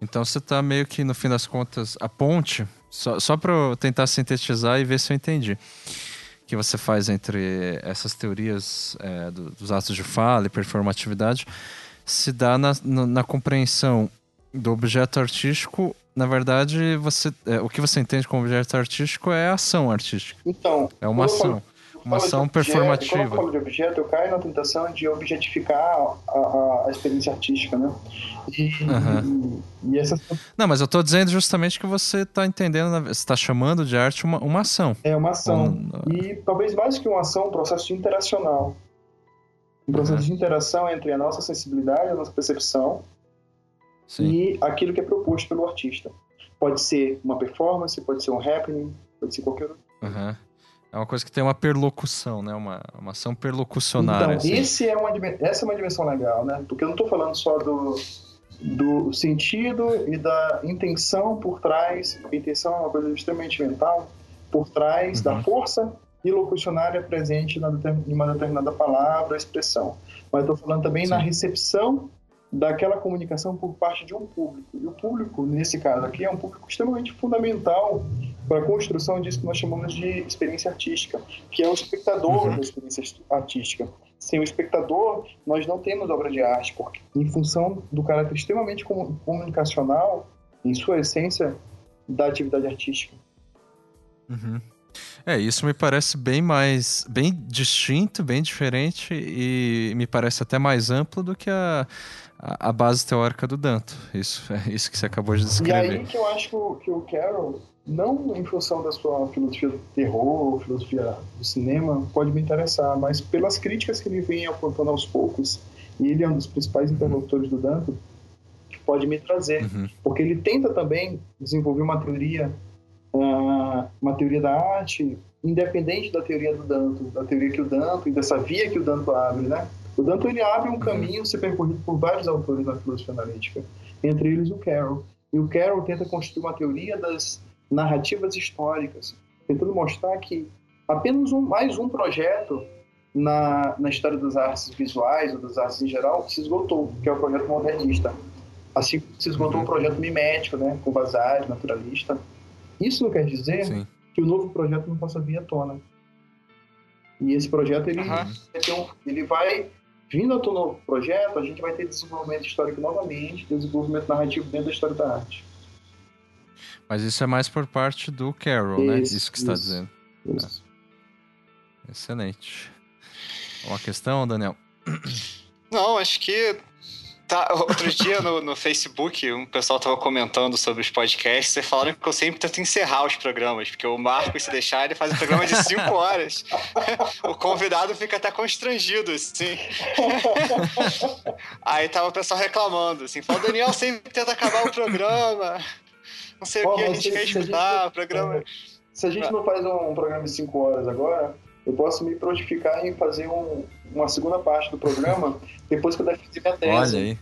Então você está meio que, no fim das contas, a ponte, só, só para eu tentar sintetizar e ver se eu entendi, que você faz entre essas teorias é, do, dos atos de fala e performatividade, se dá na, na, na compreensão do objeto artístico na verdade, você, é, o que você entende como objeto artístico é ação artística. Então, é uma ação. Uma ação objeto, performativa. Quando eu falo de objeto, eu caio na tentação de objetificar a, a, a experiência artística, né? E, uhum. e, e essa... Não, mas eu estou dizendo justamente que você está entendendo, você está chamando de arte uma, uma ação. É uma ação. Um... E talvez mais que uma ação, um processo interacional. Um processo uhum. de interação entre a nossa sensibilidade, a nossa percepção Sim. e aquilo que é proposto pelo artista. Pode ser uma performance, pode ser um happening, pode ser qualquer outro. Uhum. É uma coisa que tem uma perlocução, né? Uma, uma ação perlocucionária. Então, assim. esse é uma, essa é uma dimensão legal, né? Porque eu não estou falando só do, do sentido e da intenção por trás. A intenção é uma coisa extremamente mental. Por trás uhum. da força ilocucionária presente na, em uma determinada palavra, expressão. Mas estou falando também Sim. na recepção daquela comunicação por parte de um público. E o público, nesse caso aqui, é um público extremamente fundamental para a construção disso que nós chamamos de experiência artística, que é o espectador uhum. da experiência artística. Sem o espectador, nós não temos obra de arte, porque em função do caráter extremamente comunicacional, em sua essência, da atividade artística. Uhum. É, isso me parece bem mais, bem distinto, bem diferente e me parece até mais amplo do que a, a, base teórica do Danto. Isso é isso que você acabou de descrever. E aí que eu acho que o, que o Carroll, não em função da sua filosofia do terror, filosofia do cinema, pode me interessar, mas pelas críticas que ele vem apontando aos poucos, e ele é um dos principais interlocutores do Danto, pode me trazer. Uhum. Porque ele tenta também desenvolver uma teoria, uma teoria da arte, independente da teoria do Danto, da teoria que o Danto e dessa via que o Danto abre, né? O Danton ele abre um uhum. caminho a ser percorrido por vários autores na filosofia analítica, entre eles o Carroll. E o Carroll tenta construir uma teoria das narrativas históricas, tentando mostrar que apenas um, mais um projeto na, na história das artes visuais ou das artes em geral se esgotou, que é o projeto modernista. Assim se esgotou uhum. o projeto mimético, né, com Vasari, naturalista. Isso não quer dizer Sim. que o novo projeto não possa vir à tona. E esse projeto ele, uhum. ele vai Vindo ao novo projeto, a gente vai ter desenvolvimento histórico novamente, desenvolvimento narrativo dentro da história da arte. Mas isso é mais por parte do Carroll, né? Isso que você está dizendo. Isso. É. Excelente. Uma questão, Daniel? Não, acho que Tá, outro dia no, no Facebook, um pessoal tava comentando sobre os podcasts e falaram que eu sempre tento encerrar os programas, porque o Marco, se deixar, ele faz um programa de 5 horas. o convidado fica até constrangido, assim. Aí tava o pessoal reclamando, assim, falou, Daniel sempre tenta acabar o programa. Não sei o que, a gente quer escutar, o programa. Se a gente não faz um programa de 5 horas agora, eu posso me prontificar em fazer um, uma segunda parte do programa depois que eu defender minha tese. Olha aí.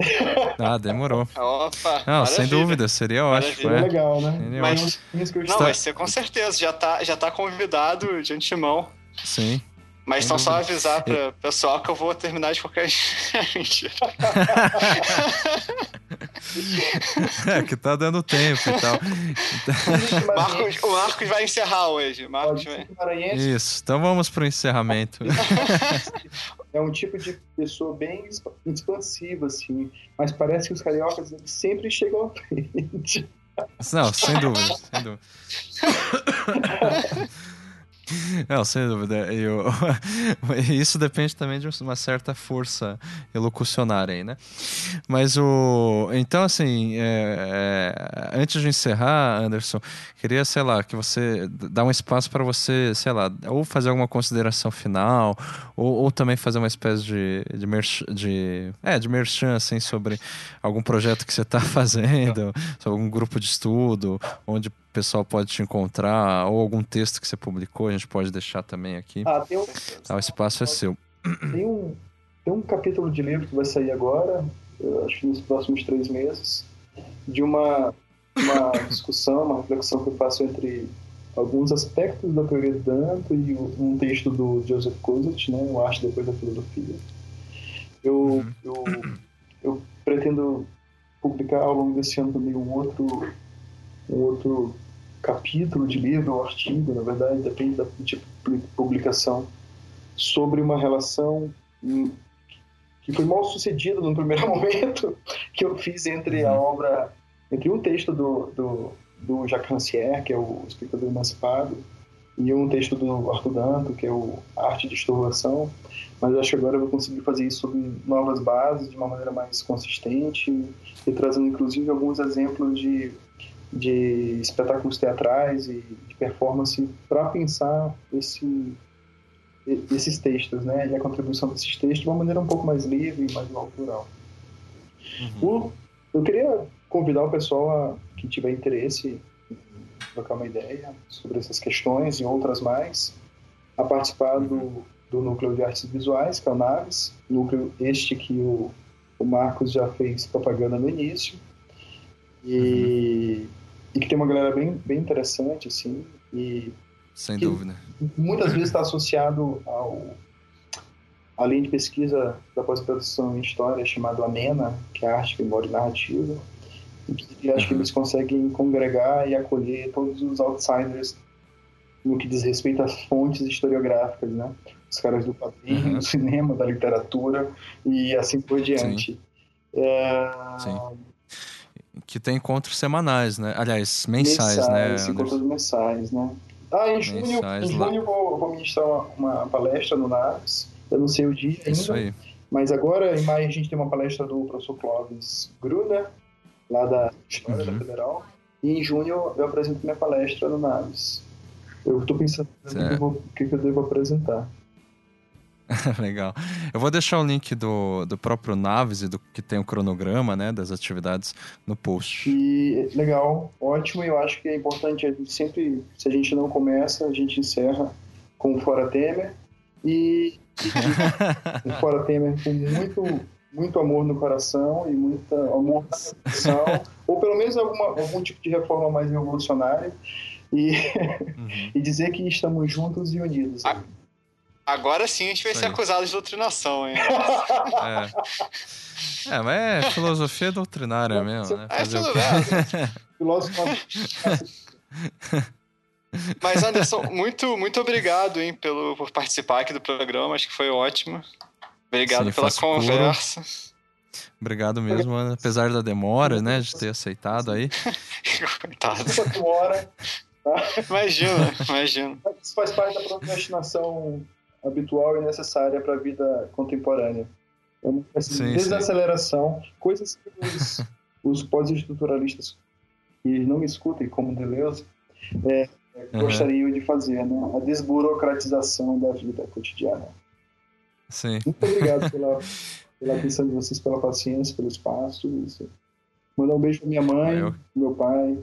Ah, demorou. Opa, não, sem dúvida, seria ótimo. Seria é. legal, né? Seria mas, não, vai ser com certeza, já tá, já tá convidado de antemão. Sim. Mas então só avisar para o pessoal que eu vou terminar de qualquer jeito. é, que tá dando tempo e tal. Marcos, o Marcos vai encerrar hoje. Marcos vai... Isso, então vamos pro encerramento. É um tipo de pessoa bem expansiva, assim. Mas parece que os cariocas sempre chegam à frente. Não, sem dúvida, sem dúvida. Não, sem dúvida. Eu, isso depende também de uma certa força elocucionária aí, né? Mas o. Então, assim, é, é, antes de encerrar, Anderson, queria, sei lá, que você dá um espaço para você, sei lá, ou fazer alguma consideração final, ou, ou também fazer uma espécie de, de, merch, de, é, de merchan, assim, sobre algum projeto que você está fazendo, sobre algum grupo de estudo, onde pessoal pode te encontrar, ou algum texto que você publicou, a gente pode deixar também aqui. Ah, tem um... Ah, o espaço é seu. Tem um, tem um capítulo de livro que vai sair agora, acho que nos próximos três meses, de uma, uma discussão, uma reflexão que eu faço entre alguns aspectos da teoria do Danto e um texto do Joseph Kouzet, né, o Arte Depois da Filosofia. Eu, uhum. eu, eu pretendo publicar ao longo desse ano também um outro, um outro capítulo de livro ou artigo, na verdade, depende da tipo de publicação, sobre uma relação que foi mal sucedida no primeiro momento que eu fiz entre a uhum. obra, entre um texto do, do, do Jacques Rancière, que é o Explicador Emancipado, e um texto do Arthur Danto, que é o Arte de Estorvação, mas acho que agora eu vou conseguir fazer isso sobre novas bases, de uma maneira mais consistente, e trazendo inclusive alguns exemplos de de espetáculos teatrais e de performance para pensar esse, esses textos, né? E a contribuição desses textos de uma maneira um pouco mais livre e mais autoral. Uhum. Eu queria convidar o pessoal a, que tiver interesse em trocar uma ideia sobre essas questões e outras mais, a participar do, uhum. do Núcleo de Artes Visuais, que é o NAVES, núcleo este que o, o Marcos já fez propaganda no início. E, uhum e que tem uma galera bem, bem interessante, assim, e... Sem dúvida. Muitas vezes está associado ao a linha de pesquisa da pós-graduação em História chamado AMENA, que é Arte, Memória e Narrativa, e acho uhum. que eles conseguem congregar e acolher todos os outsiders no que diz respeito às fontes historiográficas, né? Os caras do quadrinho, uhum. do cinema, da literatura e assim por diante. Sim. É... Sim que tem encontros semanais, né? Aliás, mensais, mensais né? Mensais, encontros mensais, né? Ah, em junho, mensais, em junho eu vou, vou ministrar uma, uma, palestra no NARS. Eu não sei o dia ainda. Isso aí. Mas agora, em maio, a gente tem uma palestra do professor Clóvis Gruner, lá da História uhum. da Federal. E em junho eu apresento minha palestra no NARS. Eu estou pensando o que, que eu devo apresentar. Legal. Eu vou deixar o link do, do próprio Naves e do que tem o cronograma, né, das atividades no post. E legal, ótimo. Eu acho que é importante a gente sempre, se a gente não começa, a gente encerra com o Fora Temer e, o Fora Temer com muito muito amor no coração e muito amor na ou pelo menos alguma, algum tipo de reforma mais revolucionária e, uhum. e dizer que estamos juntos e unidos. Ah, Agora sim a gente vai Isso ser aí. acusado de doutrinação, hein? É. é, mas é filosofia doutrinária mesmo, né? É, tudo Filósofo. Mas, Anderson, muito, muito obrigado hein, pelo, por participar aqui do programa. Acho que foi ótimo. Obrigado Sim, pela conversa. Obrigado mesmo, apesar da demora, né, de ter aceitado aí. Coitado. Demora. Imagina, imagina. Isso faz parte da procrastinação habitual e necessária para a vida contemporânea. É uma sim, desaceleração, sim. coisas que os, os pós-estruturalistas que não me escutem como Deleuze é, uhum. gostariam de fazer, né? a desburocratização da vida cotidiana. Sim. Muito obrigado pela, pela atenção de vocês, pela paciência, pelo espaço. Isso. Mandar um beijo para minha mãe, Eu... meu pai,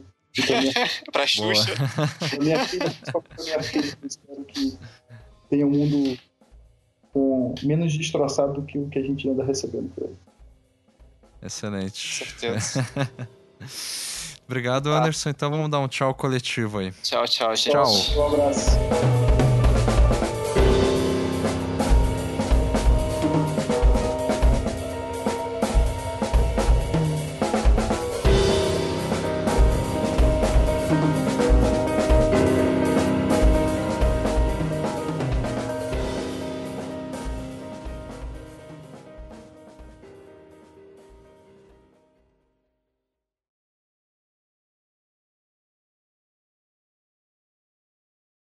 para a Xuxa. Para minha filha, para minha filha, espero que tenha um mundo com menos destroçado do que o que a gente anda recebendo por aí. Excelente. Certeza. Obrigado, Anderson. Então vamos dar um tchau coletivo aí. Tchau, tchau, gente. Tchau. Um abraço.